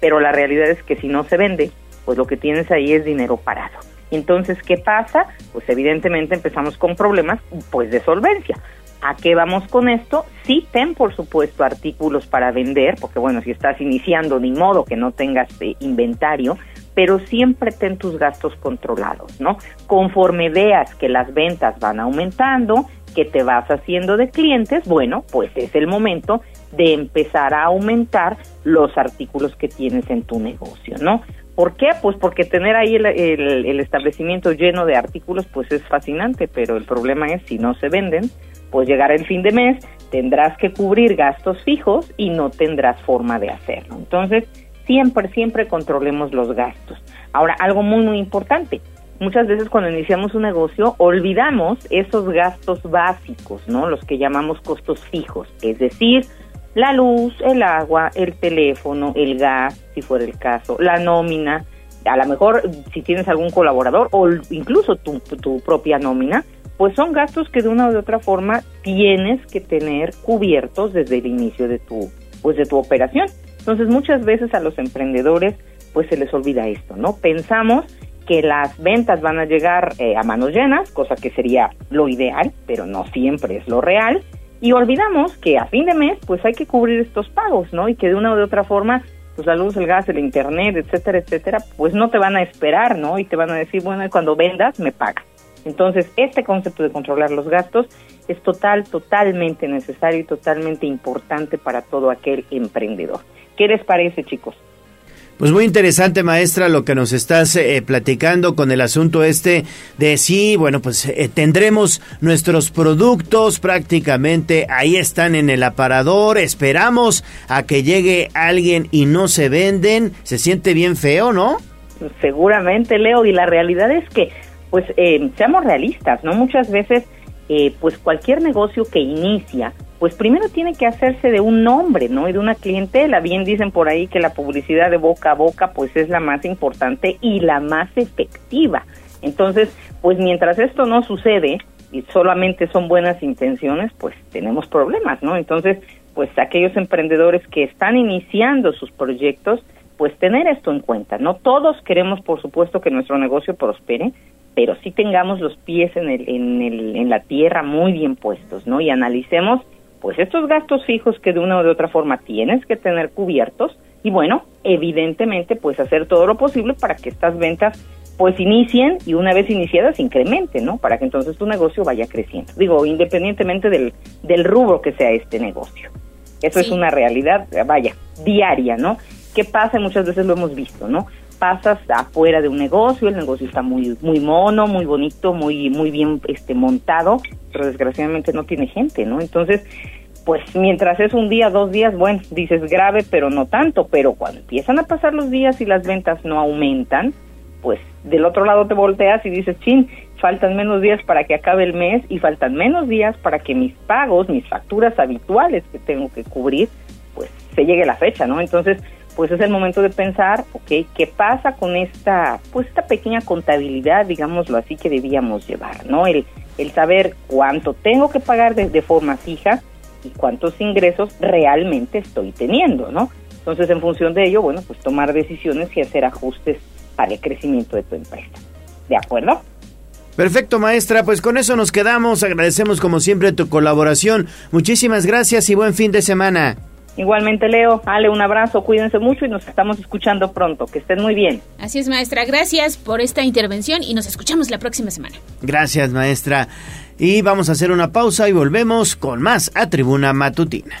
Pero la realidad es que si no se vende, pues lo que tienes ahí es dinero parado. Entonces, ¿qué pasa? Pues evidentemente empezamos con problemas pues de solvencia. ¿A qué vamos con esto? Sí, ten por supuesto artículos para vender, porque bueno, si estás iniciando, ni modo que no tengas eh, inventario, pero siempre ten tus gastos controlados, ¿no? Conforme veas que las ventas van aumentando, que te vas haciendo de clientes, bueno, pues es el momento de empezar a aumentar los artículos que tienes en tu negocio, ¿no? ¿Por qué? Pues porque tener ahí el, establecimiento lleno de artículos, pues es fascinante, pero el problema es si no se venden, pues llegar el fin de mes, tendrás que cubrir gastos fijos y no tendrás forma de hacerlo. Entonces, siempre, siempre controlemos los gastos. Ahora, algo muy, muy importante. Muchas veces cuando iniciamos un negocio olvidamos esos gastos básicos, ¿no? Los que llamamos costos fijos, es decir, la luz, el agua, el teléfono, el gas, si fuera el caso, la nómina, a lo mejor si tienes algún colaborador o incluso tu, tu propia nómina, pues son gastos que de una u otra forma tienes que tener cubiertos desde el inicio de tu pues de tu operación. Entonces, muchas veces a los emprendedores pues se les olvida esto, ¿no? Pensamos que las ventas van a llegar eh, a manos llenas, cosa que sería lo ideal, pero no siempre es lo real, y olvidamos que a fin de mes pues hay que cubrir estos pagos, ¿no? Y que de una u otra forma pues la luz, el gas, el internet, etcétera, etcétera, pues no te van a esperar, ¿no? Y te van a decir, bueno, cuando vendas me pagas. Entonces, este concepto de controlar los gastos es total, totalmente necesario y totalmente importante para todo aquel emprendedor. ¿Qué les parece, chicos? Pues muy interesante, maestra, lo que nos estás eh, platicando con el asunto este de sí, bueno, pues eh, tendremos nuestros productos prácticamente ahí están en el aparador, esperamos a que llegue alguien y no se venden, se siente bien feo, ¿no? Seguramente, Leo, y la realidad es que pues eh, seamos realistas, ¿no? Muchas veces, eh, pues cualquier negocio que inicia, pues primero tiene que hacerse de un nombre, ¿no? Y de una clientela. Bien dicen por ahí que la publicidad de boca a boca, pues es la más importante y la más efectiva. Entonces, pues mientras esto no sucede y solamente son buenas intenciones, pues tenemos problemas, ¿no? Entonces, pues aquellos emprendedores que están iniciando sus proyectos, pues tener esto en cuenta, ¿no? Todos queremos, por supuesto, que nuestro negocio prospere, pero sí tengamos los pies en, el, en, el, en la tierra muy bien puestos, ¿no? Y analicemos, pues, estos gastos fijos que de una o de otra forma tienes que tener cubiertos y, bueno, evidentemente, pues, hacer todo lo posible para que estas ventas, pues, inicien y una vez iniciadas incrementen, ¿no? Para que entonces tu negocio vaya creciendo. Digo, independientemente del, del rubro que sea este negocio. Eso es una realidad, vaya, diaria, ¿no? ¿Qué pasa? Muchas veces lo hemos visto, ¿no? Pasas afuera de un negocio, el negocio está muy muy mono, muy bonito, muy muy bien este montado, pero desgraciadamente no tiene gente, ¿no? Entonces, pues mientras es un día, dos días, bueno, dices grave, pero no tanto, pero cuando empiezan a pasar los días y las ventas no aumentan, pues del otro lado te volteas y dices, chin, faltan menos días para que acabe el mes y faltan menos días para que mis pagos, mis facturas habituales que tengo que cubrir, pues se llegue la fecha, ¿no? Entonces, pues es el momento de pensar, ok, ¿qué pasa con esta, pues esta pequeña contabilidad, digámoslo así, que debíamos llevar, ¿no? El, el saber cuánto tengo que pagar de, de forma fija y cuántos ingresos realmente estoy teniendo, ¿no? Entonces, en función de ello, bueno, pues tomar decisiones y hacer ajustes para el crecimiento de tu empresa. ¿De acuerdo? Perfecto, maestra. Pues con eso nos quedamos. Agradecemos como siempre tu colaboración. Muchísimas gracias y buen fin de semana. Igualmente, Leo. Ale, un abrazo, cuídense mucho y nos estamos escuchando pronto. Que estén muy bien. Así es, maestra. Gracias por esta intervención y nos escuchamos la próxima semana. Gracias, maestra. Y vamos a hacer una pausa y volvemos con más a Tribuna Matutina.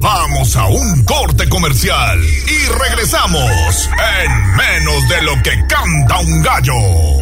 Vamos a un corte comercial y regresamos en menos de lo que canta un gallo.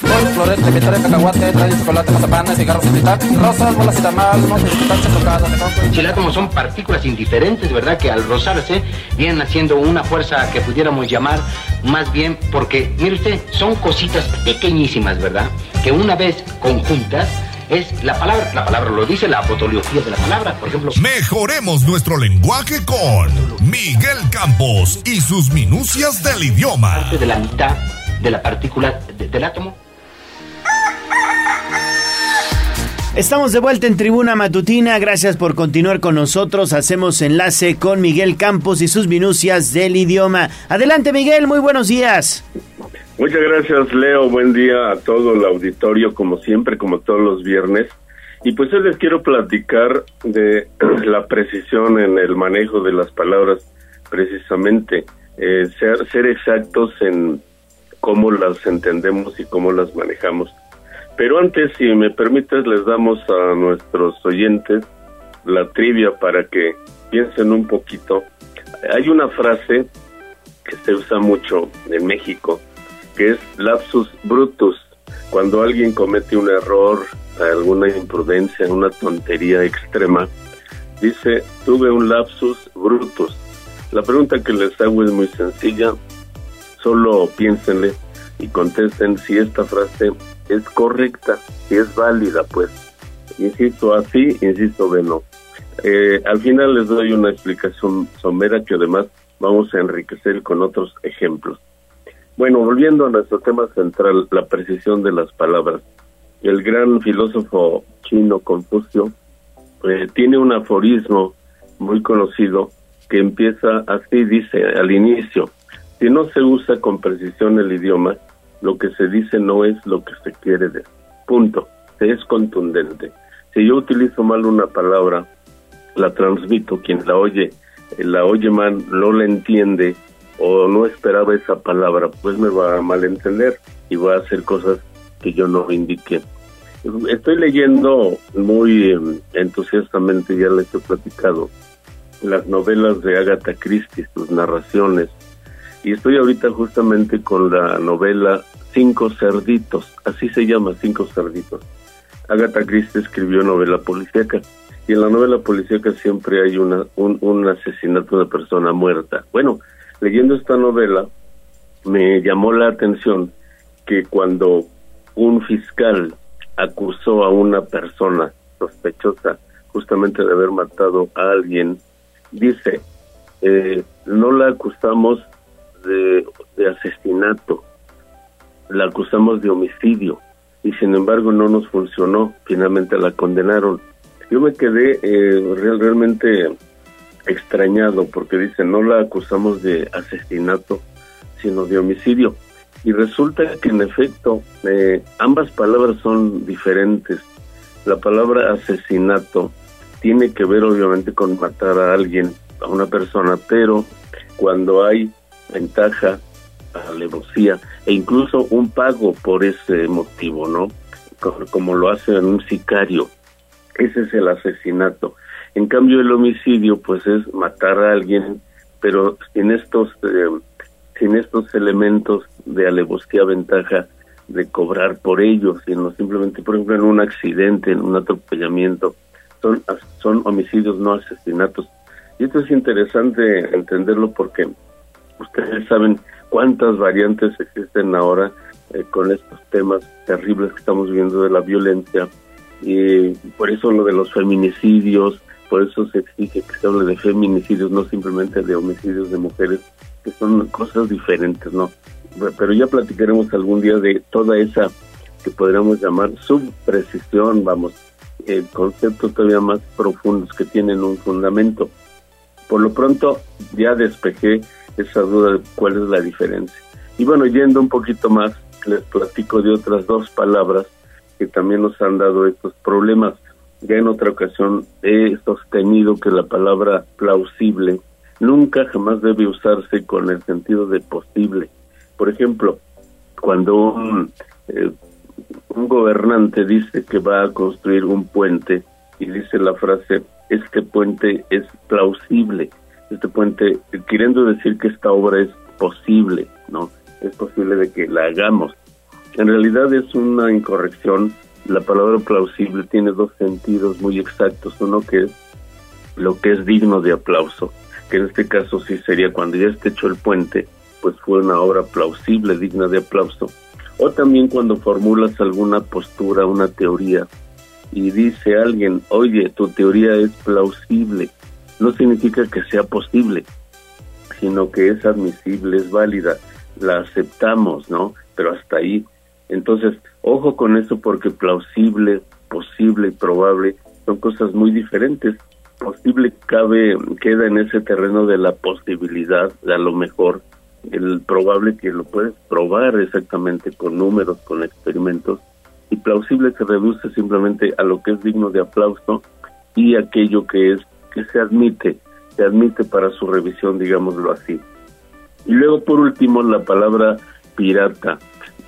florete, vitore, cacahuate, trae chocolate, mazapán, cigarros, rosas, bolas y tamal, Chilátomos son partículas indiferentes, ¿verdad? Que al rozarse vienen haciendo una fuerza que pudiéramos llamar más bien porque, mire usted, son cositas pequeñísimas, ¿verdad? Que una vez conjuntas es la palabra, la palabra lo dice, la apotología de la palabra, por ejemplo. Mejoremos nuestro lenguaje con Miguel Campos y sus minucias del idioma. Parte de la mitad de la partícula de, del átomo. Estamos de vuelta en Tribuna Matutina. Gracias por continuar con nosotros. Hacemos enlace con Miguel Campos y sus minucias del idioma. Adelante, Miguel. Muy buenos días. Muchas gracias, Leo. Buen día a todo el auditorio, como siempre, como todos los viernes. Y pues hoy les quiero platicar de <clears throat> la precisión en el manejo de las palabras, precisamente. eh, ser, ser exactos en cómo las entendemos y cómo las manejamos. Pero antes, si me permites, les damos a nuestros oyentes la trivia para que piensen un poquito. Hay una frase que se usa mucho en México, que es lapsus brutus, cuando alguien comete un error, alguna imprudencia, una tontería extrema, dice, tuve un lapsus brutus. La pregunta que les hago es muy sencilla, solo piénsenle y contesten si esta frase es correcta, si es válida, pues. Insisto así, insisto de no. Eh, al final les doy una explicación somera que además vamos a enriquecer con otros ejemplos. Bueno, volviendo a nuestro tema central, la precisión de las palabras. El gran filósofo chino Confucio eh, tiene un aforismo muy conocido que empieza así, dice al inicio, si no se usa con precisión el idioma, lo que se dice no es lo que se quiere decir. Punto. Es contundente. Si yo utilizo mal una palabra, la transmito, quien la oye, la oye mal, no la entiende o no esperaba esa palabra, pues me va a malentender y va a hacer cosas que yo no indiqué. Estoy leyendo muy em, entusiastamente, ya les he platicado, las novelas de Agatha Christie, sus narraciones, y estoy ahorita justamente con la novela Cinco Cerditos, así se llama, Cinco Cerditos. Agatha Christie escribió novela policíaca y en la novela policíaca siempre hay una, un, asesinato de persona muerta. Bueno, leyendo esta novela me llamó la atención que cuando un fiscal acusó a una persona sospechosa justamente de haber matado a alguien, dice, eh, no la acusamos de, asesinato, la acusamos de homicidio y sin embargo no nos funcionó, finalmente la condenaron. Yo me quedé eh, realmente extrañado porque dice no la acusamos de asesinato, sino de homicidio. Y resulta que en efecto eh, ambas palabras son diferentes. La palabra asesinato tiene que ver obviamente con matar a alguien, a una persona, pero cuando hay ventaja, alevosía e incluso un pago por ese motivo, ¿no? Como, lo hace un sicario. Ese es el asesinato. En cambio, el homicidio, pues es matar a alguien, pero sin estos, eh, sin estos elementos de alevosía, ventaja de cobrar por ellos, sino simplemente, por ejemplo, en un accidente, en un atropellamiento, son, son homicidios, no asesinatos. Y esto es interesante entenderlo porque Ustedes saben cuántas variantes existen ahora eh, con estos temas terribles que estamos viendo de la violencia y por eso lo de los feminicidios, por eso se exige que se hable de feminicidios, no simplemente de homicidios de mujeres, que son cosas diferentes, ¿no? Pero ya platicaremos algún día de toda esa que podríamos llamar subprecisión, vamos, eh, conceptos todavía más profundos que tienen un fundamento. Por lo pronto ya despejé esa duda de cuál es la diferencia. Y bueno, yendo un poquito más, les platico de otras dos palabras que también nos han dado estos problemas. Ya en otra ocasión he sostenido que la palabra plausible nunca jamás debe usarse con el sentido de posible. Por ejemplo, cuando un, eh, un gobernante dice que va a construir un puente y dice la frase, este puente es plausible, este puente, queriendo decir que esta obra es posible, ¿no? Es posible de que la hagamos. En realidad es una incorrección. La palabra plausible tiene dos sentidos muy exactos. Uno que es lo que es digno de aplauso, que en este caso sí sería cuando ya esté hecho el puente, pues fue una obra plausible, digna de aplauso. O también cuando formulas alguna postura, una teoría, y dice alguien, oye, tu teoría es plausible, no significa que sea posible, sino que es admisible, es válida, la aceptamos, ¿no? Pero hasta ahí. Entonces, ojo con eso porque plausible, posible y probable son cosas muy diferentes. Posible cabe, queda en ese terreno de la posibilidad, de a lo mejor, el probable que lo puedes probar exactamente con números, con experimentos, y plausible se reduce simplemente a lo que es digno de aplauso y aquello que es que se admite, se admite para su revisión, digámoslo así. Y luego, por último, la palabra pirata.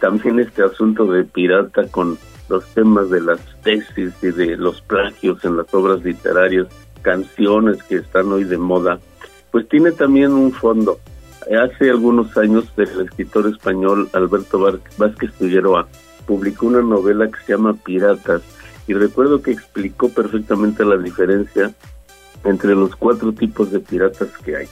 También este asunto de pirata con los temas de las tesis y de los plagios en las obras literarias, canciones que están hoy de moda, pues tiene también un fondo. Hace algunos años el escritor español Alberto Vázquez Figueroa publicó una novela que se llama Piratas y recuerdo que explicó perfectamente la diferencia entre los cuatro tipos de piratas que hay.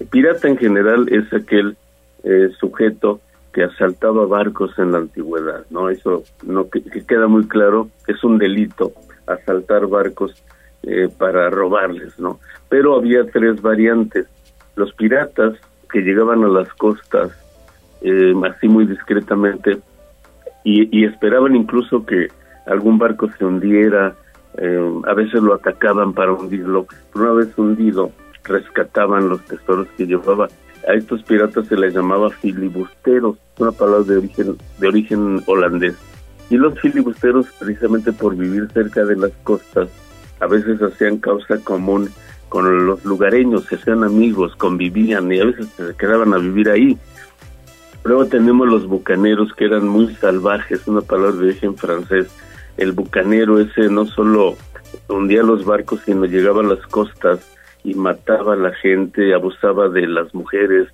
El pirata en general es aquel eh, sujeto que asaltaba barcos en la antigüedad, ¿no? Eso no que, queda muy claro, es un delito asaltar barcos eh, para robarles, ¿no? Pero había tres variantes. Los piratas que llegaban a las costas eh, así muy discretamente y, y, esperaban incluso que algún barco se hundiera, eh, a veces lo atacaban para hundirlo, pero una vez hundido rescataban los tesoros que llevaba. A estos piratas se les llamaba filibusteros, una palabra de origen, de origen holandés. Y los filibusteros, precisamente por vivir cerca de las costas, a veces hacían causa común con los lugareños, se hacían amigos, convivían y a veces se quedaban a vivir ahí. Luego tenemos los bucaneros que eran muy salvajes, una palabra de origen francés. El bucanero ese no solo hundía los barcos, sino llegaba a las costas y mataba a la gente, abusaba de las mujeres,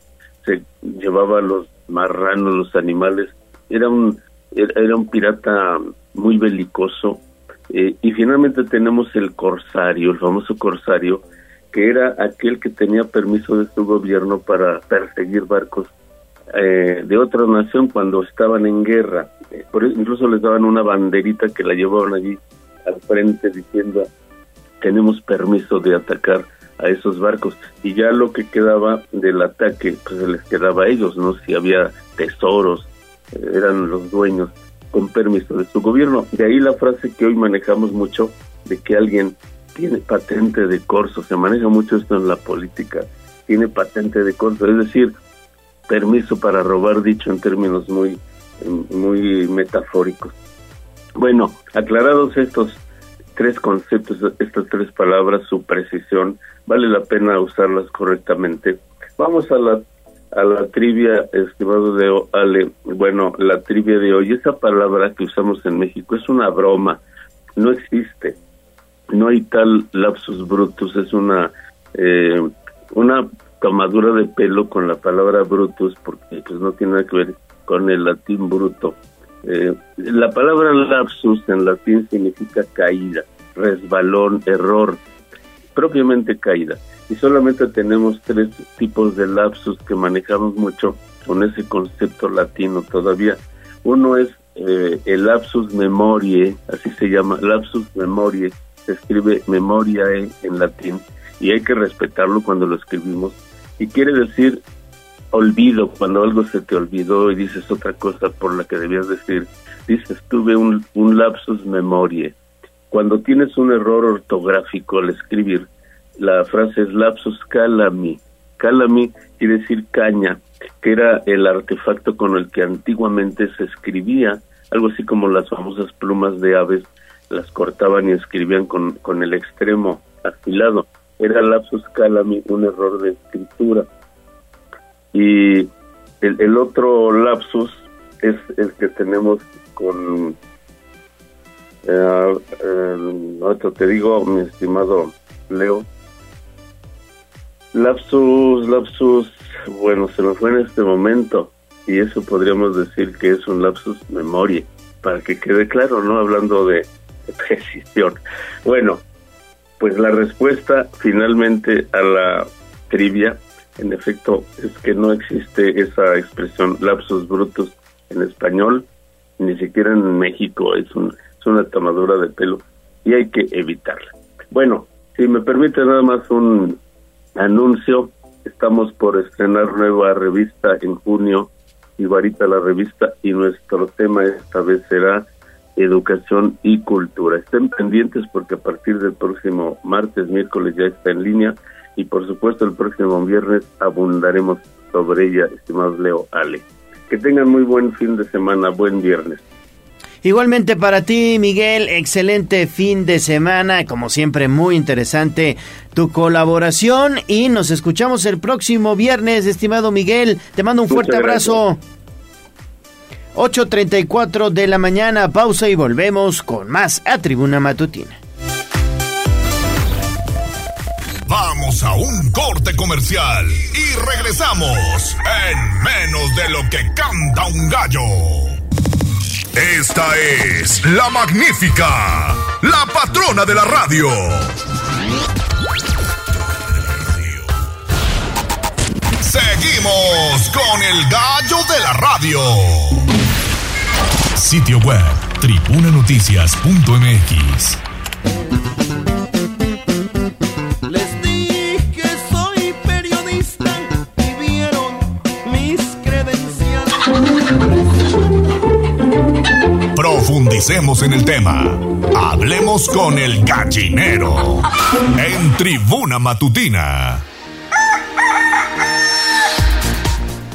se llevaba a los marranos, los animales. Era un, era un pirata muy belicoso. Eh, y finalmente tenemos el corsario, el famoso corsario, que era aquel que tenía permiso de su gobierno para perseguir barcos eh, de otra nación cuando estaban en guerra. Eh, por incluso les daban una banderita que la llevaban allí al frente diciendo tenemos permiso de atacar a esos barcos y ya lo que quedaba del ataque pues se les quedaba a ellos, ¿no? Si había tesoros, eh, eran los dueños con permiso de su gobierno. De ahí la frase que hoy manejamos mucho de que alguien tiene patente de corso, se maneja mucho esto en la política, tiene patente de corso, es decir, permiso para robar, dicho en términos muy, muy metafóricos. Bueno, aclarados estos tres conceptos, estas tres palabras, su precisión, vale la pena usarlas correctamente. Vamos a la a la trivia, estimado de Ale. Bueno, la trivia de hoy, esa palabra que usamos en México es una broma, no existe no hay tal lapsus brutus, es una eh, una tomadura de pelo con la palabra brutus porque pues no tiene nada que ver con el latín bruto. Eh, la palabra lapsus en latín significa caída, resbalón, error, propiamente caída. Y solamente tenemos tres tipos de lapsus que manejamos mucho con ese concepto latino todavía. Uno es eh, el lapsus memoriae, así se llama, lapsus memoriae, se escribe memoriae en latín y hay que respetarlo cuando lo escribimos. Y quiere decir olvido, cuando algo se te olvidó y dices otra cosa por la que debías decir. Dices, tuve un, un lapsus memoriae. Cuando tienes un error ortográfico al escribir, la frase es lapsus calami. Calami quiere decir caña, que era el artefacto con el que antiguamente se escribía, algo así como las famosas plumas de aves las cortaban y escribían con, con el extremo afilado. Era lapsus calami, un error de escritura. Y el, otro lapsus es el que tenemos con... Eh, eh, te digo, mi estimado Leo. Lapsus, lapsus, bueno, se me fue en este momento y eso podríamos decir que es un lapsus memoria, para que quede claro, ¿no? Hablando de, <laughs> precisión. Bueno, pues la respuesta finalmente a la trivia, en efecto, es que no existe esa expresión lapsus brutus en español, ni siquiera en México, es, un, es una tomadura de pelo y hay que evitarla. Bueno, si me permite nada más un anuncio, estamos por estrenar nueva revista en junio, Ibarita la revista, y nuestro tema esta vez será educación y cultura. Estén pendientes porque a partir del próximo martes, miércoles ya está en línea y por supuesto el próximo viernes abundaremos sobre ella, estimados Leo Ale. Que tengan muy buen fin de semana, buen viernes. Igualmente para ti, Miguel, excelente fin de semana, como siempre muy interesante tu colaboración y nos escuchamos el próximo viernes, estimado Miguel. Te mando un fuerte abrazo. 8.34 de la mañana, pausa y volvemos con más a Tribuna Matutina. Vamos a un corte comercial y regresamos en menos de lo que canta un gallo. Esta es la magnífica, la patrona de la radio. Seguimos con el gallo de la radio. Sitio web, tribunanoticias.mx. Les dije soy periodista y vieron mis credenciales. Profundicemos en el tema. Hablemos con el gallinero en Tribuna Matutina.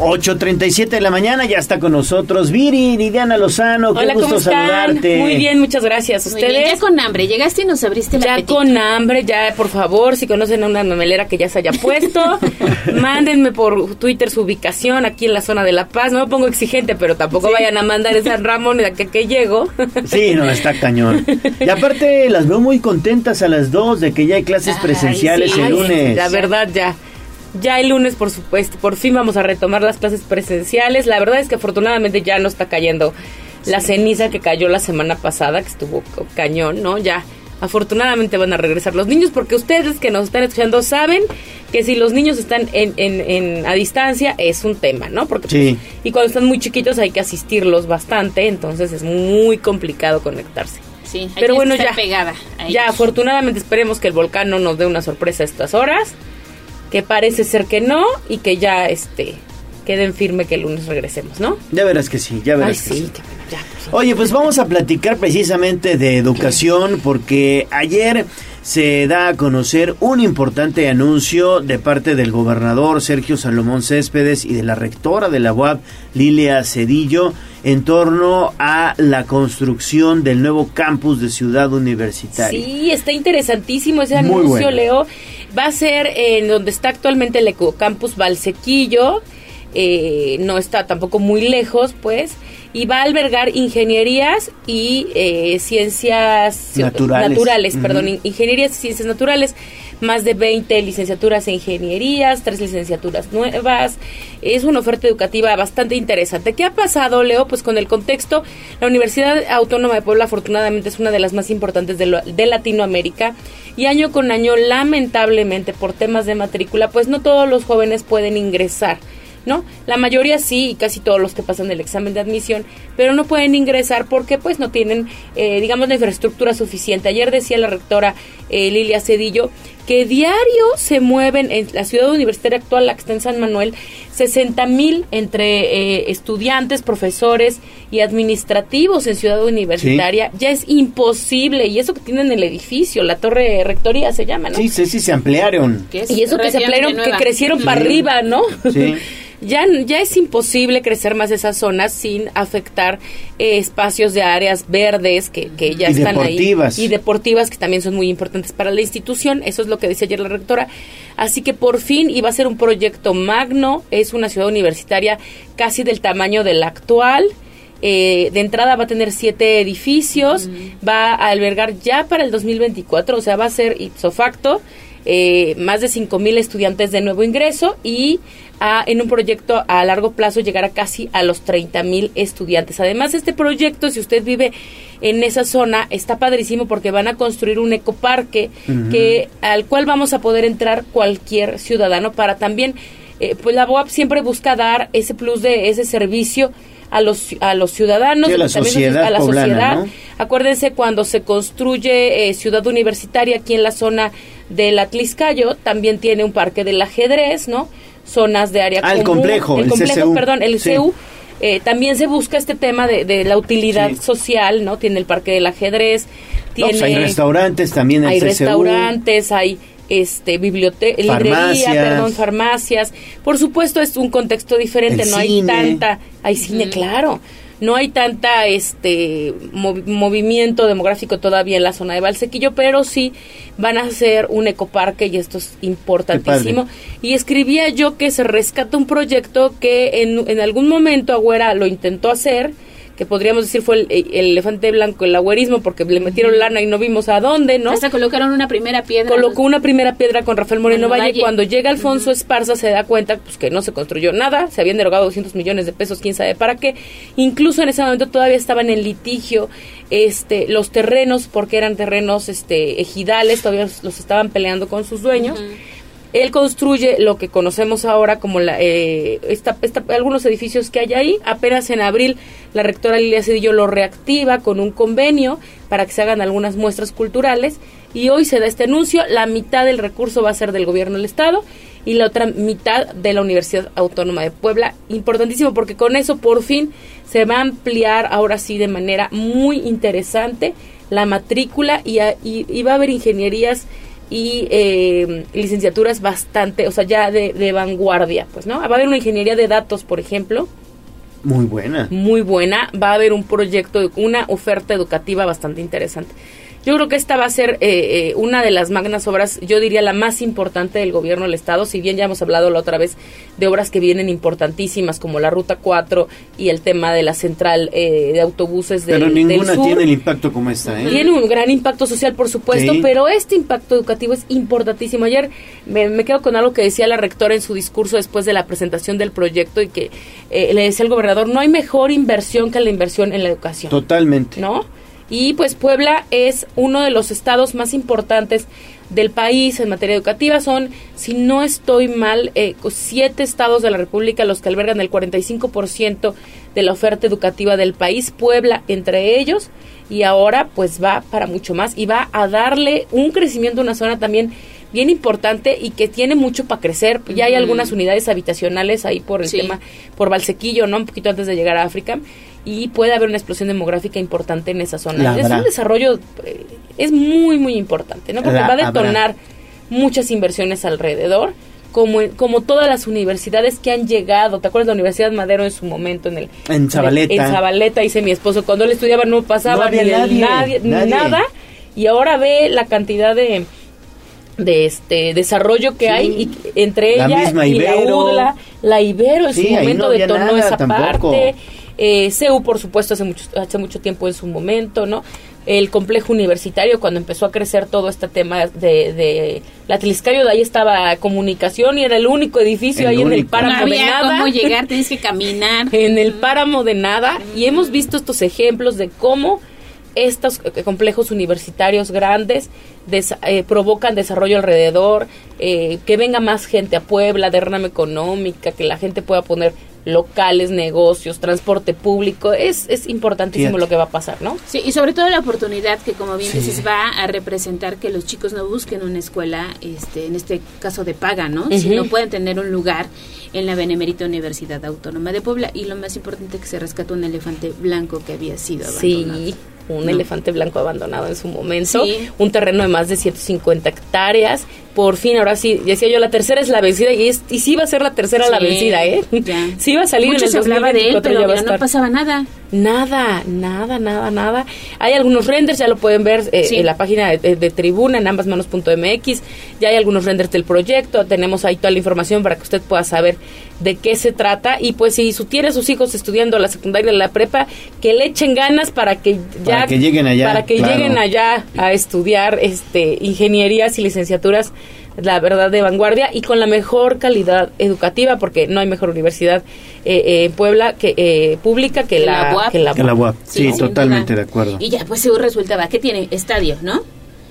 8.37 de la mañana, ya está con nosotros Viri, Liliana Lozano, qué Hola, gusto ¿cómo están? saludarte. Muy bien, muchas gracias. Muy bien, ¿Ustedes? ya con hambre, llegaste y nos abriste la Ya con hambre, ya por favor, si conocen a una memelera que ya se haya puesto, <laughs> mándenme por Twitter su ubicación aquí en la zona de La Paz. No me pongo exigente, pero tampoco vayan a mandar en San Ramón de que, que llego. Sí, no, está cañón. Y aparte las veo muy contentas a las dos de que ya hay clases presenciales el lunes. La verdad, ya. Ya el lunes, por supuesto, por fin vamos a retomar las clases presenciales. La verdad es que afortunadamente ya no está cayendo la ceniza que cayó la semana pasada, que estuvo cañón, ¿no? Ya, afortunadamente van a regresar los niños, porque ustedes que nos están escuchando saben que si los niños están en, en, en- a distancia es un tema, ¿no? Porque Sí. y cuando están muy chiquitos hay que asistirlos bastante, entonces es muy complicado conectarse. Sí, hay Pero que bueno, estar ya. pegada Ya, afortunadamente esperemos que el volcán no nos dé una sorpresa a estas horas, que parece ser que no y que ya este queden firme que el lunes regresemos, ¿no? Ya verás que sí, ya verás Ay, que sí, ya. Oye, pues vamos a platicar precisamente de educación porque ayer se da a conocer un importante anuncio de parte del gobernador Sergio Salomón Céspedes y de la rectora de la UAP, Lilia Cedillo, en torno a la construcción del nuevo campus de Ciudad Universitaria. Sí, está interesantísimo ese Muy anuncio, bueno. Leo. Va a ser en donde está actualmente el Ecocampus Valsequillo. eh, no está tampoco muy lejos, pues. Y va a albergar ingenierías y eh, ciencias Naturales. perdón, Ujú. in- ingenierías y ciencias naturales. Más de 20 licenciaturas en ingenierías, tres licenciaturas nuevas. Es una oferta educativa bastante interesante. ¿Qué ha pasado, Leo? Pues con el contexto, la Universidad Autónoma de Puebla afortunadamente es una de las más importantes de, Latinoamérica y año con año, lamentablemente, por temas de matrícula, pues no todos los jóvenes pueden ingresar. ¿No? La mayoría sí, y casi todos los que pasan el examen de admisión, pero no pueden ingresar porque pues no tienen, eh, digamos, la infraestructura suficiente. Ayer decía la rectora eh, Lilia Cedillo que diario se mueven en la ciudad universitaria actual, la que está en San Manuel, 60 mil entre eh, estudiantes, profesores y administrativos en ciudad universitaria. Ya es imposible, y eso que tienen el edificio, la torre rectoría se llama, ¿no? Sí, sí, sí, se ampliaron. Es Y eso que se ampliaron, que crecieron Sí. para arriba, ¿no? Sí. <laughs> Ya, ya es imposible crecer más esas zonas sin afectar eh, espacios de áreas verdes que, que ya Y están deportivas. ahí. Y deportivas que también son muy importantes para la institución. Eso es lo que dice ayer la rectora. Así que por fin iba a ser un proyecto magno. Es una ciudad universitaria casi del tamaño del actual. Eh, de entrada va a tener siete edificios, va a albergar ya para el 2024, o sea, va a ser ipso facto eh, más de 5 mil estudiantes de nuevo ingreso y a- en un proyecto a largo plazo llegará casi a los 30 mil estudiantes. Además, este proyecto, si usted vive en esa zona, está padrísimo porque van a construir un ecoparque que al cual vamos a poder entrar cualquier ciudadano para también, eh, pues la BOAP siempre busca dar ese plus de ese servicio a los a los ciudadanos Sí, a la sociedad a la poblana, sociedad ¿no? Acuérdense cuando se construye eh, Ciudad Universitaria aquí en la zona del Atliscayo, también tiene un parque del ajedrez, ¿no? Zonas de área Ah, el complejo, el complejo, CCU. perdón, el Sí. CU. Eh, también se busca este tema de, de la utilidad Sí. social, ¿no? Tiene el parque del ajedrez, No, tiene... pues hay restaurantes también en hay CCU. restaurantes, hay este biblioteca, librería, Farmacias. perdón, farmacias. Por supuesto es un contexto diferente, El no hay tanta, hay cine, claro. no hay tanta este mov- movimiento demográfico todavía en la zona de Valsequillo, pero sí van a hacer un ecoparque y esto es importantísimo. Y escribía yo que se rescata un proyecto que en, en algún momento Agüera lo intentó hacer, que podríamos decir fue el, el elefante blanco, el agüerismo, porque le metieron lana y no vimos a dónde, ¿no? Hasta colocaron una primera piedra. Colocó una primera piedra con Rafael Moreno Valle. Valle. Cuando llega Alfonso Esparza se da cuenta pues, que no se construyó nada, se habían derogado 200 millones de pesos, quién sabe para qué. Incluso en ese momento todavía estaban en litigio este, los terrenos, porque eran terrenos este, ejidales, todavía los, los estaban peleando con sus dueños. Él construye lo que conocemos ahora como la, eh, esta, esta- algunos edificios que hay ahí. Apenas en abril la rectora Lilia Cedillo lo reactiva con un convenio para que se hagan algunas muestras culturales y hoy se da este anuncio. La mitad del recurso va a ser del gobierno del Estado y la otra mitad de la Universidad Autónoma de Puebla. Importantísimo porque con eso por fin se va a ampliar ahora sí de manera muy interesante la matrícula y, a- y- y va a haber ingenierías y eh, licenciaturas bastante, o sea, ya de, de vanguardia, pues, ¿no? Va a haber una ingeniería de datos, por ejemplo, Muy buena. muy buena. Va a haber un proyecto, una oferta educativa bastante interesante. Yo creo que esta va a ser eh, eh, una de las magnas obras, yo diría la más importante del gobierno del Estado, si bien ya hemos hablado la otra vez de obras que vienen importantísimas como la Ruta 4 y el tema de la central eh, de autobuses del, Pero del ninguna sur. tiene el impacto como esta, ¿eh? Tiene un gran impacto social, por supuesto, Sí. pero este impacto educativo es importantísimo. Ayer me, me quedo con algo que decía la rectora en su discurso después de la presentación del proyecto y que eh, le decía al gobernador, no hay mejor inversión que la inversión en la educación. Totalmente. ¿No? Y pues Puebla es uno de los estados más importantes del país en materia educativa. Son, si no estoy mal, eh, siete estados de la República los que albergan el 45% de la oferta educativa del país. Puebla entre ellos. Y ahora pues va para mucho más y va a darle un crecimiento a una zona también bien importante y que tiene mucho para crecer. Ya hay algunas unidades habitacionales ahí por el Sí. tema, por Valsequillo, ¿no? Un poquito antes de llegar a África. Y puede haber una explosión demográfica importante en esa zona. La es habrá. un desarrollo, eh, es muy, muy importante, ¿no? Porque La va a habrá. detonar muchas inversiones alrededor. Como, como todas las universidades que han llegado, ¿te acuerdas de la Universidad Madero en su momento? En, el, En Zabaleta. En, Zabaleta, dice mi esposo, cuando él estudiaba no pasaba No ni nadie, nadie, nada. Y ahora ve la cantidad de, de este desarrollo que Sí. hay y entre La ella misma y la Ibero. UDLA, la Ibero en Sí, su momento no detonó nada esa tampoco. parte. Eh, CEU, por supuesto, hace mucho, hace mucho tiempo en su momento, ¿no? El complejo universitario, cuando empezó a crecer todo este tema de, de la Tliscayo, de ahí estaba comunicación y era el único edificio El ahí en el páramo no de nada. cómo llegar, tienes que caminar. <laughs> en el páramo de nada y hemos visto estos ejemplos de cómo estos eh, complejos universitarios grandes eh, provocan desarrollo alrededor, eh, que venga más gente a Puebla, derrama económica, que la gente pueda poner locales, negocios, transporte público, es, es importantísimo Fíjate. lo que va a pasar, ¿no? Sí, y sobre todo la oportunidad que, como bien Sí. dices, va a representar que los chicos no busquen una escuela, este, en este caso de paga, ¿no? Ujú. Sino pueden tener un lugar en la Benemérita Universidad Autónoma de Puebla. Y lo más importante que se rescató un elefante blanco que había sido abandonado. Sí, un ¿no? elefante blanco abandonado en su momento, Sí. un terreno de más de 150 hectáreas. Por fin, ahora sí, decía yo, la tercera es la vencida y, es, y sí va a ser la tercera la vencida, ¿eh? ya. Sí va a salir Mucho en el se hablaba de él, 2024, pero ya va a mira, no pasaba nada. Nada, nada, nada, nada. Hay algunos renders, ya lo pueden ver eh, Sí. en la página de, de Tribuna, en ambasmanos.mx. Ya hay algunos renders del proyecto. Tenemos ahí toda la información para que usted pueda saber de qué se trata. Y pues si su, tiene a sus hijos estudiando la secundaria y la prepa, que le echen ganas para que ya... Para que lleguen allá, Para que claro. lleguen allá a estudiar este ingenierías y licenciaturas la verdad de vanguardia y con la mejor calidad educativa porque no hay mejor universidad eh, eh, en Puebla que eh, pública que, Que la, la UAP. que la Que la UAP. Sí, totalmente duda. de acuerdo. Y ya, pues seguro resultaba que tiene estadio, ¿no?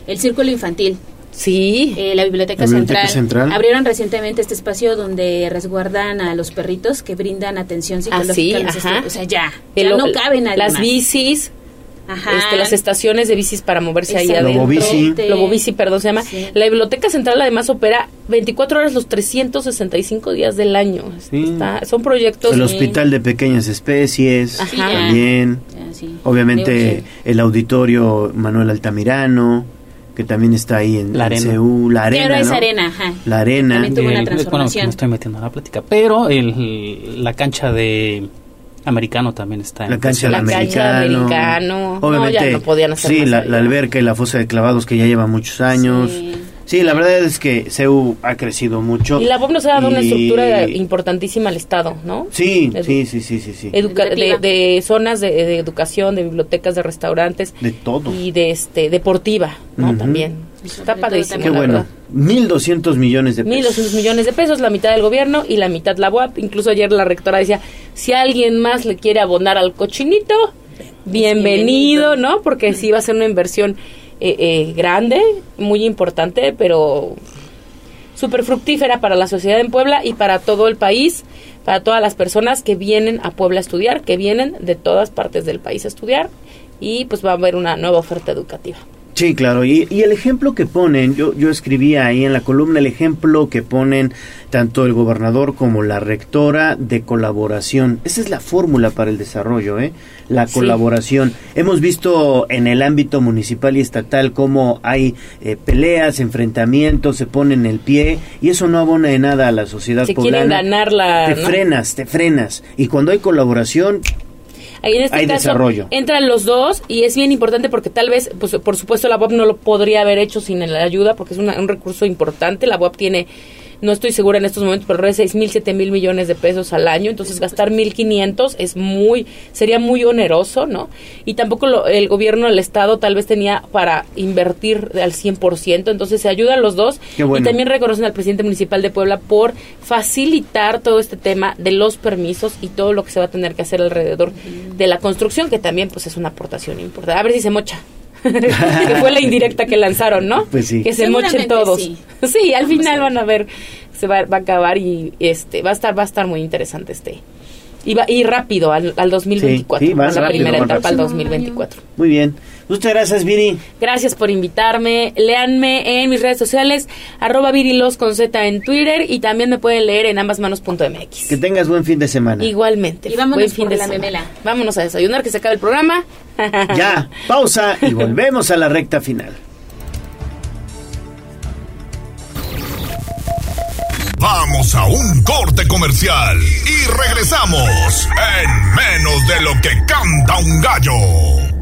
El círculo infantil. Sí. Eh, la Biblioteca, La Biblioteca Central. Central. Abrieron recientemente este espacio donde resguardan a los perritos que brindan atención psicológica. Ah, sí, a los ajá. O sea, ya, El- ya no caben nadie las bicis. Este, las estaciones de bicis para moverse ahí Exacto. adentro Lobobici. Lobobici, perdón se llama Sí. la biblioteca central además opera 24 horas los 365 días del año Sí. Está- son proyectos El Hospital de Pequeñas Especies Ajá. también. Sí. Obviamente el auditorio Manuel Altamirano, que también está ahí en, La en Arena. La arena. Pero es ¿no? arena, ajá. La arena. También tuvo una El- bueno, me estoy metiendo a la plática, pero el, la cancha de Americano también está. La cancha del La cancha americano. americano. No, Obviamente, ya no podían hacer sí, la, la alberca y la fosa de clavados que ya lleva muchos años. Sí, la verdad es que CEU ha crecido mucho. Y la POP nos ha dado una estructura importantísima al Estado, ¿no? Sí, Edu- sí, sí, sí, sí, sí. Educa- de, de zonas de, de educación, de bibliotecas, de restaurantes De todo. y de este deportiva, ¿no? También. Está padrísimo, Qué bueno. verdad. 1.200 millones de pesos. 1.200 millones de pesos, la mitad del gobierno y la mitad la UAP. Incluso ayer la rectora decía, si alguien más le quiere abonar al cochinito, bienvenido, ¿no? Porque sí va a ser una inversión eh, eh, grande, muy importante, pero súper fructífera para la sociedad en Puebla y para todo el país, para todas las personas que vienen a Puebla a estudiar, que vienen de todas partes del país a estudiar y pues va a haber una nueva oferta educativa. Sí, claro. Y, y el ejemplo que ponen, yo, yo escribía ahí en la columna, el ejemplo que ponen tanto el gobernador como la rectora de colaboración. Esa es la fórmula para el desarrollo, ¿eh? La Sí. colaboración. Hemos visto en el ámbito municipal y estatal cómo hay eh, peleas, enfrentamientos, se ponen el pie y eso no abona de nada a la sociedad Se quieren ganar la... Te ¿no? frenas, te frenas. Y cuando hay colaboración, Ahí en este Hay caso desarrollo. entran los dos y es bien importante porque tal vez, pues por supuesto la UAP no lo podría haber hecho sin la ayuda porque es una- un recurso importante. La UAP tiene, no estoy segura en estos momentos, pero alrededor de 6 mil, 7 mil millones de pesos al año. Entonces gastar 1.500 es muy, sería muy oneroso, ¿no? Y tampoco lo- el gobierno del Estado tal vez tenía para invertir al 100%. Entonces se ayudan los dos. Qué bueno. Y también reconocen al presidente municipal de Puebla por facilitar todo este tema de los permisos y todo lo que se va a tener que hacer alrededor de la construcción, que también pues es una aportación importante. A ver si se mocha. Que <laughs> fue la indirecta que lanzaron, ¿no? Pues sí. Que se mochen todos. sí. <laughs> Sí, al final van a ver, se va, va a acabar y este va a estar va a estar muy interesante este. Y, va, y rápido al, al 2024, Sí, sí, va a la rápido, primera etapa al rápido. 2024. muy bien. Muchas gracias, Viri. Gracias por invitarme. Léanme en mis redes sociales, arroba virilos con Z en Twitter y también me pueden leer en ambasmanos.mx. Que tengas buen fin de semana. Igualmente. Y vámonos Buen fin por de la semana. memela. Vámonos a desayunar que se acabe el programa. <laughs> Ya, pausa y <laughs> volvemos a la recta final. Vamos a un corte comercial y regresamos en menos de lo que canta un gallo.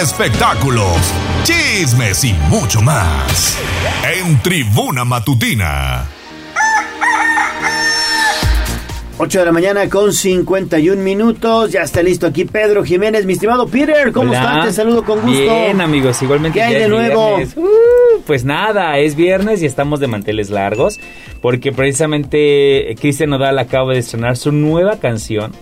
espectáculos, chismes y mucho más. En Tribuna Matutina. 8 de la mañana con 51 minutos. Ya está listo aquí Pedro Jiménez. Mi estimado Peter, ¿cómo Hola. estás? Te saludo con gusto. Bien, amigos, igualmente. ¿Qué hay ya de nuevo? Uh, pues nada, es viernes y estamos de manteles largos porque precisamente Cristian Nodal acaba de estrenar su nueva canción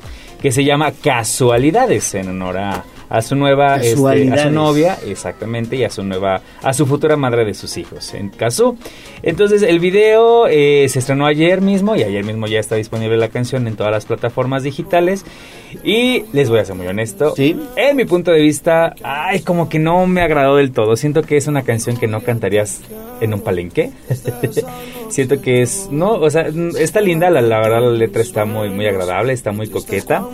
que se llama Casualidades en honor a, a su nueva este, a su novia, exactamente, y a su nueva a su futura madre de sus hijos, en Casu. Entonces, el video eh, se estrenó ayer mismo y ayer mismo ya está disponible la canción en todas las plataformas digitales. Y les voy a ser muy honesto. En mi punto de vista, ay, como que no me agradó del todo. Siento que es una canción que no cantarías en un palenque. <laughs> Siento que es, no, o sea, está linda, la, la verdad la letra está muy, muy agradable, está muy coqueta.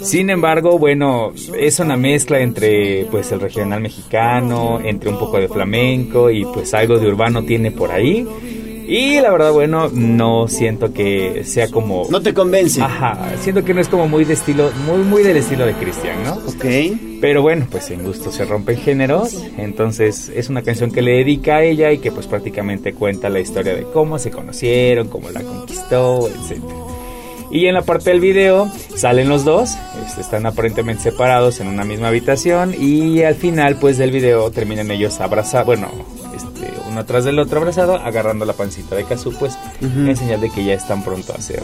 Sin embargo, bueno, es una mezcla entre, pues, el regional mexicano, entre un poco de flamenco y, pues, algo de urbano tiene por ahí. Y la verdad, bueno, no siento que sea como... No te convence. Ajá, siento que no es como muy de estilo, muy, muy del estilo de Cristian, ¿no? Ok. Pero bueno, pues en gusto se rompen géneros. Entonces es una canción que le dedica a ella y que pues prácticamente cuenta la historia de cómo se conocieron, cómo la conquistó, etc. Y en la parte del video salen los dos, este, están aparentemente separados en una misma habitación y al final pues del video terminan ellos abrazados, bueno, este, uno atrás del otro abrazado, agarrando la pancita de Kazu pues en señal de que ya están pronto a ser,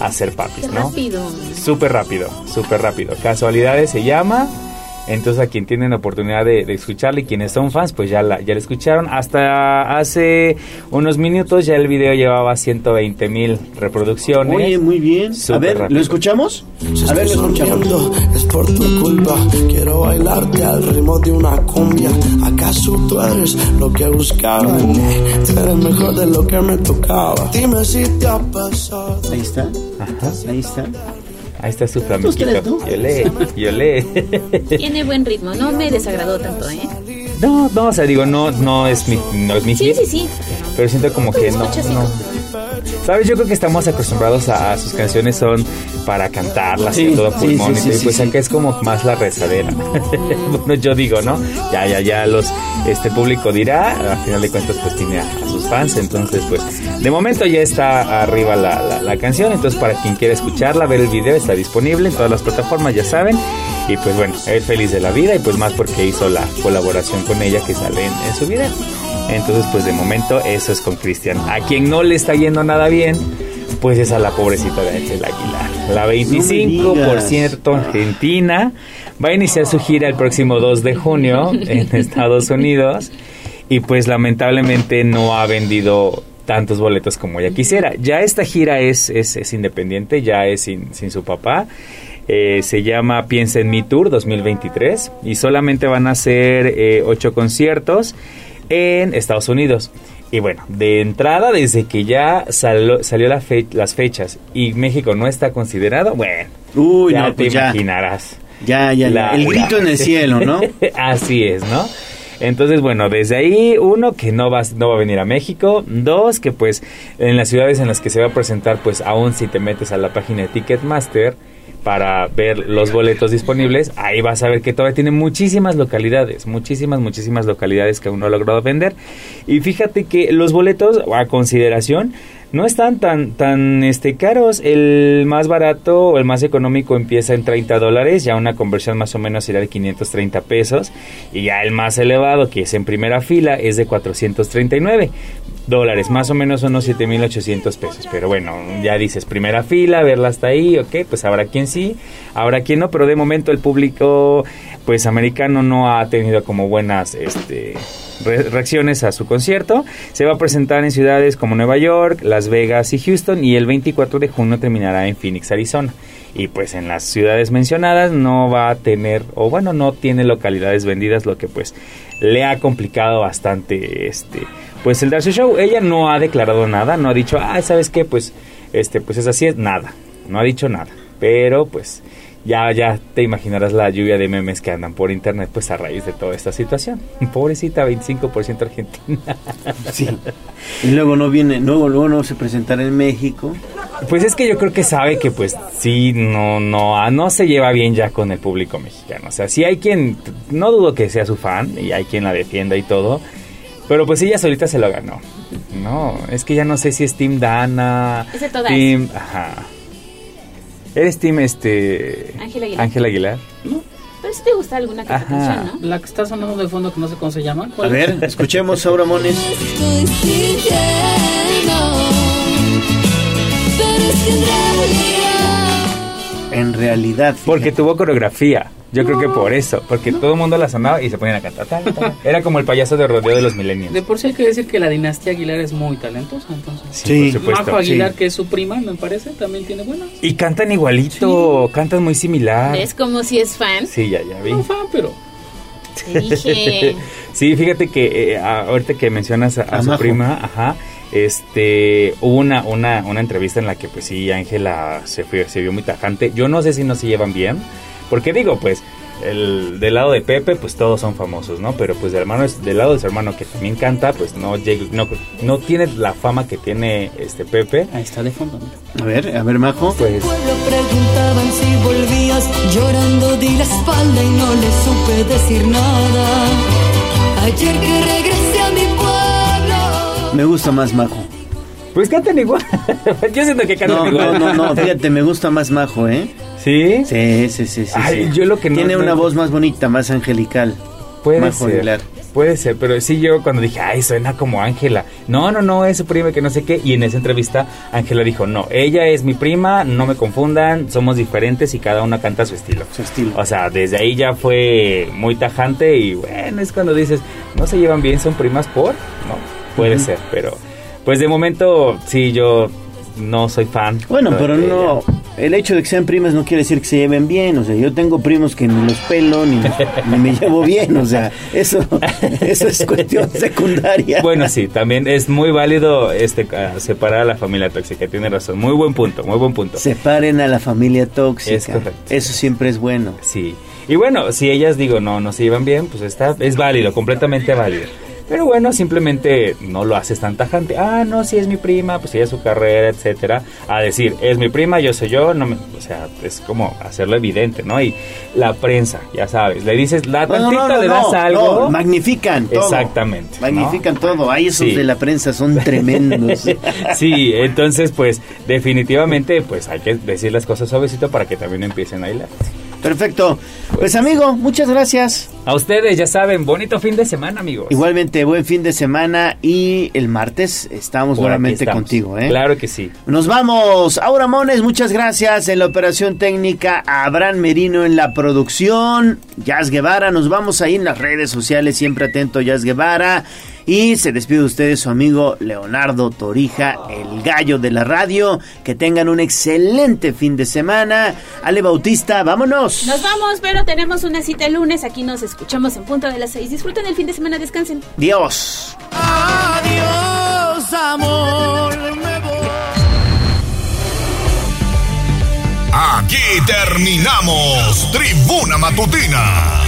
a ser papis, ¿no? Rápido. Súper rápido, súper rápido. Casualidades se llama. Entonces a quien tienen oportunidad de, de escucharla y quienes son fans, pues ya la, ya la escucharon. Hasta hace unos minutos ya el video llevaba 120 mil reproducciones. Oye, muy bien. A Súper ver, ¿lo rápido. escuchamos? A ver, lo escuchamos. Es por tu culpa, quiero bailarte al ritmo de una cumbia. ¿Acaso tú eres lo que buscaba? Tú eres mejor de lo que me tocaba. Dime si te ha pasado. Ahí está. Ahí está. Ahí está su flamenquito. ¿no? Yo le, <laughs> yo le. Tiene buen ritmo, no me desagradó tanto, ¿eh? No, no, o sea, digo, no, no es mi, no es mi Sí, hit, sí, sí. pero siento como que no, Escucha así no. Sabes, yo creo que estamos acostumbrados a, a sus canciones son para cantarlas Sí, y todo pulmón sí, y sí, pues acá es como más la rezadera. <laughs> bueno, yo digo, ¿no? Ya, ya, ya los, este público dirá, al final de cuentas pues tiene a, a sus fans, entonces pues de momento ya está arriba la, la, la canción, entonces para quien quiera escucharla, ver el video está disponible en todas las plataformas, ya saben, y pues bueno, es feliz de la vida y pues más porque hizo la colaboración con ella que sale en, en su video. Entonces, pues de momento eso es con Cristian. A quien no le está yendo nada bien, pues es a la pobrecita de Ángel Aguilar. La 25% argentina va a iniciar su gira el próximo 2 de junio en <laughs> Estados Unidos y pues lamentablemente no ha vendido tantos boletos como ella quisiera. Ya esta gira es, es, es independiente, ya es sin, sin su papá. Eh, se llama Piensa en mi Tour 2023 y solamente van a ser eh, ocho conciertos en Estados Unidos. Y bueno, de entrada, desde que ya salió, salió la fe- las fechas y México no está considerado, bueno, Uy, ya no, te pues ya. imaginarás. Ya, ya, La- el grito la- en el cielo, ¿no? <laughs> Así es, ¿no? Entonces, bueno, desde ahí, uno, que no va, no va a venir a México. Dos, que pues en las ciudades en las que se va a presentar, pues aún si te metes a la página de Ticketmaster para ver los boletos disponibles, ahí vas a ver que todavía tiene muchísimas localidades, muchísimas, muchísimas localidades que aún no ha logrado vender. Y fíjate que los boletos, a consideración, no están tan, tan este, caros. El más barato o el más económico empieza en 30 dólares, ya una conversión más o menos será de 530 pesos. Y ya el más elevado, que es en primera fila, es de 439 dólares, más o menos unos 7800 pesos. Pero bueno, ya dices primera fila, verla hasta ahí, ok, pues habrá quien sí, habrá quien no, pero de momento el público pues americano no ha tenido como buenas este re- reacciones a su concierto. Se va a presentar en ciudades como Nueva York, Las Vegas y Houston y el 24 de junio terminará en Phoenix, Arizona. Y pues en las ciudades mencionadas no va a tener, o bueno, no tiene localidades vendidas, lo que pues le ha complicado bastante este pues el dar su show. Ella no ha declarado nada, no ha dicho, ah, ¿sabes qué? Pues este pues es así, es nada. No ha dicho nada. Pero pues ya, ya te imaginarás la lluvia de memes que andan por internet, pues a raíz de toda esta situación. <laughs> Pobrecita, 25% argentina. <laughs> Sí. Y luego no viene, luego, luego no se presentará en México. Pues es que yo creo que sabe que pues sí, no, no, ah, no se lleva bien ya con el público mexicano. O sea, sí hay quien, no dudo que sea su fan y hay quien la defienda y todo. Pero pues ella solita se lo ganó. No, es que ya no sé si es Team Dana. Es de todas. Team, ajá. Eres Team este. Ángel Aguilar. Ángel Aguilar. Pero si te gusta alguna que Ajá. canción, ¿no? La que está sonando de fondo que no sé cómo se llama. A ver, escuchemos a Mones. En realidad. Porque tuvo coreografía. Yo creo que por eso. Porque todo el mundo la sonaba y se ponían a cantar. ta, ta. <laughs> Era como el payaso de rodeo de los milenios. De por sí hay que decir que la dinastía Aguilar es muy talentosa, entonces. Sí, por supuesto, Majo Aguilar, sí. que es su prima, me parece, también tiene buenas. Y cantan igualito. Cantan muy similar. Es como si es fan. Sí, ya, ya vi. No fan, pero... Te dije. <laughs> sí, fíjate que eh, ahorita que mencionas a, a su prima, ajá, este, hubo una, una, una entrevista en la que pues sí, Ángela se fue, se vio muy tajante. Yo no sé si no se llevan bien, porque digo, pues, el, del lado de Pepe, pues todos son famosos, ¿no? Pero pues del hermano, del lado de su hermano que también canta, pues no no, no tiene la fama que tiene este Pepe. Ahí está de fondo, A ver, a ver, Majo. Pues pueblo preguntaban si volvías llorando di la espalda y no le supe decir nada ayer que regresé a mi pueblo Me gusta más Majo. Pues cantan igual. <laughs> Yo siento que cantan No, igual. no, no, no, fíjate, me gusta más Majo, ¿eh? ¿Sí? Sí, sí, sí, sí. Ay, sí. yo lo que no- Tiene no- una voz más bonita, más angelical. Puede Majo ser. Aguilar. puede ser, pero sí yo cuando dije, ay, suena como Ángela. No, no, no, es su prima que no sé qué. Y en esa entrevista Ángela dijo, no, ella es mi prima, no me confundan, somos diferentes y cada una canta su estilo. Su estilo. O sea, desde ahí ya fue muy tajante y bueno, es cuando dices, no se llevan bien, son primas por, no, puede ser, pero pues de momento sí, yo no soy fan. Bueno, pero no, el hecho de que sean primas no quiere decir que se lleven bien, o sea, yo tengo primos que ni los pelo ni, <laughs> ni me llevo bien, o sea, eso, eso es cuestión secundaria. Bueno, sí, también es muy válido este a- separar a la familia tóxica, tiene razón. Muy buen punto, muy buen punto. Separen a la familia tóxica. Es correcto. Eso siempre es bueno. Sí. Y bueno, si ellas digo no, no se llevan bien, pues está, es válido, completamente válido. Pero bueno, simplemente no lo haces tan tajante. Ah, no, si es mi prima, pues ella es su carrera, etcétera. A decir, es mi prima, yo soy yo, no me, o sea, es como hacerlo evidente, ¿no? Y la prensa, ya sabes, le dices, la no, tantita no, no, le das algo. magnifican todo. Exactamente. Magnifican todo. Ay, esos Sí. de la prensa son tremendos. <laughs> sí, entonces pues definitivamente pues hay que decir las cosas suavecito para que también empiecen a hilar. Perfecto. Pues amigo, muchas gracias. A ustedes ya saben, bonito fin de semana amigos. Igualmente, buen fin de semana y el martes estamos Por nuevamente estamos. contigo, ¿eh? Claro que sí. Nos vamos. Aura Mones, muchas gracias en la operación técnica. Abraham Merino en la producción. Jazz Guevara, nos vamos ahí en las redes sociales. Siempre atento, Jazz Guevara. Y se despide de ustedes su amigo Leonardo Torija, el gallo de la radio. Que tengan un excelente fin de semana. Ale Bautista, vámonos. Nos vamos, pero tenemos una cita el lunes. Aquí nos escuchamos en punto de las seis. Disfruten el fin de semana, descansen. Dios. Adiós, amor, me voy. Aquí terminamos Tribuna Matutina